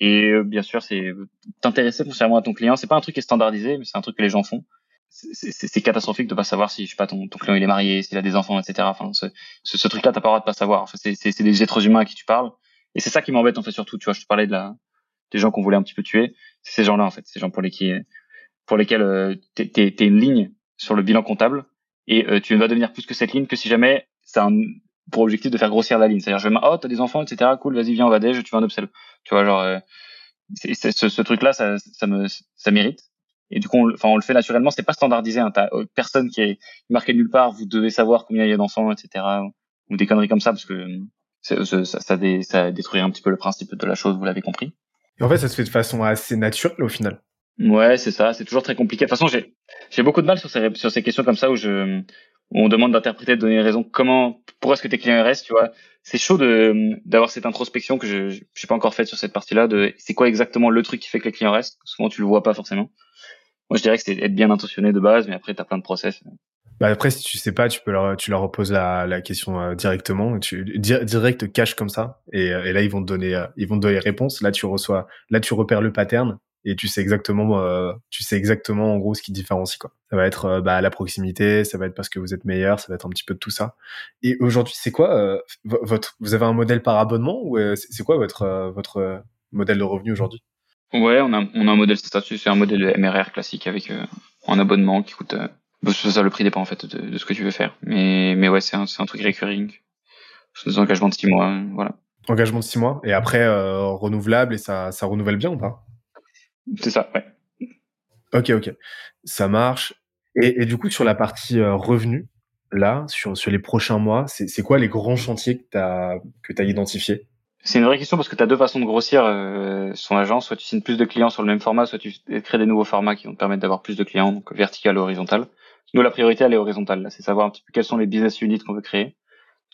Et euh, bien sûr, c'est t'intéresser foncièrement à ton client. C'est pas un truc qui est standardisé, mais c'est un truc que les gens font. C'est catastrophique de pas savoir si je sais pas ton, ton client il est marié, s'il a des enfants, etc. Enfin, ce, ce, truc-là, t'as pas le droit de pas savoir. Enfin, c'est des êtres humains à qui tu parles. Et c'est ça qui m'embête en fait surtout. Tu vois, je te parlais de la des gens qu'on voulait un petit peu tuer. C'est ces gens-là en fait, ces gens pour lesquels pour lesquels euh, t'es es, une ligne sur le bilan comptable et euh, tu vas devenir plus que cette ligne que si jamais c'est un pour objectif de faire grossir la ligne. C'est-à-dire, je vais, oh, t'as des enfants, etc. Cool, vas-y, viens, on va déj, tu vas un upsell. Tu vois, genre, euh, ce, ce truc-là, ça, ça me, ça mérite. Et du coup, on, enfin, on le fait naturellement. C'est pas standardisé. Hein. T'as euh, personne qui est marqué nulle part. Vous devez savoir combien il y a d'enfants, etc. Ou des conneries comme ça, parce que ça, ça, ça, dé, ça détruit un petit peu le principe de la chose. Vous l'avez compris. Et en fait, ça se fait de façon assez naturelle au final. Ouais, c'est ça. C'est toujours très compliqué. De toute façon, j'ai beaucoup de mal sur ces questions comme ça où on demande d'interpréter, de donner raison. Comment, pourquoi est-ce que tes clients restent, tu vois? C'est chaud d'avoir cette introspection que je j'ai pas encore faite sur cette partie-là. C'est quoi exactement le truc qui fait que les clients restent? Souvent, tu le vois pas forcément. Moi, je dirais que c'est être bien intentionné de base, mais après, t'as plein de process. Bah après, si tu sais pas, tu leur, tu reposes la, question euh, directement, tu direct cache comme ça, et, là ils vont te donner, euh, ils réponses. Là, tu reçois, là tu repères le pattern, et tu sais exactement euh, tu sais exactement en gros ce qui différencie quoi. Ça va être euh, bah, la proximité ça va être parce que vous êtes meilleur ça va être un petit peu de tout ça. Et aujourd'hui c'est quoi euh, votre vous avez un modèle par abonnement ou c'est quoi votre votre modèle de revenu aujourd'hui? Ouais on a on a un modèle statut c'est un modèle MRR classique avec un abonnement qui coûte ça le prix dépend en fait de, de, ce que tu veux faire. Mais mais ouais c'est un c'est un truc recurring. C'est des engagements de six mois voilà. Engagement de six mois et après renouvelable et ça ça renouvelle bien ou pas? C'est ça, ouais. Ok, ok. Ça marche. Et, et du coup, sur la partie euh, revenu, là, sur, sur les prochains mois, c'est quoi les grands chantiers que tu as, que as identifiés? C'est une vraie question parce que tu as deux façons de grossir euh, son agence. Soit tu signes plus de clients sur le même format, soit tu crées des nouveaux formats qui vont te permettre d'avoir plus de clients, donc vertical ou horizontal. Nous, la priorité, elle est horizontale. C'est savoir un petit peu quels sont les business units qu'on veut créer.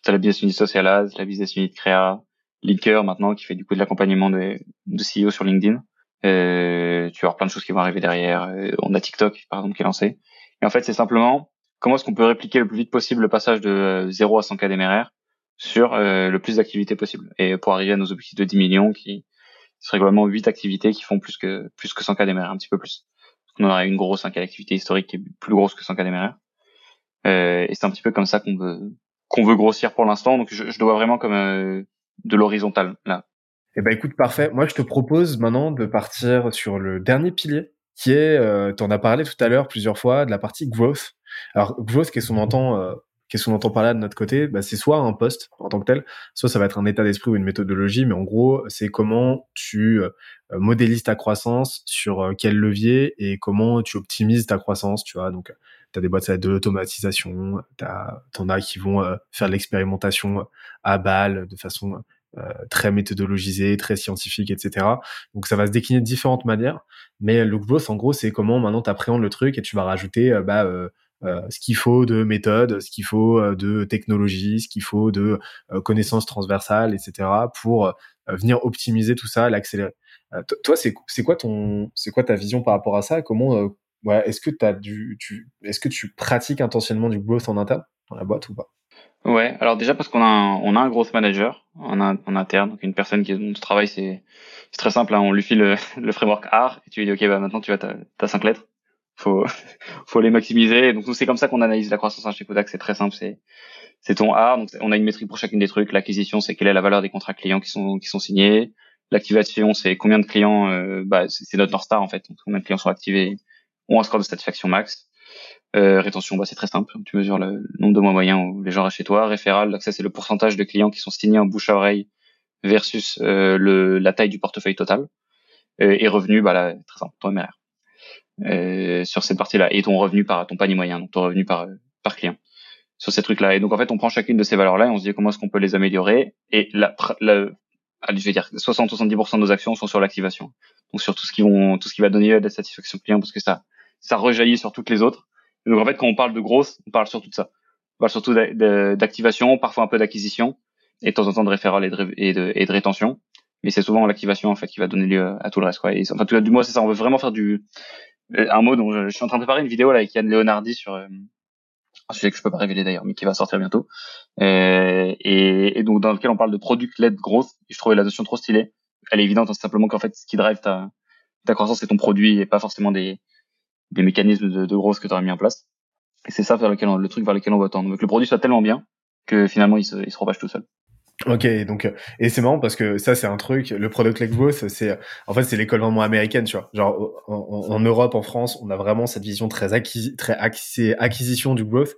Tu as la business unit social ads, la business unit créa, Linker maintenant, qui fait du coup de l'accompagnement de, de CEO sur LinkedIn. Euh, tu vas avoir plein de choses qui vont arriver derrière. Euh, on a TikTok, par exemple, qui est lancé. Et en fait, c'est simplement comment est-ce qu'on peut répliquer le plus vite possible le passage de 0 euh, à 100 k d'MRR sur le plus d'activités possible. Et pour arriver à nos objectifs de 10 millions, qui serait globalement 8 activités qui font plus que plus que 100 k d'MRR, un petit peu plus. on aurait une grosse 5 activité historique qui est plus grosse que 100 k d'MRR. Euh, et c'est un petit peu comme ça qu'on veut qu'on veut grossir pour l'instant. Donc je, je le vois vraiment comme de l'horizontal là. Eh ben écoute, parfait. Moi, je te propose maintenant de partir sur le dernier pilier, qui est, euh, tu en as parlé tout à l'heure plusieurs fois, de la partie growth. Alors, growth, qu'est-ce qu'on entend, euh, qu'est-ce qu'on entend par là de notre côté? Bah, C'est soit un poste en tant que tel, soit ça va être un état d'esprit ou une méthodologie, mais en gros, c'est comment tu euh, modélises ta croissance, sur euh, quel levier et comment tu optimises ta croissance, tu vois? Donc, tu as des boîtes de l'automatisation, t'en as qui vont faire de l'expérimentation à balle de façon euh, très méthodologisé, très scientifique, etc. Donc ça va se décliner de différentes manières. Mais le growth, en gros, c'est comment maintenant tu appréhendes le truc et tu vas rajouter euh, bah, euh, ce qu'il faut de méthode, ce qu'il faut de technologie, ce qu'il faut de connaissances transversales, etc. pour venir optimiser tout ça, l'accélérer. toi, c'est c'est quoi ton c'est quoi ta vision par rapport à ça? Comment ouais, est-ce que as du tu est-ce que tu pratiques intentionnellement du growth en interne dans la boîte ou pas? Ouais, alors déjà parce qu'on a un, on a un growth manager en, en interne, donc une personne qui dont travail c'est c'est très simple, hein, on lui file le, framework R et tu lui dis ok bah maintenant tu as ta, ta cinq lettres, faut faut les maximiser. Donc c'est comme ça qu'on analyse la croissance chez Kodak, c'est très simple, c'est c'est ton R, donc on a une métrique pour chacune des trucs. L'acquisition c'est quelle est la valeur des contrats clients qui sont qui sont signés. L'activation c'est combien de clients, euh, bah c'est notre North Star en fait, donc combien de clients sont activés, ont un score de satisfaction max. Euh, rétention, bah, c'est très simple. Tu mesures le nombre de mois moyens où les gens restent chez toi. Référal, ça c'est le pourcentage de clients qui sont signés en bouche à oreille versus euh, le, la taille du portefeuille total. Euh, et revenu, bah là, très simple, ton MRR. Euh, sur cette partie-là. Et ton revenu par ton panier moyen, donc ton revenu par, par client. sur ces trucs-là. Et donc en fait, on prend chacune de ces valeurs-là et on se dit comment est-ce qu'on peut les améliorer. Et la, la je vais dire 60-70% de nos actions sont sur l'activation. Donc sur tout ce qui vont, tout ce qui va donner de la satisfaction client parce que ça, ça rejaillit sur toutes les autres. Donc en fait, quand on parle de grosse, on parle surtout de ça. On parle surtout d'activation, parfois un peu d'acquisition et de temps en temps de référent et de, et de, rétention. Mais c'est souvent l'activation en fait qui va donner lieu à tout le reste. Quoi. Et, enfin, du moins c'est ça. On veut vraiment faire du un mot dont je, suis en train de préparer une vidéo là avec Yann Leonardi sur euh, un sujet que je peux pas révéler d'ailleurs, mais qui va sortir bientôt. Euh, et, et, donc dans lequel on parle de product led growth. Je trouvais la notion trop stylée. Elle est évidente, hein, simplement qu'en fait, ce qui drive ta, ta croissance, c'est ton produit et pas forcément des, des mécanismes de, de growth que tu aurais mis en place. Et c'est ça vers lequel le truc vers lequel on va tendre. Donc le produit soit tellement bien que finalement il se, il se tout seul. Ok, donc euh, et c'est marrant parce que ça c'est un truc, le product led growth, c'est en fait c'est l'école vraiment américaine, tu vois. Genre en, Europe, en France, on a vraiment cette vision très acquis, très axée acquisition du growth.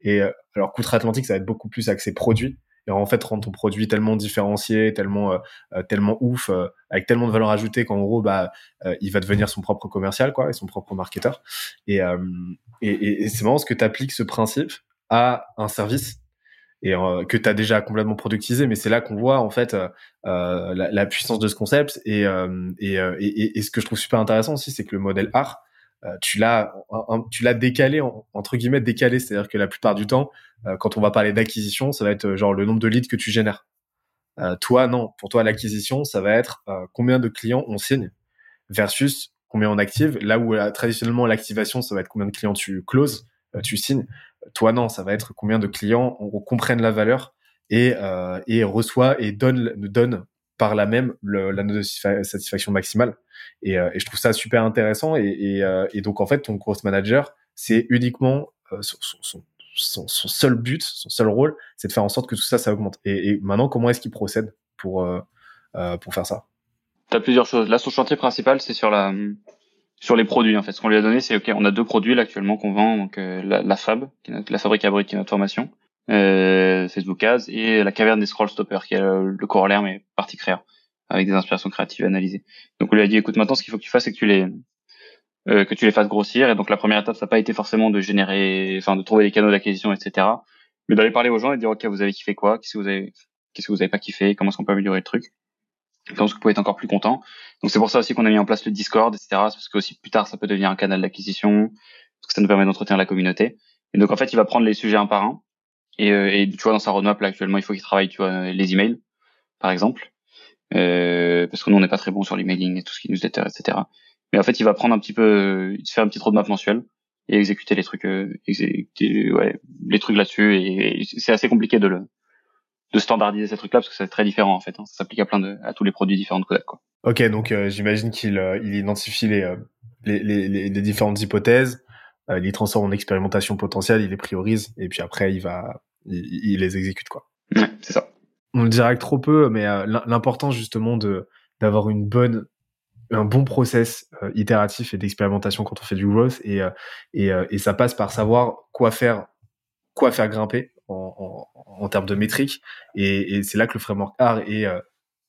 Et euh, alors outre-Atlantique, ça va être beaucoup plus axé produit. Et en fait, rendre ton produit tellement différencié, tellement euh, tellement ouf, avec tellement de valeur ajoutée qu'en gros, bah, il va devenir son propre commercial, quoi, et son propre marketeur. Et et, et c'est marrant parce que tu appliques ce principe à un service et euh, que tu as déjà complètement productisé. Mais c'est là qu'on voit en fait euh, euh la, la, puissance de ce concept. Et, euh, et, et, et, ce que je trouve super intéressant aussi, c'est que le modèle art, tu l'as tu l'as décalé entre guillemets décalé, c'est-à-dire que la plupart du temps, quand on va parler d'acquisition, ça va être genre le nombre de leads que tu génères. toi, non. Pour toi, l'acquisition, ça va être combien de clients on signe versus combien on active. Là où traditionnellement l'activation, ça va être combien de clients tu closes, tu signes. Toi, non, ça va être combien de clients on, comprenne la valeur et, euh, et reçoit et donne, donne par là même le, la de satisfaction maximale. Et, euh, et, je trouve ça super intéressant. Et, et, euh, donc, en fait, ton growth manager, c'est uniquement euh, son, son, son, son, seul but, son seul rôle, c'est de faire en sorte que tout ça, ça augmente. Et, maintenant, comment est-ce qu'il procède pour, pour faire ça? Tu as plusieurs choses. Là, son chantier principal, c'est sur la sur les produits en fait. Ce qu'on lui a donné, c'est ok, on a deux produits là actuellement qu'on vend, donc euh, la, la, Fab, la fabrique à briques, qui est notre formation, euh, Facebook Ads, et la caverne des scroll stoppers, qui est le, corollaire mais partie créa, avec des inspirations créatives analysées. Donc on lui a dit, écoute, maintenant ce qu'il faut que tu fasses, c'est que tu les euh, que tu les fasses grossir. Et donc la première étape, ça n'a pas été forcément de générer, enfin de trouver des canaux d'acquisition, etc. Mais d'aller parler aux gens et dire ok, vous avez kiffé quoi? Qu'est-ce que vous avez, qu'est-ce que vous avez pas kiffé? Comment est-ce qu'on peut améliorer le truc? Je pense que vous être encore plus content. Donc c'est pour ça aussi qu'on a mis en place le Discord, etc. Parce que aussi plus tard ça peut devenir un canal d'acquisition, parce que ça nous permet d'entretenir la communauté. Et donc en fait il va prendre les sujets un par un. Et, euh, et tu vois dans sa roadmap là actuellement il faut qu'il travaille tu vois les emails par exemple, euh, parce que nous on n'est pas très bon sur l'emailing et tout ce qui nous etc. Mais en fait il va prendre un petit peu, il se fait un petit roadmap mensuel et exécuter les trucs, euh, exécuter ouais les trucs là-dessus. Et, c'est assez compliqué de le de standardiser ces trucs-là parce que c'est très différent en fait. Hein. Ça s'applique à plein de à tous les produits différents de Kodak. Quoi. Ok, donc euh, j'imagine qu'il euh, il identifie euh, les, les, les, les, différentes hypothèses, il les transforme en expérimentation potentielle, il les priorise et puis après il va il, les exécute quoi. Ouais, c'est ça. On le dirait que trop peu, mais l'importance justement de d'avoir une bonne un bon process itératif et d'expérimentation quand on fait du growth et, et, et ça passe par savoir quoi faire quoi faire grimper en, en, en termes de métriques. Et, et c'est là que le framework art est euh,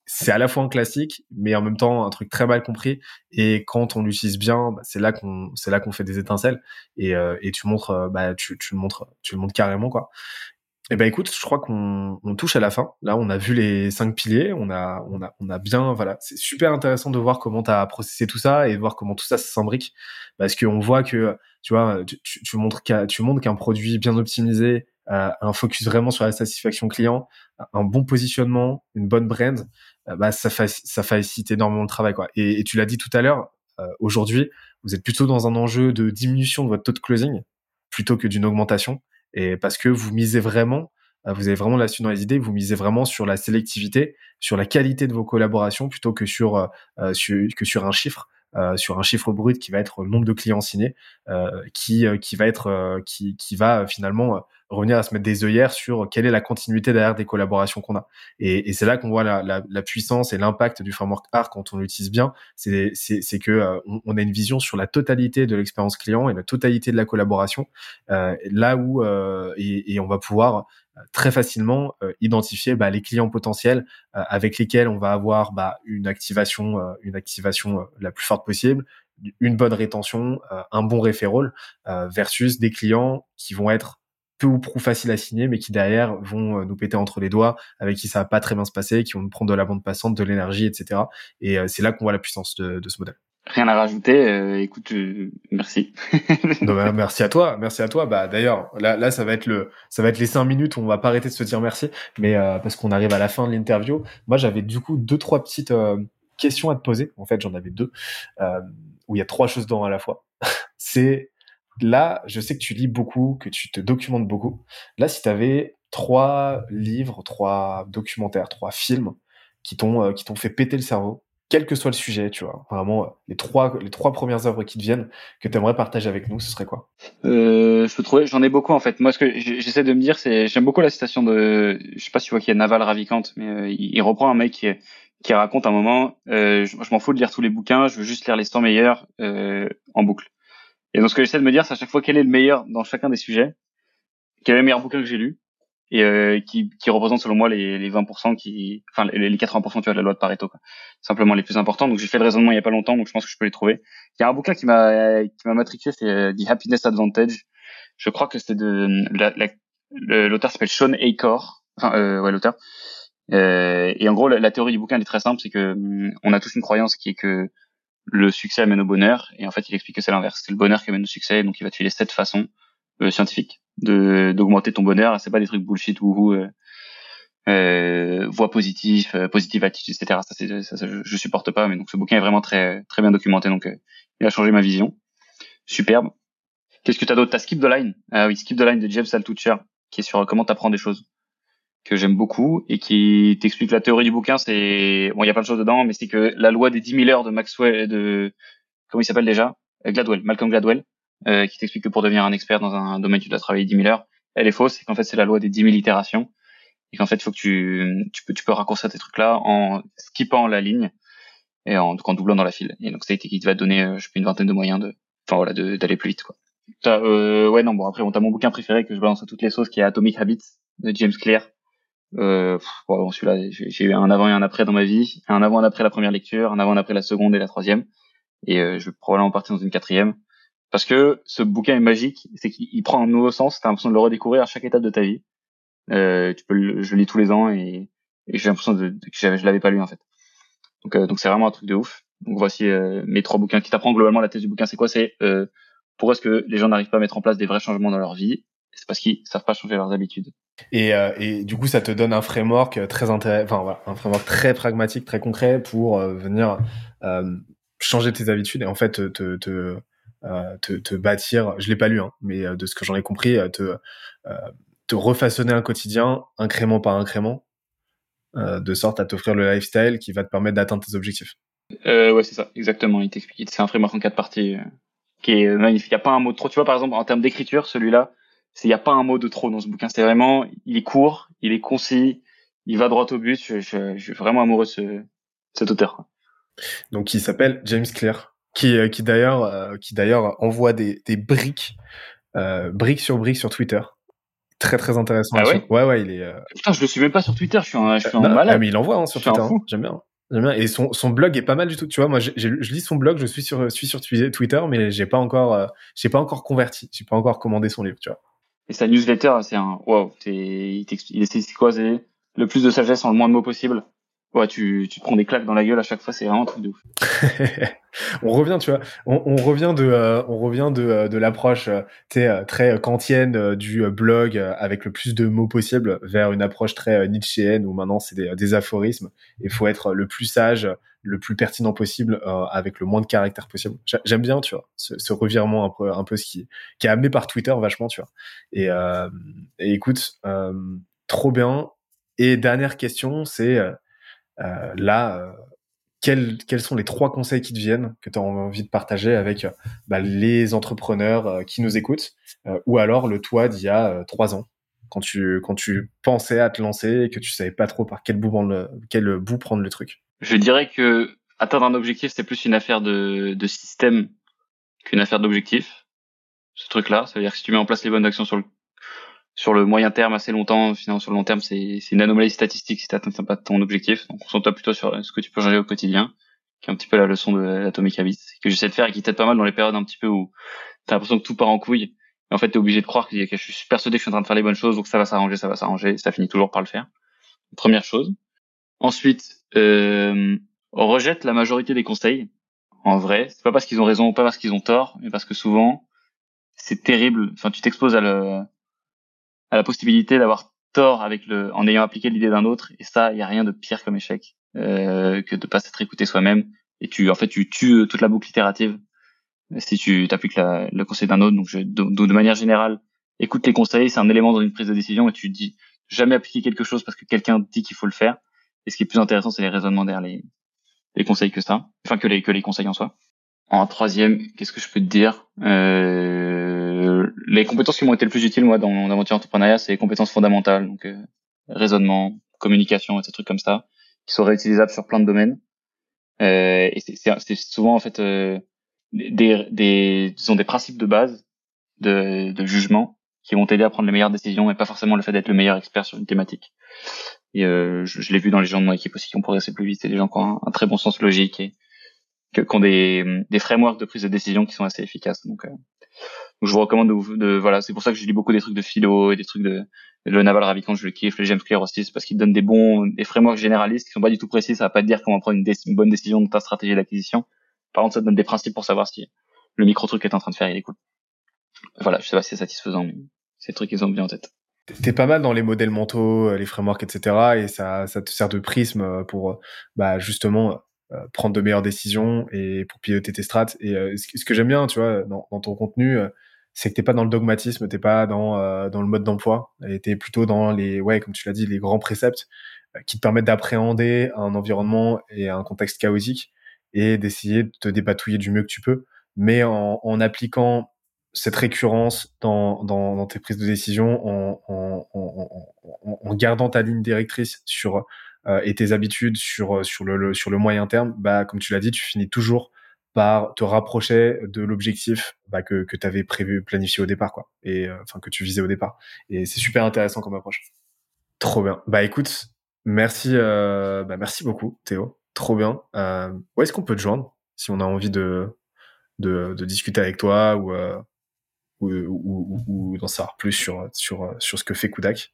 c'est à la fois un classique, mais en même temps un truc très mal compris. Et quand on l'utilise bien, bah, c'est là qu'on c'est là qu'on fait des étincelles. Et, euh, et tu montres, euh, bah tu, tu le montres, tu le montres carrément quoi. Et eh ben écoute, je crois qu'on on touche à la fin. Là, on a vu les cinq piliers, on a on a on a bien voilà, c'est super intéressant de voir comment tu as processé tout ça et de voir comment tout ça s'imbrique parce qu'on voit que tu vois, tu, tu montres qu'un tu montres qu'un produit bien optimisé, un focus vraiment sur la satisfaction client, un bon positionnement, une bonne brand, euh, bah ça, ça facilite énormément le travail quoi. Et, tu l'as dit tout à l'heure, euh, aujourd'hui, vous êtes plutôt dans un enjeu de diminution de votre taux de closing plutôt que d'une augmentation et parce que vous misez vraiment, euh, vous avez vraiment là-dessus dans les idées, vous misez vraiment sur la sélectivité, sur la qualité de vos collaborations plutôt que sur, euh, euh, que sur un chiffre. sur un chiffre brut qui va être le nombre de clients signés, qui qui va être qui qui va finalement revenir à se mettre des œillères sur quelle est la continuité derrière des collaborations qu'on a. Et, et c'est là qu'on voit la, la, la, puissance et l'impact du framework ARC quand on l'utilise bien. C'est que euh, on, a une vision sur la totalité de l'expérience client et la totalité de la collaboration. Euh, là où euh, et, et, on va pouvoir euh, très facilement euh, identifier bah, les clients potentiels avec lesquels on va avoir bah, une activation une activation la plus forte possible une bonne rétention, un bon referral versus des clients qui vont être peu ou prou faciles à signer, mais qui derrière vont nous péter entre les doigts, avec qui ça va pas très bien se passer, qui vont nous prendre de la bande passante, de l'énergie, etc. Et c'est là qu'on voit la puissance de, de ce modèle. Rien à rajouter. Euh, écoute, euh, merci. Bah, merci à toi. Merci à toi. Bah d'ailleurs, là, là, ça va être le, ça va être les cinq minutes où on va pas arrêter de se dire merci, mais euh, parce qu'on arrive à la fin de l'interview. Moi, j'avais du coup deux, trois petites questions à te poser. En fait, j'en avais deux où il y a trois choses dedans à la fois. C'est là, je sais que tu lis beaucoup, que tu te documentes beaucoup. Là, si tu avais trois livres, trois documentaires, trois films qui t'ont qui t'ont fait péter le cerveau quel que soit le sujet, tu vois. Vraiment, euh, les trois, les trois premières œuvres qui te viennent, que tu aimerais partager avec nous, ce serait quoi? Euh, Je peux trouver, j'en ai beaucoup en fait. Moi, ce que j'essaie de me dire, c'est, j'aime beaucoup la citation de, je sais pas si tu vois qui est Naval Ravikant, mais euh, il, reprend un mec qui, qui raconte un moment, euh, je, m'en fous de lire tous les bouquins, je veux juste lire les 100 meilleurs euh, en boucle. Et donc, ce que j'essaie de me dire, c'est à chaque fois quel est le meilleur dans chacun des sujets, quel est le meilleur bouquin que j'ai lu, et euh, qui, qui représente selon moi les, les 20% qui enfin les, les 80% tu vois de la loi de Pareto quoi. simplement les plus importants. Donc j'ai fait le raisonnement il y a pas longtemps donc je pense que je peux les trouver. Il y a un bouquin qui m'a qui m'a matriculé c'est euh, The Happiness Advantage. Je crois que c'est de l'auteur s'appelle Sean Acor. Enfin euh, ouais l'auteur. Euh, et en gros la, théorie du bouquin elle est très simple. C'est que hum, on a tous une croyance qui est que le succès amène au bonheur et en fait il explique que c'est l'inverse c'est le bonheur qui amène au succès donc il va te filer sept façons euh, scientifiques de d'augmenter ton bonheur. C'est pas des trucs bullshit ou euh, euh, voix positive, euh, positive attitude, etc. Ça, c'est, ça, je, supporte pas. Mais donc ce bouquin est vraiment très très bien documenté. Donc euh, il a changé ma vision. Superbe. Qu'est-ce que t'as d'autre? T'as Skip the Line. Ah oui, Skip the Line de James Altucher, qui est sur comment t'apprends des choses que j'aime beaucoup et qui t'explique la théorie du bouquin. C'est bon, il y a plein de choses dedans, mais c'est que la loi des 10 000 heures de Maxwell, de comment il s'appelle déjà? Gladwell, Malcolm Gladwell, euh, qui t'explique que pour devenir un expert dans un domaine, tu dois travailler 10 000 heures. Elle est fausse, c'est qu'en fait, c'est la loi des 10 000 itérations. Et qu'en fait, faut que tu, tu peux, tu peux raccourcir tes trucs-là en skippant la ligne et en, en doublant dans la file. Et donc, ça qui te va donner, euh, je sais une vingtaine de moyens de, enfin voilà, d'aller plus vite, quoi. Euh, ouais, non, bon, après, on t'a mon bouquin préféré que je balance à toutes les sauces, qui est Atomic Habits de James Clear. Euh, bon, celui-là, j'ai eu un avant et un après dans ma vie, un avant et un après la première lecture, un avant et un après la seconde et la troisième, et euh, je vais probablement partir dans une quatrième parce que ce bouquin est magique, c'est qu'il prend un nouveau sens, t'as l'impression de le redécouvrir à chaque étape de ta vie. Euh, tu peux le, je le lis tous les ans et, j'ai l'impression de, que je l'avais pas lu en fait. Donc euh, donc c'est vraiment un truc de ouf. Donc voici euh, mes trois bouquins qui t'apprend globalement la thèse du bouquin c'est quoi? C'est euh, pourquoi est-ce que les gens n'arrivent pas à mettre en place des vrais changements dans leur vie? C'est parce qu'ils savent pas changer leurs habitudes. Et, euh, et du coup, ça te donne un framework très intéressant, enfin un framework très pragmatique, très concret pour venir changer tes habitudes et en fait te, euh, bâtir, je l'ai pas lu, hein, mais euh, de ce que j'en ai compris, euh, te, refaçonner un quotidien incrément par incrément, de sorte à t'offrir le lifestyle qui va te permettre d'atteindre tes objectifs. Euh, ouais, c'est ça, exactement. Il t'explique, c'est un framework en quatre parties qui est magnifique. Il n'y a pas un mot trop. Tu vois, par exemple, en termes d'écriture, celui-là, il n'y a pas un mot de trop dans ce bouquin. C'est vraiment, il est court, il est concis, il va droit au but. Je, je, je suis vraiment amoureux de ce, cet auteur. Donc, il s'appelle James Clear qui, euh, qui d'ailleurs euh, qui d'ailleurs envoie des, des briques euh, briques sur briques sur Twitter. Très très intéressant. Ah ouais, ouais ouais il est. Putain je le suis même pas sur Twitter je suis un, je suis un malade. Ah, mais il envoie hein, sur Twitter. Hein. J'aime bien. J'aime bien. Et son, son blog est pas mal du tout. Tu vois, moi, je lis son blog, je suis sur, suis sur Twitter, mais j'ai pas encore, j'ai pas encore converti, j'ai pas encore commandé son livre, tu vois. Et sa newsletter, c'est un, wow, il, essaie de c'est le plus de sagesse en le moins de mots possible ouais, tu, tu te prends des claques dans la gueule à chaque fois, c'est vraiment un truc de ouf. on revient, tu vois, on, on revient de, euh, on revient de, euh, de l'approche, euh, très kantienne du blog avec le plus de mots possible vers une approche très nietzschéenne où maintenant c'est des, aphorismes. Il faut être le plus sage, le plus pertinent possible avec le moins de caractère possible. J'aime bien, tu vois, ce, ce, revirement un peu, un peu ce qui, qui est amené par Twitter vachement, tu vois. Et, et écoute, trop bien. Et dernière question, c'est euh, là, euh, quels, quels, sont les trois conseils qui te viennent que tu as envie de partager avec euh, bah, les entrepreneurs qui nous écoutent ou alors le toi d'il y a trois ans quand tu quand tu pensais à te lancer et que tu savais pas trop par quel bout prendre le, quel bout prendre le truc? Je dirais que atteindre un objectif c'est plus une affaire de, de système qu'une affaire d'objectif. Ce truc-là, ça veut dire que si tu mets en place les bonnes actions sur le sur le moyen terme assez longtemps, finalement sur le long terme, c'est une anomalie statistique si tu n'atteins pas ton objectif. Donc on toi plutôt sur ce que tu peux changer au quotidien, qui est un petit peu la leçon de l'Atomic Habits, que j'essaie de faire et qui t'aide pas mal dans les périodes un petit peu où t'as l'impression que tout part en couille. en fait, t'es obligé de croire que je suis persuadé que je suis en train de faire les bonnes choses, donc ça va s'arranger, ça va s'arranger, ça finit toujours par le faire. Première chose. Ensuite, euh, rejette la majorité des conseils. En vrai, c'est pas parce qu'ils ont raison ou pas parce qu'ils ont tort, mais parce que souvent, c'est terrible. Enfin, tu t'exposes à, le, à la possibilité d'avoir tort avec le, en ayant appliqué l'idée d'un autre. Et ça, il y a rien de pire comme échec euh, que de pas s'être écouté soi-même. Et tu, en fait, tu tues toute la boucle itérative si tu t'appliques le conseil d'un autre. Donc, je, de, de, manière générale, écoute les conseils. C'est un élément dans une prise de décision et tu dis jamais appliquer quelque chose parce que quelqu'un dit qu'il faut le faire. Et ce qui est plus intéressant, c'est les raisonnements derrière les, les conseils que ça, enfin que les que les conseils en soi. En troisième, qu'est-ce que je peux te dire euh, Les compétences qui m'ont été le plus utiles moi dans mon aventure entrepreneuriat, c'est les compétences fondamentales, donc euh, raisonnement, communication, et ces trucs comme ça, qui sont réutilisables sur plein de domaines. Euh, et c'est souvent en fait euh, des, des, disons, des principes de base de, de jugement qui vont t'aider à prendre les meilleures décisions et pas forcément le fait d'être le meilleur expert sur une thématique. Et euh, je, je l'ai vu dans les gens de mon équipe aussi qui ont progressé plus vite. C'est des gens qui ont un, très bon sens logique et qui, ont des, des frameworks de prise de décision qui sont assez efficaces. Donc, euh, je vous recommande de, de voilà, c'est pour ça que je lis beaucoup des trucs de philo et des trucs de, le Naval Ravikant, je le kiffe, le James Clear aussi, parce qu'ils donnent des bons, des frameworks généralistes qui sont pas du tout précis. Ça va pas te dire comment prendre une, une bonne décision dans ta stratégie d'acquisition. Par contre, ça te donne des principes pour savoir si le micro truc est en train de faire, il est cool. Voilà, je sais pas si c'est satisfaisant, mais c'est le truc qu'ils ont bien en tête. T'es pas mal dans les modèles mentaux, euh, les frameworks, etc. Et ça, ça te sert de prisme euh, pour euh, bah, justement prendre de meilleures décisions et pour piloter tes strates. Et ce que j'aime bien, tu vois, dans, dans ton contenu, c'est que t'es pas dans le dogmatisme, t'es pas dans dans le mode d'emploi, et t'es plutôt dans les, ouais, comme tu l'as dit, les grands préceptes qui te permettent d'appréhender un environnement et un contexte chaotique et d'essayer de te dépatouiller du mieux que tu peux, mais en, en appliquant cette récurrence dans, dans, dans, tes prises de décision en, en, en, gardant ta ligne directrice sur euh, et tes habitudes sur sur le, sur le moyen terme, bah comme tu l'as dit, tu finis toujours par te rapprocher de l'objectif bah, que que tu avais prévu planifié au départ quoi et euh, enfin que tu visais au départ et c'est super intéressant comme approche. Trop bien. Bah écoute, merci euh, bah, merci beaucoup Théo. Trop bien. Euh, où est-ce qu'on peut te joindre si on a envie de de, de discuter avec toi ou euh, ou, ou, ou d'en savoir plus sur, sur, sur ce que fait Kudak?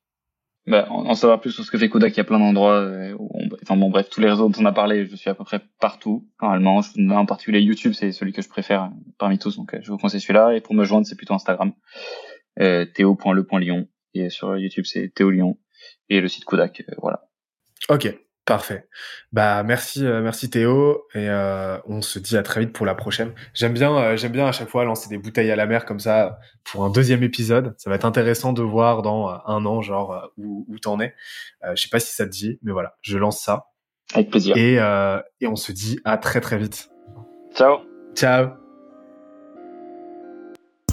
Bah, en, savoir plus sur ce que fait Kudak, il y a plein d'endroits. Euh, enfin bon, bref, tous les réseaux dont on a parlé, je suis à peu près partout. Normalement, en particulier YouTube, c'est celui que je préfère euh, parmi tous, donc euh, je vous conseille celui-là. Et pour me joindre, c'est plutôt Instagram, euh, théo.le.lion. Et sur YouTube, c'est Théo Lyon. Et le site Kudak, voilà. Ok, Parfait. Bah merci, euh, merci Théo, et euh, on se dit à très vite pour la prochaine. J'aime bien, euh, j'aime bien à chaque fois lancer des bouteilles à la mer comme ça pour un deuxième épisode. Ça va être intéressant de voir dans un an, genre où, où t'en es. je sais pas si ça te dit, mais voilà, je lance ça. Avec plaisir. Et et on se dit à très très vite. Ciao. Ciao.